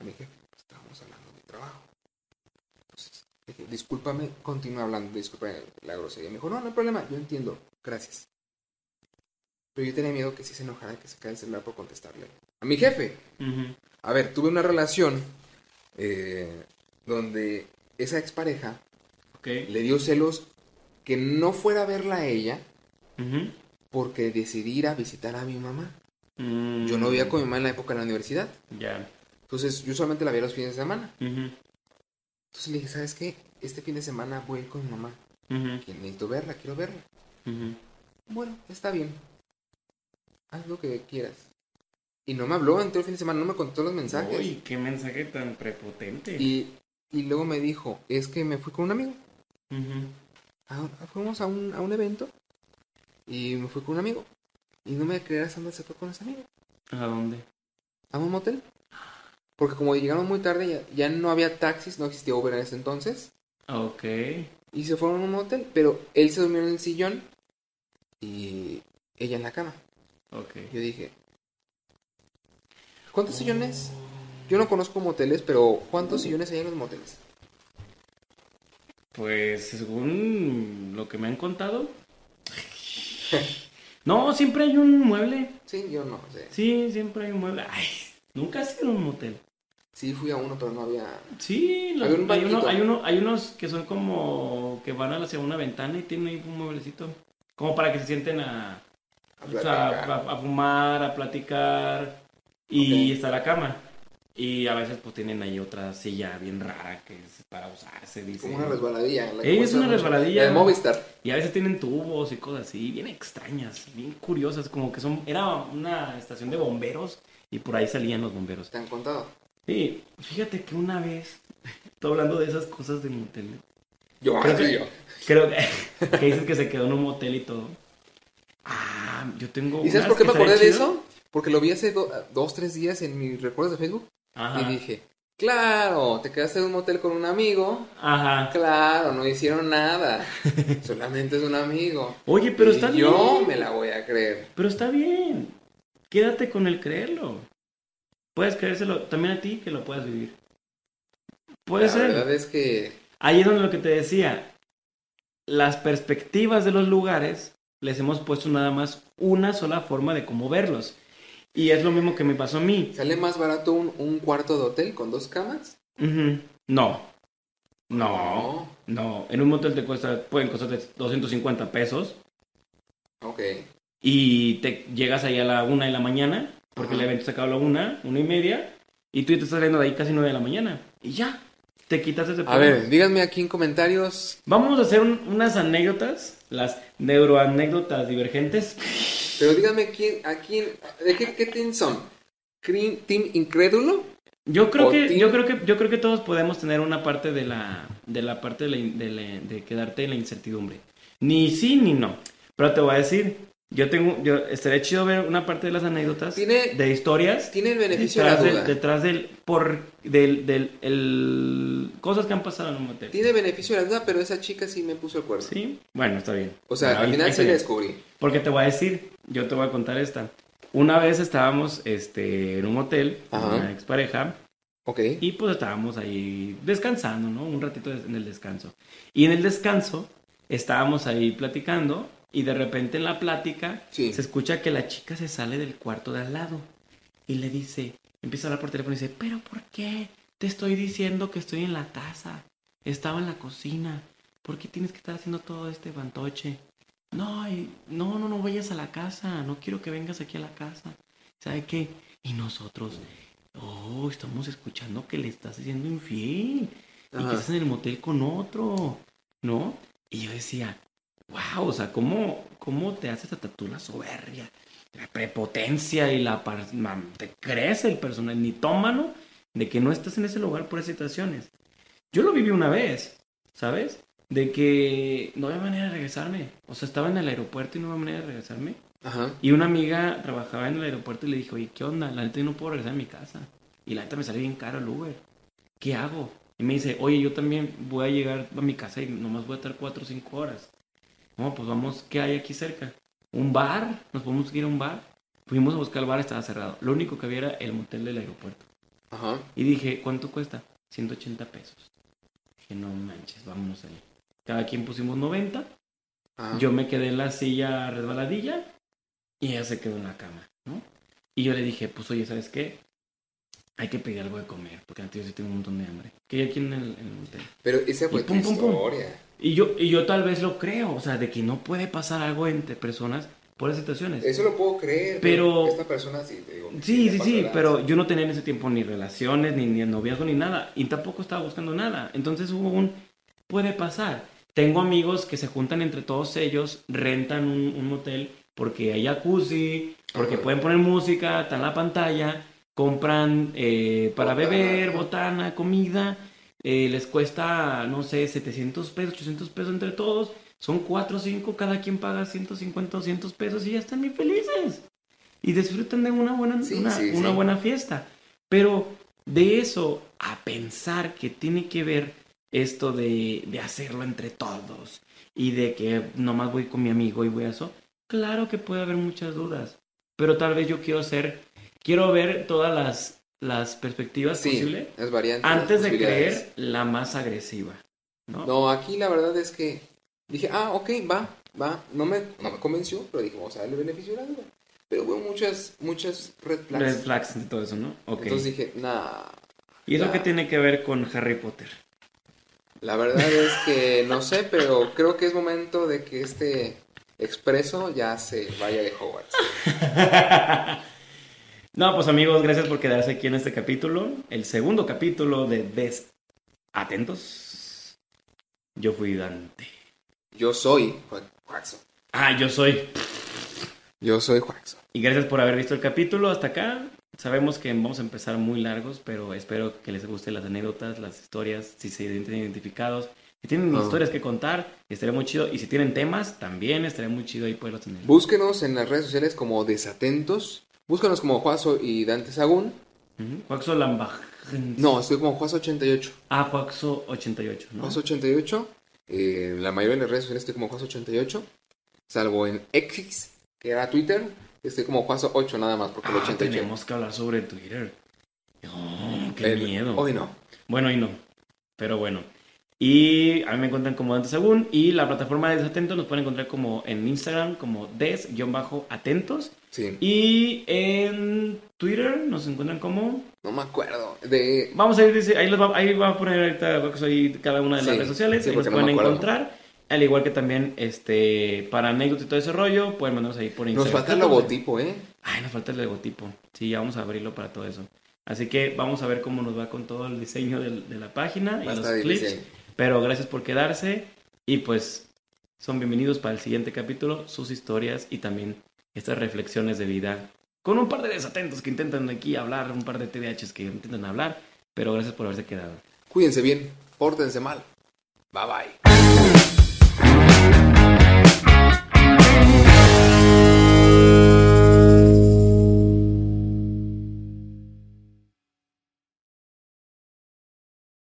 A: a mi jefe, pues, estábamos hablando de trabajo. Entonces, dije, discúlpame, continúa hablando, disculpa la grosería. Me dijo, no, no hay problema, yo entiendo, gracias. Pero yo tenía miedo que si se enojara, que se cae el celular por contestarle. A mi jefe.
B: Ujú.
A: A ver, tuve una relación eh, donde esa expareja
B: Ok.
A: le dio celos que no fuera a verla a ella
B: Ujú.
A: porque decidí ir a visitar a mi mamá.
B: Mm,
A: Yo no vivía con mi mamá en la época de la universidad.
B: Ya.
A: Entonces yo solamente la veía los fines de semana. Entonces le dije, ¿sabes qué? Este fin de semana voy a ir con mi mamá.
B: Ujú.
A: Que necesito verla, quiero verla. Bueno, está bien. Haz lo que quieras. Y no me habló en todo el fin de semana, no me contó los mensajes.
B: Uy, qué mensaje tan prepotente.
A: Y, y luego me dijo, es que me fui con un amigo. Fuimos a un, a un evento y me fui con un amigo. Y no me creerás dónde se fue con ese amigo.
B: ¿A dónde?
A: A un motel. Porque como llegamos muy tarde, ya, ya no había taxis, no existía Uber en ese entonces.
B: Ok.
A: Y se fueron a un motel. Pero él se durmió en el sillón y ella en la cama.
B: Ok.
A: Yo dije, ¿cuántos sillones? Yo no conozco moteles, pero ¿cuántos sillones hay en los moteles?
B: Pues según lo que me han contado. No, siempre hay un mueble.
A: Sí, yo no sé.
B: Sí, siempre hay un mueble. Ay, nunca has ido a un motel.
A: Sí, fui a uno, pero no había...
B: Sí, los-
A: Había un
B: hay, uno- hay, uno, hay unos que son como que van hacia una ventana y tienen ahí un mueblecito. Como para que se sienten a,
A: a
B: o sea,
A: platicar.
B: a, a fumar, a platicar y está la cama. Y a veces pues tienen ahí otra silla bien rara que es para usarse, dice.
A: Como una resbaladilla. la
B: es una resbaladilla.
A: La de Movistar.
B: Y a veces tienen tubos y cosas así, bien extrañas, bien curiosas, como que son... Era una estación de bomberos y por ahí salían los bomberos.
A: ¿Te han contado?
B: Sí, fíjate que una vez, estoy hablando de esas cosas de motel,
A: Yo,
B: Creo que-
A: yo.
B: creo que, que dices que se quedó en un motel y todo. Ah, yo tengo...
A: ¿Y sabes por qué me acordé de eso? Porque lo vi hace do- dos, tres días en mis recuerdos de Facebook.
B: Ajá,
A: Y dije, claro, te quedaste en un motel con un amigo.
B: ajá.
A: Claro, no hicieron nada. Solamente es un amigo.
B: Oye, pero
A: Y
B: está
A: yo
B: bien.
A: me la voy a creer.
B: Pero está bien. Quédate con el creerlo. Puedes creérselo también a ti que lo puedas vivir. Puede
A: la
B: ser.
A: verdad es que
B: Ahí es donde lo que te decía, las perspectivas de los lugares les hemos puesto nada más una sola forma de cómo verlos. Y es lo mismo que me pasó a mí.
A: sale más barato un, un cuarto de hotel con dos camas.
B: No. No. No. En un motel te cuesta, pueden costarte 250 pesos
A: Ok.
B: y te llegas ahí a la una de la mañana, porque el evento se acaba a la una, una y media, y tú ya te estás saliendo de ahí casi nueve de la mañana. Y ya. te quitas ese
A: A
B: problema.
A: ver, díganme aquí en comentarios.
B: Vamos a hacer un- unas anécdotas, las neuroanécdotas divergentes.
A: Pero díganme quién, a quién, ¿de qué, qué team son? ¿Cre- ¿Team incrédulo?
B: Yo creo
A: O
B: que, yo creo que, yo creo que todos podemos tener una parte de la, de la parte de, la in- de, la- de quedarte en la incertidumbre. Ni sí ni no. Pero te voy a decir, yo tengo, yo estaría chido ver una parte de las anécdotas
A: Tiene-
B: de historias
A: Tiene el beneficio de la
B: detrás,
A: duda.
B: del, detrás del, por, del, del, el, cosas que han pasado en un motel.
A: Tiene beneficio de la duda, pero esa chica sí me puso el cuerno.
B: Sí, bueno, está bien.
A: O sea,
B: Bueno,
A: al final sí la descubrí.
B: Porque te voy a decir, yo te voy a contar esta. Una vez estábamos este, en un motel con una expareja
A: Ok.
B: y pues estábamos ahí descansando, ¿no? Un ratito en el descanso. Y en el descanso estábamos ahí platicando y de repente en la plática
A: Sí.
B: se escucha que la chica se sale del cuarto de al lado y le dice, empieza a hablar por teléfono y dice, pero ¿por qué? Te estoy diciendo que estoy en la casa, estaba en la cocina, ¿por qué tienes que estar haciendo todo este fantoche? No, y- no, no, no vayas a la casa, no quiero que vengas aquí a la casa. ¿Sabe qué? Y nosotros, oh, estamos escuchando que le estás haciendo infiel y
A: Ajá.
B: que estás en el motel con otro, ¿no? Y yo decía, wow, o sea, ¿cómo, cómo te haces hasta tú la soberbia, la prepotencia y la... mam, te crece el personal nitómano de que no estás en ese lugar por esas situaciones. Yo lo viví una vez, ¿sabes? De que no había manera de regresarme. O sea, estaba en el aeropuerto y no había manera de regresarme.
A: Ajá.
B: Y una amiga trabajaba en el aeropuerto y le dijo, oye, ¿qué onda? La neta yo no puedo regresar a mi casa. Y la neta me sale bien caro el Uber. ¿Qué hago? Y me dice, oye, yo también voy a llegar a mi casa y nomás voy a estar cuatro o cinco horas. No, pues vamos, ¿qué hay aquí cerca? ¿Un bar? ¿Nos podemos ir a un bar? Fuimos a buscar el bar, estaba cerrado. Lo único que había era el motel del aeropuerto.
A: Ajá.
B: Y dije, ¿cuánto cuesta? 180 pesos. Dije, no manches, vámonos ahí. Cada quien pusimos 90.
A: Ajá.
B: Yo me quedé en la silla resbaladilla y ella se quedó en la cama, ¿no? Y yo le dije, pues oye, ¿sabes qué? Hay que pedir algo de comer, porque antes yo sí tengo un montón de hambre. Que hay aquí en el, en el hotel.
A: Pero esa fue
B: Y
A: tu
B: pum, pum, pum. Y yo, y yo tal vez lo creo, o sea, de que no puede pasar algo entre personas por esas situaciones.
A: Eso lo puedo creer.
B: Pero-
A: Esta persona sí, te digo.
B: Sí, sí, sí, pero yo no tenía en ese tiempo ni relaciones, ni, ni noviazgo, ni nada. Y tampoco estaba buscando nada. Entonces hubo un... Puede pasar. Tengo amigos que se juntan entre todos ellos, rentan un, un motel porque hay jacuzzi, porque
A: Ajá.
B: pueden poner música, está en la pantalla, compran eh, para
A: Botana.
B: beber, botana, comida, eh, les cuesta, no sé, 700 pesos, 800 pesos entre todos. Son 4 o 5, cada quien paga 150, 200 pesos y ya están bien felices. Y disfrutan de una buena,
A: Sí,
B: una,
A: sí,
B: una
A: sí.
B: buena fiesta. Pero de eso a pensar que tiene que ver esto de, de hacerlo entre todos y de que nomás voy con mi amigo y voy a eso, claro que puede haber muchas dudas. Pero tal vez yo quiero ser, quiero ver todas las, las perspectivas
A: Sí, variante.
B: antes de creer la más agresiva. ¿no?
A: No, aquí la verdad es que dije, ah, ok, va, va. No me, no me convenció, pero dije, vamos a darle beneficio de la duda. Pero hubo muchas, muchas red flags.
B: Red flags de todo eso, ¿no? Ok.
A: Entonces dije, nah.
B: ¿Y eso qué tiene que ver con Harry Potter?
A: La verdad es que no sé, pero creo que es momento de que este expreso ya se vaya de Hogwarts.
B: No, pues amigos, gracias por quedarse aquí en este capítulo, el segundo capítulo de Des Atentos. Yo fui Dante.
A: Yo soy Ju- Juaxo.
B: Ah, yo soy.
A: Yo soy Juaxo.
B: Y gracias por haber visto el capítulo hasta acá. Sabemos que vamos a empezar muy largos, pero espero que les gusten las anécdotas, las historias, si se sienten identificados. Si tienen
A: Ah.
B: historias que contar, estaría muy chido. Y si tienen temas, también estaría muy chido ahí poderlos tener.
A: Búsquenos en las redes sociales como Desatentos. Búsquenos como Juazo y Dante Sagún.
B: Juaxo Lambaj.
A: No, estoy como Juazo88.
B: Ah, Juaxo 88, ¿no?
A: Juazo88. Eh, la mayoría de las redes sociales estoy como Juazo88. Salvo en X, que era Twitter. Estoy como Juazo8 nada más, porque el
B: Ah,
A: 88.
B: tenemos que hablar sobre Twitter. Oh, qué
A: El-
B: miedo.
A: Hoy no.
B: Bueno, y no. Pero bueno. Y a mí me encuentran como Dante Sagún. Y la plataforma de Desatentos nos pueden encontrar como en Instagram como des-atentos.
A: Sí.
B: Y en Twitter nos encuentran como...
A: No me acuerdo. De.
B: Vamos a ir, dice- ahí, los va, ahí va a poner ahorita ahí cada una de las
A: Sí,
B: redes sociales.
A: sí,
B: ahí nos
A: porque no me
B: pueden encontrar. Al igual que también este para anécdotas y todo ese rollo, pueden mandarnos ahí por
A: Nos
B: Instagram.
A: falta el logotipo, ¿eh?
B: Ay, nos falta el logotipo. Sí, ya vamos a abrirlo para todo eso. Así que vamos a ver cómo nos va con todo el diseño de, la página y
A: Va
B: los clips. Pero gracias por quedarse y pues son bienvenidos para el siguiente capítulo, sus historias y también estas reflexiones de vida con un par de desatentos que intentan aquí hablar, un par de TDHs que intentan hablar, pero gracias por haberse quedado.
A: Cuídense bien, pórtense mal. Bye bye.